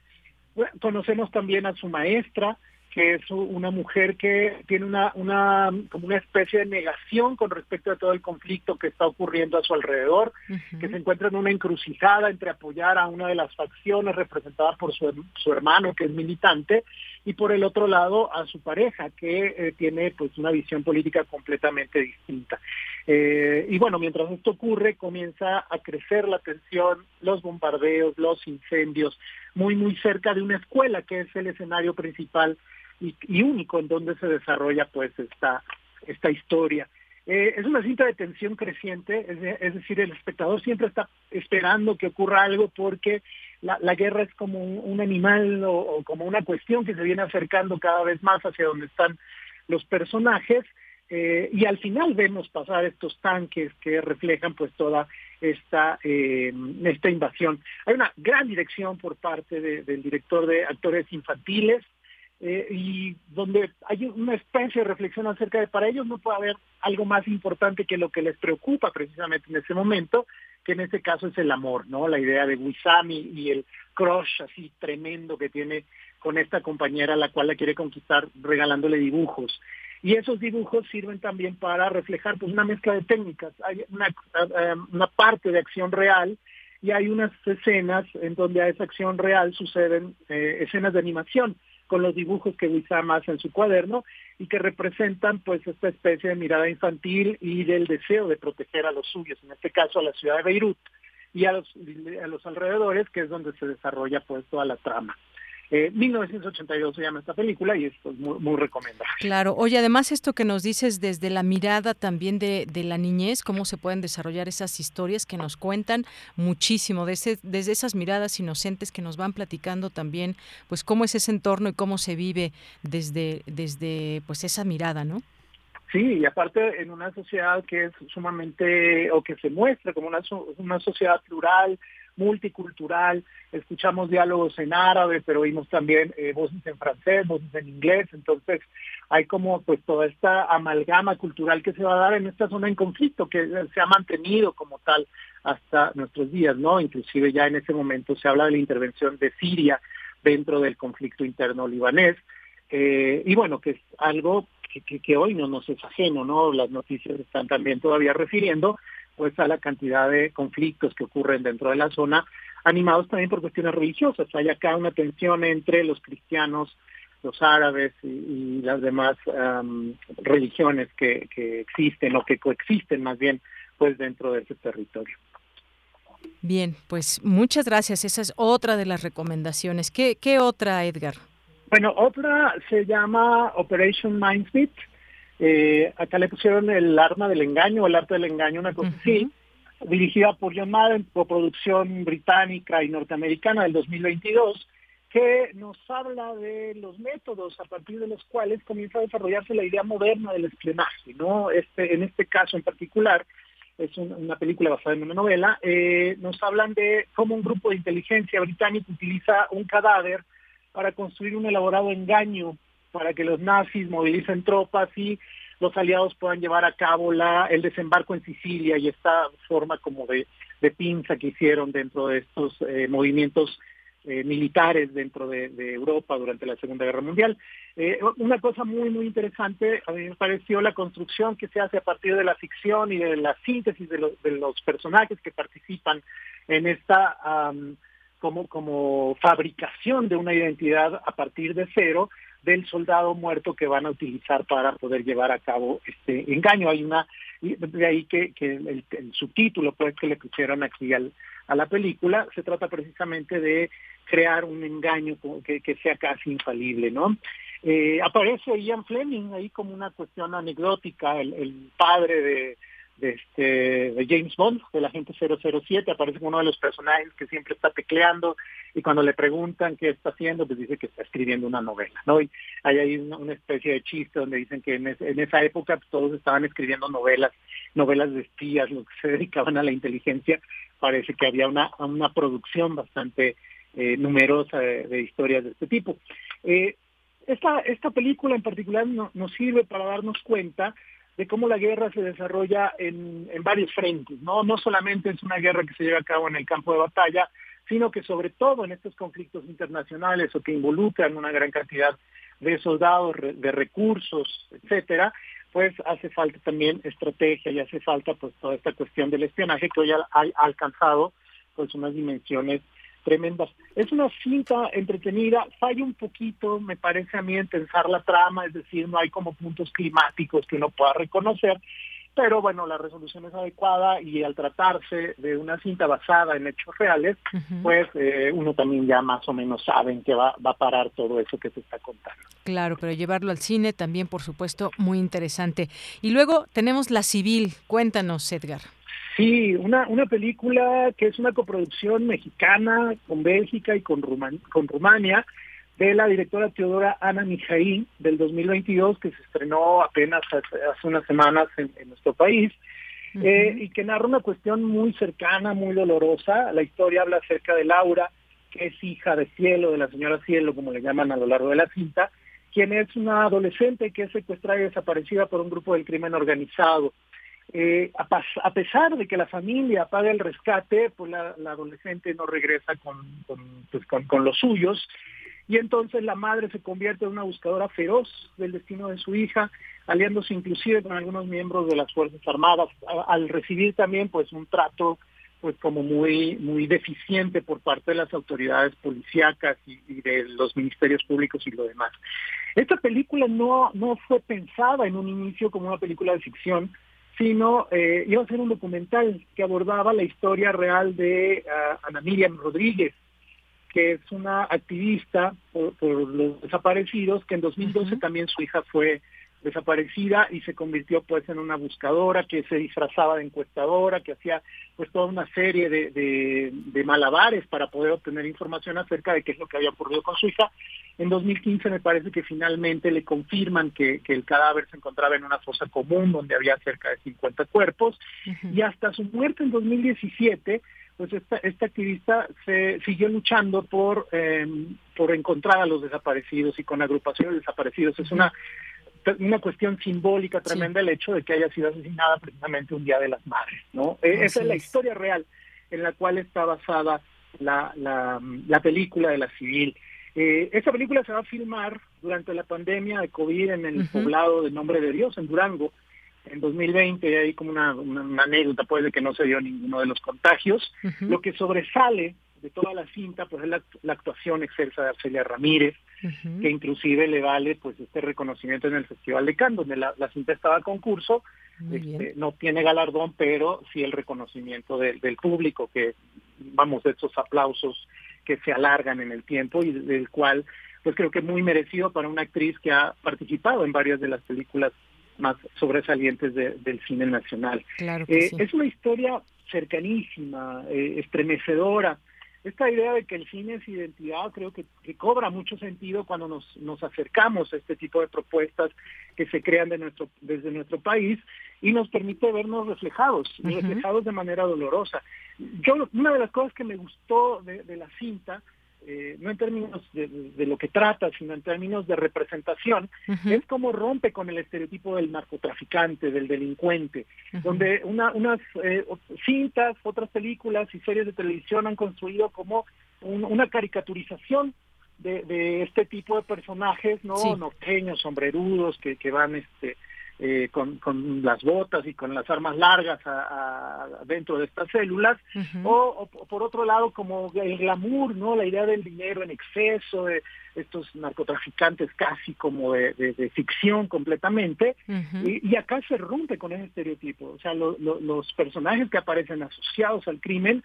S25: conocemos también a su maestra, que es una mujer que tiene una, una, como una especie de negación con respecto a todo el conflicto que está ocurriendo a su alrededor, que se encuentra en una encrucijada entre apoyar a una de las facciones representada por su, su hermano, que es militante, y por el otro lado a su pareja, que eh, tiene pues una visión política completamente distinta. Eh, y bueno, mientras esto ocurre, comienza a crecer la tensión, los bombardeos, los incendios, muy, muy cerca de una escuela, que es el escenario principal y, único en donde se desarrolla pues esta, esta historia. Eh, es una cinta de tensión creciente, es, decir, el espectador siempre está esperando que ocurra algo porque la, la guerra es como un, animal o, como una cuestión que se viene acercando cada vez más hacia donde están los personajes eh, y al final vemos pasar estos tanques que reflejan pues toda esta, eh, esta invasión. Hay una gran dirección por parte del director de actores infantiles, eh, y donde hay una especie de reflexión acerca de para ellos no puede haber algo más importante que lo que les preocupa precisamente en ese momento, que en este caso es el amor, ¿no? La idea de Wisami y el crush así tremendo que tiene con esta compañera la cual la quiere conquistar regalándole dibujos. Y esos dibujos sirven también para reflejar pues una mezcla de técnicas. Hay una, eh, una parte de acción real y hay unas escenas en donde a esa acción real suceden eh, escenas de animación con los dibujos que Wissam hace en su cuaderno y que representan pues esta especie de mirada infantil y del deseo de proteger a los suyos, en este caso a la ciudad de Beirut y a los, a los alrededores, que es donde se desarrolla pues toda la trama. 1982 eh, se llama esta película y es pues, muy, recomendable.
S1: Claro, oye, además esto que nos dices desde la mirada también de, la niñez, cómo se pueden desarrollar esas historias que nos cuentan muchísimo, desde, desde esas miradas inocentes que nos van platicando también, pues cómo es ese entorno y cómo se vive desde, desde pues esa mirada, ¿no?
S25: Sí, y aparte en una sociedad que es sumamente, o que se muestra como una, una sociedad plural, multicultural, escuchamos diálogos en árabe, pero oímos también eh, voces en francés, voces en inglés, entonces hay como pues toda esta amalgama cultural que se va a dar en esta zona en conflicto, que se ha mantenido como tal hasta nuestros días, ¿no? Inclusive ya en ese momento se habla de la intervención de Siria dentro del conflicto interno libanés, eh, y bueno, que es algo que, que, hoy no nos es ajeno, ¿no? Las noticias están también todavía refiriendo pues a la cantidad de conflictos que ocurren dentro de la zona, animados también por cuestiones religiosas. Hay acá una tensión entre los cristianos, los árabes y, las demás religiones que, existen o que coexisten más bien pues dentro de ese territorio.
S1: Bien, pues muchas gracias. Esa es otra de las recomendaciones. ¿Qué, qué otra, Edgar?
S25: Bueno, otra se llama Operation Mindsmith eh, acá le pusieron el arma del engaño, el arte del engaño, una cosa así, dirigida por John Madden, por producción británica y norteamericana del 2022, que nos habla de los métodos a partir de los cuales comienza a desarrollarse la idea moderna del espionaje, ¿no? Este, en este caso en particular, es una película basada en una novela, eh, nos hablan de cómo un grupo de inteligencia británico utiliza un cadáver para construir un elaborado engaño para que los nazis movilicen tropas y los aliados puedan llevar a cabo la, el desembarco en Sicilia y esta forma como de, pinza que hicieron dentro de estos eh, movimientos eh, militares dentro de, Europa durante la Segunda Guerra Mundial. Eh, una cosa muy, muy interesante, a mí me pareció la construcción que se hace a partir de la ficción y de la síntesis de, de los personajes que participan en esta como, como fabricación de una identidad a partir de cero, del soldado muerto que van a utilizar para poder llevar a cabo este engaño. Hay una, de ahí que, que el, subtítulo pues que le pusieron aquí al, a la película, se trata precisamente de crear un engaño que, sea casi infalible, ¿no? Eh, aparece Ian Fleming ahí como una cuestión anecdótica, el padre de, de, este, de James Bond, del agente 007, aparece uno de los personajes que siempre está tecleando y cuando le preguntan qué está haciendo, pues dice que está escribiendo una novela, ¿no? Y hay ahí una, especie de chiste donde dicen que en, esa época pues, todos estaban escribiendo novelas, novelas de espías, lo que se dedicaban a la inteligencia, parece que había una, una producción bastante eh, numerosa de, historias de este tipo. Eh, esta, esta película en particular nos sirve para darnos cuenta de cómo la guerra se desarrolla en, varios frentes, ¿no? No solamente es una guerra que se lleva a cabo en el campo de batalla, sino que sobre todo en estos conflictos internacionales o que involucran una gran cantidad de soldados, de recursos, etcétera, pues hace falta también estrategia y hace falta pues toda esta cuestión del espionaje que hoy ha, ha alcanzado pues unas dimensiones tremendas. Es una cinta entretenida, falla un poquito, me parece a mí, en pensar la trama, es decir, no hay como puntos climáticos que uno pueda reconocer, pero bueno, la resolución es adecuada y al tratarse de una cinta basada en hechos reales, pues eh, uno también ya más o menos sabe en qué va, va a parar todo eso que se está contando.
S1: Claro, pero llevarlo al cine también, por supuesto, muy interesante. Y luego tenemos La Civil. Cuéntanos, Edgar.
S25: Sí, una, una película que es una coproducción mexicana con Bélgica y con, con Rumania de la directora Teodora Ana Mijaín del 2022 que se estrenó apenas hace, unas semanas en, nuestro país eh, y que narra una cuestión muy cercana, muy dolorosa. La historia habla acerca de Laura, que es hija de Cielo, de la señora Cielo, como le llaman a lo largo de la cinta, quien es una adolescente que es secuestrada y desaparecida por un grupo del crimen organizado. Eh, a, pesar de que la familia paga el rescate, pues la, adolescente no regresa pues con, con, los suyos y entonces la madre se convierte en una buscadora feroz del destino de su hija, aliándose inclusive con algunos miembros de las Fuerzas Armadas, al recibir también pues un trato pues como muy muy deficiente por parte de las autoridades policíacas y, y, de los ministerios públicos y lo demás. Esta película no no fue pensada en un inicio como una película de ficción, sino eh, iba a ser un documental que abordaba la historia real de uh, Ana Miriam Rodríguez, que es una activista por, por los desaparecidos, que en 2012 uh -huh. también su hija fue desaparecida y se convirtió pues en una buscadora que se disfrazaba de encuestadora, que hacía pues toda una serie de, de, de, malabares para poder obtener información acerca de qué es lo que había ocurrido con su hija. En 2015 me parece que finalmente le confirman que, que el cadáver se encontraba en una fosa común donde había cerca de 50 cuerpos uh -huh. y hasta su muerte en 2017 pues esta, esta activista se siguió luchando por, eh, por encontrar a los desaparecidos y con agrupaciones de desaparecidos. Es una una cuestión simbólica tremenda sí. el hecho de que haya sido asesinada precisamente un Día de las Madres, ¿no? Así Esa es la historia real en la cual está basada la, la, la película de la civil. Eh, esta película se va a filmar durante la pandemia de COVID en el uh -huh. poblado de Nombre de Dios, en Durango, en 2020, hay como una, una, una, anécdota pues de que no se dio ninguno de los contagios. Uh -huh. Lo que sobresale de toda la cinta pues es la, la actuación excelsa de Arcelia Ramírez, uh -huh. que inclusive le vale pues este reconocimiento en el Festival de Cannes, donde la, la cinta estaba a concurso, este, no tiene galardón, pero sí el reconocimiento de, del público, que vamos, de estos aplausos que se alargan en el tiempo y del cual pues creo que muy merecido para una actriz que ha participado en varias de las películas más sobresalientes de, del cine nacional.
S1: Claro eh, sí.
S25: Es una historia cercanísima, eh, estremecedora, esta idea de que el cine es identidad creo que, que, cobra mucho sentido cuando nos, nos acercamos a este tipo de propuestas que se crean de nuestro, desde nuestro país y nos permite vernos reflejados, uh -huh. reflejados de manera dolorosa. Yo, una de las cosas que me gustó de, de la cinta eh, no en términos de, de, lo que trata, sino en términos de representación, uh -huh. es como rompe con el estereotipo del narcotraficante, del delincuente, uh -huh. donde una, unas eh, cintas, otras películas y series de televisión han construido como un, una caricaturización de, de, este tipo de personajes, ¿no? Sí. Norteños, sombrerudos, que, que van este eh, con, con, las botas y con las armas largas a, a, dentro de estas células, uh -huh. o, o, por otro lado como el glamour, no, la idea del dinero en exceso, de estos narcotraficantes casi como de, de, de ficción completamente, uh -huh. y, y, acá se rompe con ese estereotipo, o sea, lo, lo, los personajes que aparecen asociados al crimen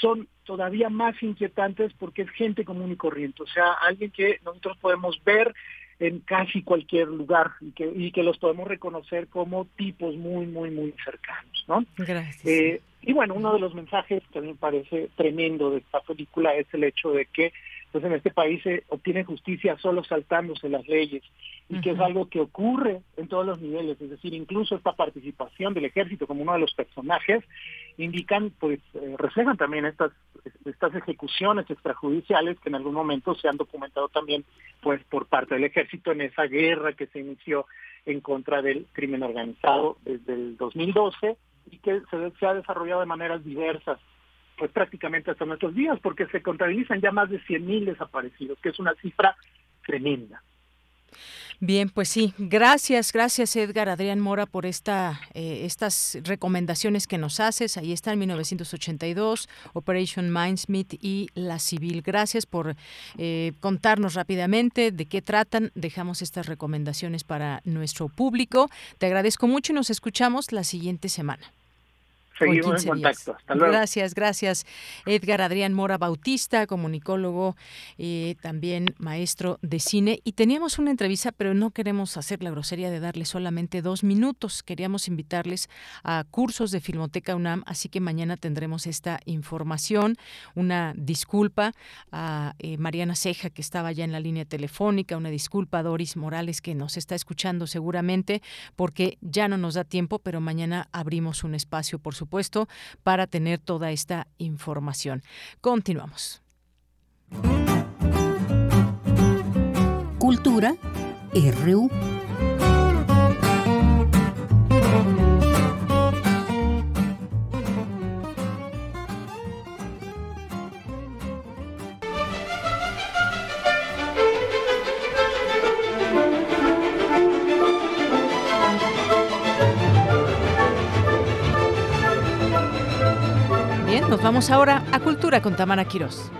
S25: son todavía más inquietantes porque es gente común y corriente, o sea, alguien que nosotros podemos ver en casi cualquier lugar y que, y que los podemos reconocer como tipos muy, muy, muy cercanos, ¿no?
S1: Gracias.
S25: Eh, y bueno, uno de los mensajes que a mí me parece tremendo de esta película es el hecho de que pues en este país se obtiene justicia solo saltándose las leyes y uh -huh. que es algo que ocurre en todos los niveles, es decir, incluso esta participación del ejército como uno de los personajes indican, pues, eh, reflejan también estas estas ejecuciones extrajudiciales que en algún momento se han documentado también, pues, por parte del ejército en esa guerra que se inició en contra del crimen organizado desde el 2012 y que se, se ha desarrollado de maneras diversas pues prácticamente hasta nuestros días, porque se contabilizan ya más de 100.000 desaparecidos, que es una cifra tremenda.
S1: Bien, pues sí, gracias, gracias Edgar Adrián Mora por esta, eh, estas recomendaciones que nos haces. Ahí está en 1982, Operation Mindsmith y La Civil. Gracias por eh, contarnos rápidamente de qué tratan. Dejamos estas recomendaciones para nuestro público. Te agradezco mucho y nos escuchamos la siguiente semana.
S25: Seguimos en contacto. Hasta luego.
S1: Gracias, gracias. Edgar Adrián Mora Bautista, comunicólogo, eh, también maestro de cine. Y teníamos una entrevista, pero no queremos hacer la grosería de darle solamente dos minutos. Queríamos invitarles a cursos de Filmoteca UNAM, así que mañana tendremos esta información. Una disculpa a eh, Mariana Ceja, que estaba ya en la línea telefónica. Una disculpa a Doris Morales, que nos está escuchando seguramente, porque ya no nos da tiempo, pero mañana abrimos un espacio, por supuesto supuesto, para tener toda esta información. Continuamos.
S4: Cultura RU.
S1: Nos vamos ahora a Cultura con Tamara Quirós.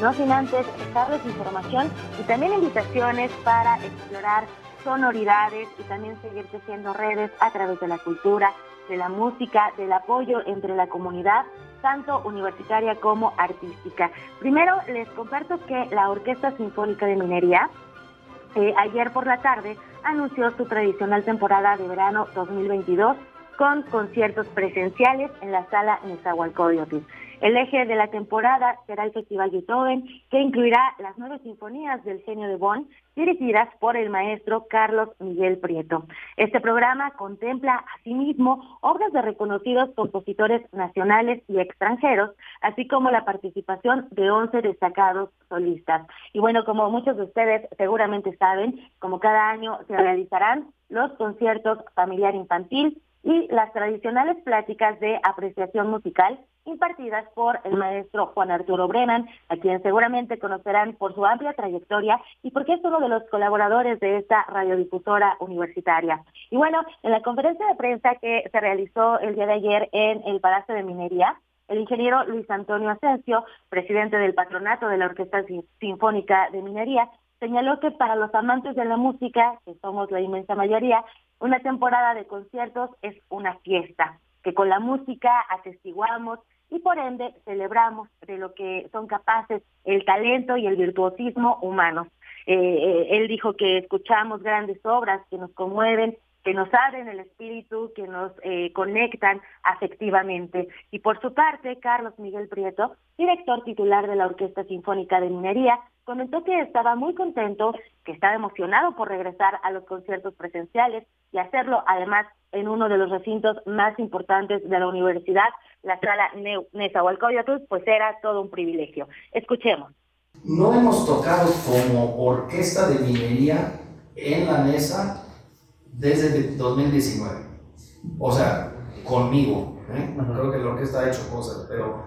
S26: no sin antes darles información y también invitaciones para explorar sonoridades y también seguir creciendo redes a través de la cultura, de la música, del apoyo entre la comunidad, tanto universitaria como artística. Primero les comparto que la Orquesta Sinfónica de Minería eh, ayer por la tarde anunció su tradicional temporada de verano 2022 con conciertos presenciales en la sala Nezahualcóyotl. El eje de la temporada será el Festival Beethoven, que incluirá las nueve sinfonías del genio de Bonn, dirigidas por el maestro Carlos Miguel Prieto. Este programa contempla asimismo obras de reconocidos compositores nacionales y extranjeros, así como la participación de 11 destacados solistas. Y bueno, como muchos de ustedes seguramente saben, como cada año se realizarán los conciertos familiar infantil, y las tradicionales pláticas de apreciación musical impartidas por el maestro Juan Arturo Brennan, a quien seguramente conocerán por su amplia trayectoria y porque es uno de los colaboradores de esta radiodifusora universitaria. Y bueno, en la conferencia de prensa que se realizó el día de ayer en el Palacio de Minería, el ingeniero Luis Antonio Asensio, presidente del patronato de la Orquesta Sinfónica de Minería, señaló que para los amantes de la música, que somos la inmensa mayoría, una temporada de conciertos es una fiesta, que con la música atestiguamos y por ende celebramos de lo que son capaces el talento y el virtuosismo humanos. Eh, eh, él dijo que escuchamos grandes obras que nos conmueven, que nos abren el espíritu, que nos eh, conectan afectivamente. Y por su parte, Carlos Miguel Prieto, director titular de la Orquesta Sinfónica de Minería, comentó que estaba muy contento, que estaba emocionado por regresar a los conciertos presenciales y hacerlo además en uno de los recintos más importantes de la universidad, la sala Nezahualcóyotl, pues era todo un privilegio. Escuchemos.
S27: No hemos tocado como orquesta de minería en la mesa desde 2019. O sea, conmigo. ¿eh? Creo que la orquesta ha hecho cosas, pero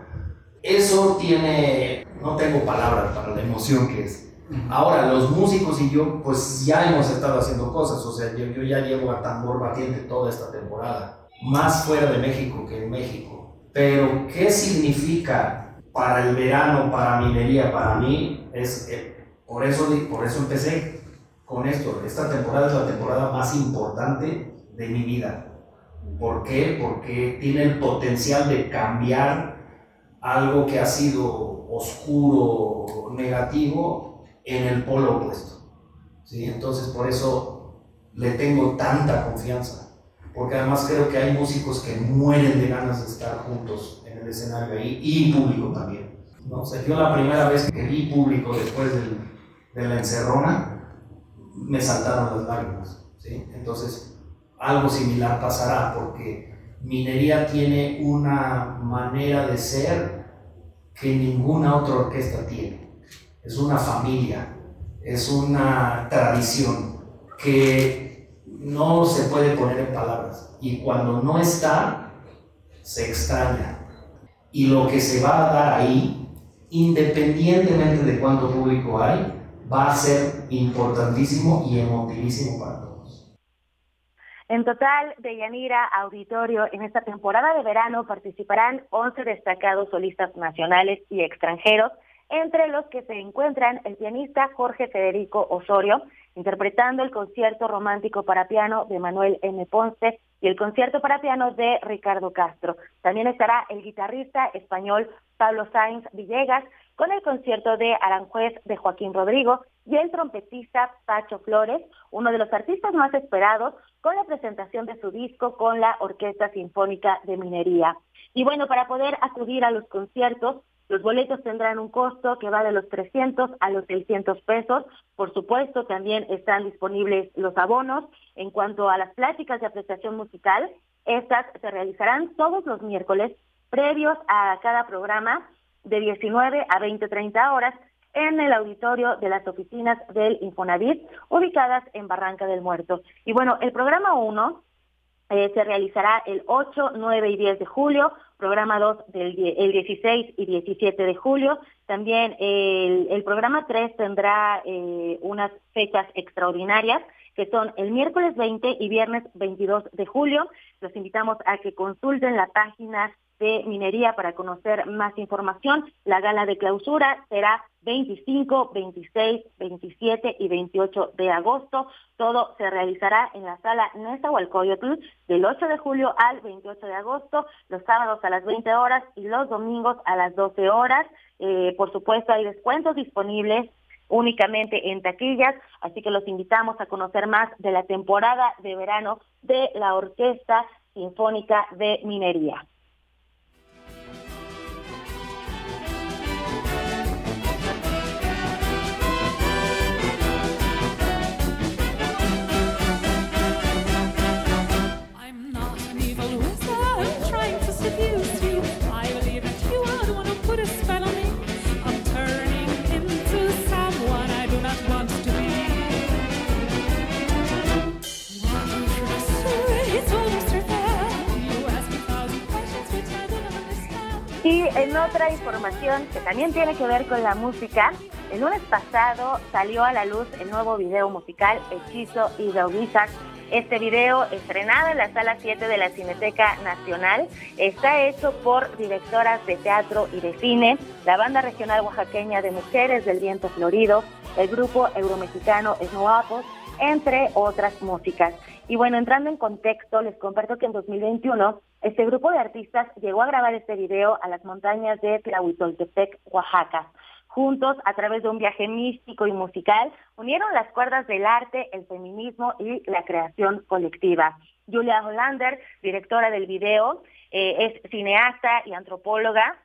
S27: eso tiene, no tengo palabras para la emoción que es. Ahora, los músicos y yo, pues ya hemos estado haciendo cosas, o sea, yo, yo ya llevo a tambor batiente toda esta temporada, más fuera de México que en México. Pero, ¿qué significa para el verano, para minería, para mí? Es, eh, por, eso, por eso empecé con esto. Esta temporada es la temporada más importante de mi vida. ¿Por qué? Porque tiene el potencial de cambiar algo que ha sido oscuro, negativo, en el polo opuesto. ¿Sí? Entonces por eso le tengo tanta confianza. Porque además creo que hay músicos que mueren de ganas de estar juntos en el escenario ahí y público también. ¿no? O yo la primera vez que vi público después de la encerrona, me saltaron las lágrimas. ¿sí? Entonces, algo similar pasará porque minería tiene una manera de ser que ninguna otra orquesta tiene. Es una familia, es una tradición que no se puede poner en palabras. Y cuando no está, se extraña. Y lo que se va a dar ahí, independientemente de cuánto público hay, va a ser importantísimo y emotivísimo para todos.
S26: En total, de Yanira Auditorio, en esta temporada de verano participarán 11 destacados solistas nacionales y extranjeros, entre los que se encuentran el pianista Jorge Federico Osorio, interpretando el concierto romántico para piano de Manuel M. Ponce y el concierto para piano de Ricardo Castro. También estará el guitarrista español Pablo Sainz Villegas, con el concierto de Aranjuez de Joaquín Rodrigo y el trompetista Pacho Flores, uno de los artistas más esperados, con la presentación de su disco con la Orquesta Sinfónica de Minería. Y bueno, para poder acudir a los conciertos, los boletos tendrán un costo que va de los 300 a los 600 pesos. Por supuesto, también están disponibles los abonos. En cuanto a las pláticas de apreciación musical, estas se realizarán todos los miércoles previos a cada programa de 19 a 20, 30 horas en el auditorio de las oficinas del Infonavit, ubicadas en Barranca del Muerto. Y bueno, el programa 1 eh, se realizará el 8, 9 y 10 de julio, programa 2 del el 16 y 17 de julio. También el, el programa 3 tendrá eh, unas fechas extraordinarias que son el miércoles 20 y viernes 22 de julio. Los invitamos a que consulten la página de minería para conocer más información. La gala de clausura será 25, 26, 27 y 28 de agosto. Todo se realizará en la sala Nezahualcóyotl del 8 de julio al 28 de agosto, los sábados a las 20 horas y los domingos a las 12 horas. Eh, por supuesto, hay descuentos disponibles únicamente en taquillas, así que los invitamos a conocer más de la temporada de verano de la Orquesta Sinfónica de Minería. Y en otra información que también tiene que ver con la música, el lunes pasado salió a la luz el nuevo video musical Hechizo y The. Este video, estrenado en la sala 7 de la Cineteca Nacional, está hecho por directoras de teatro y de cine, la banda regional oaxaqueña de mujeres del viento florido, el grupo euromexicano Snowapos, entre otras músicas. Y bueno, entrando en contexto, les comparto que en 2021 este grupo de artistas llegó a grabar este video a las montañas de Tlahuitoltepec, Oaxaca. Juntos, a través de un viaje místico y musical, unieron las cuerdas del arte, el feminismo y la creación colectiva. Julia Hollander, directora del video, eh, es cineasta y antropóloga.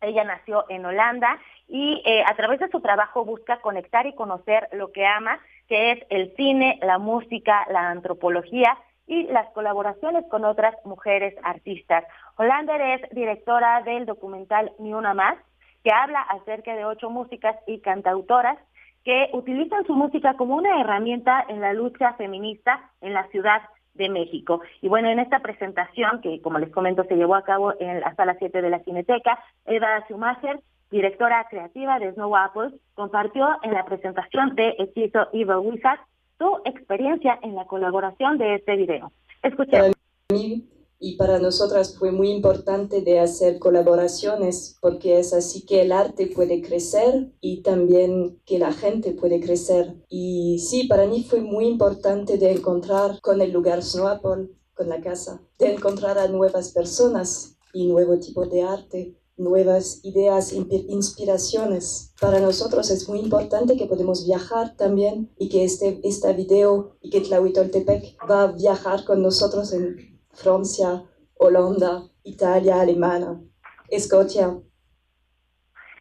S26: Ella nació en Holanda y eh, a través de su trabajo busca conectar y conocer lo que ama que es el cine, la música, la antropología y las colaboraciones con otras mujeres artistas. Hollander es directora del documental Ni Una Más, que habla acerca de ocho músicas y cantautoras que utilizan su música como una herramienta en la lucha feminista en la Ciudad de México. Y bueno, en esta presentación, que como les comento se llevó a cabo en la sala 7 de la Cineteca, Eva Schumacher directora creativa de Snow Apple, compartió en la presentación de Hechizo Evil Wizard su experiencia en la colaboración de este video. Escuchemos.
S28: Para mí y para nosotras fue muy importante de hacer colaboraciones porque es así que el arte puede crecer y también que la gente puede crecer. Y sí, para mí fue muy importante de encontrar con el lugar Snow Apple, con la casa, de encontrar a nuevas personas y nuevo tipo de arte nuevas ideas, inspiraciones. Para nosotros es muy importante que podemos viajar también y que este, este video y que Tlahuitoltepec va a viajar con nosotros en Francia, Holanda, Italia, Alemania, Escocia.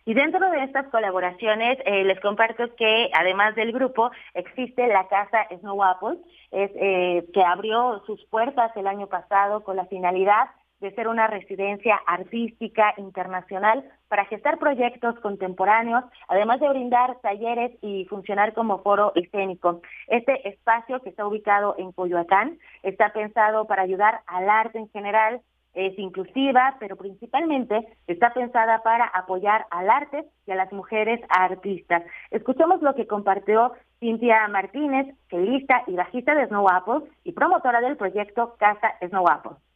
S26: Y dentro de estas colaboraciones eh, les comparto que además del grupo existe la casa Snow Apple, es, eh, que abrió sus puertas el año pasado con la finalidad de ser una residencia artística internacional para gestar proyectos contemporáneos, además de brindar talleres y funcionar como foro escénico. Este espacio que está ubicado en Coyoacán está pensado para ayudar al arte en general, es inclusiva, pero principalmente está pensada para apoyar al arte y a las mujeres artistas. Escuchemos lo que compartió Cintia Martínez, celista y bajista de Snow Apple y promotora del proyecto Casa Snow Apple.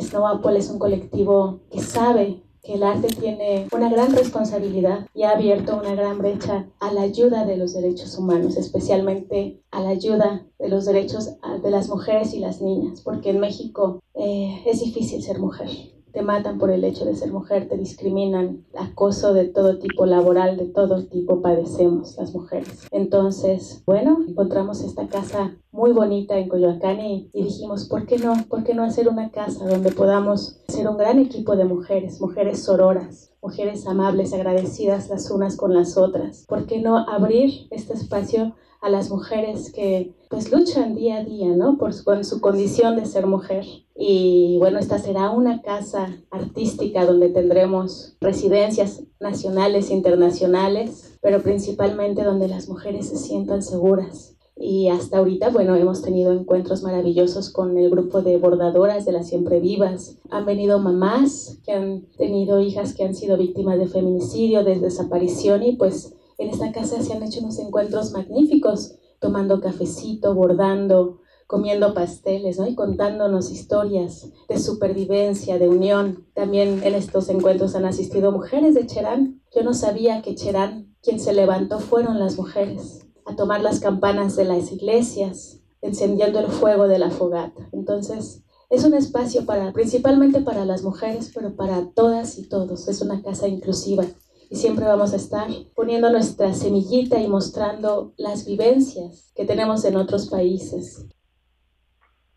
S29: Snowapple es un colectivo que sabe que el arte tiene una gran responsabilidad y ha abierto una gran brecha a la ayuda de los derechos humanos, especialmente a la ayuda de los derechos de las mujeres y las niñas, porque en México eh, es difícil ser mujer te matan por el hecho de ser mujer, te discriminan, acoso de todo tipo, laboral de todo tipo padecemos las mujeres. Entonces, bueno, encontramos esta casa muy bonita en Coyoacán y, dijimos, ¿por qué no? ¿Por qué no hacer una casa donde podamos ser un gran equipo de mujeres, mujeres sororas, mujeres amables, agradecidas las unas con las otras? ¿Por qué no abrir este espacio a las mujeres que pues luchan día a día, ¿no? Por su, su condición de ser mujer. Y bueno, esta será una casa artística donde tendremos residencias nacionales e internacionales, pero principalmente donde las mujeres se sientan seguras. y hasta ahorita, bueno, hemos tenido encuentros maravillosos con el grupo de bordadoras de las Siempre Vivas. Han venido mamás que han tenido hijas que han sido víctimas de feminicidio, de desaparición y pues en esta casa se han hecho unos encuentros magníficos, tomando cafecito, bordando, comiendo pasteles ¿no? y contándonos historias de supervivencia, de unión. También en estos encuentros han asistido mujeres de Cherán. Yo no sabía que Cherán, quien se levantó, fueron las mujeres a tomar las campanas de las iglesias, encendiendo el fuego de la fogata. Entonces, es un espacio para, principalmente para las mujeres, pero para todas y todos. Es una casa inclusiva y siempre vamos a estar poniendo nuestra semillita y mostrando las vivencias que tenemos en otros países.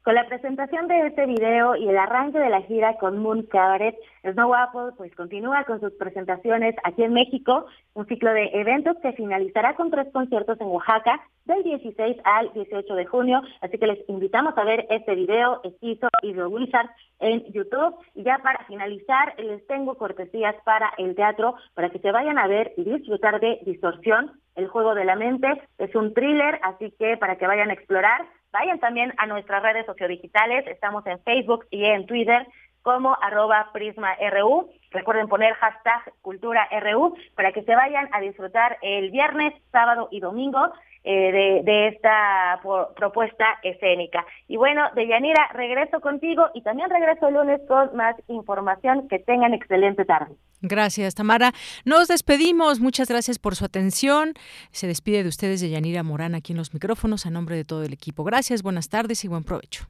S26: Con la presentación de este video y el arranque de la gira con Moon Cabaret, Snow Apple pues continúa con sus presentaciones aquí en México, un ciclo de eventos que finalizará con tres conciertos en Oaxaca del 16 al 18 de junio, así que les invitamos a ver este video, Esquizo y The Wizard en YouTube. Y ya para finalizar, les tengo cortesías para el teatro, para que se vayan a ver y disfrutar de Distorsión, el juego de la mente. Es un thriller, así que para que vayan a explorar Vayan también a nuestras redes sociodigitales, estamos en Facebook y en Twitter como arroba prisma.ru. Recuerden poner hashtag cultura.ru para que se vayan a disfrutar el viernes, sábado y domingo eh, de, esta propuesta escénica. Y bueno, Deyanira, regreso contigo y también regreso el lunes con más información. Que tengan excelente tarde.
S1: Gracias, Tamara. Nos despedimos. Muchas gracias por su atención. Se despide de ustedes Deyanira Morán aquí en los micrófonos a nombre de todo el equipo. Gracias, buenas tardes y buen provecho.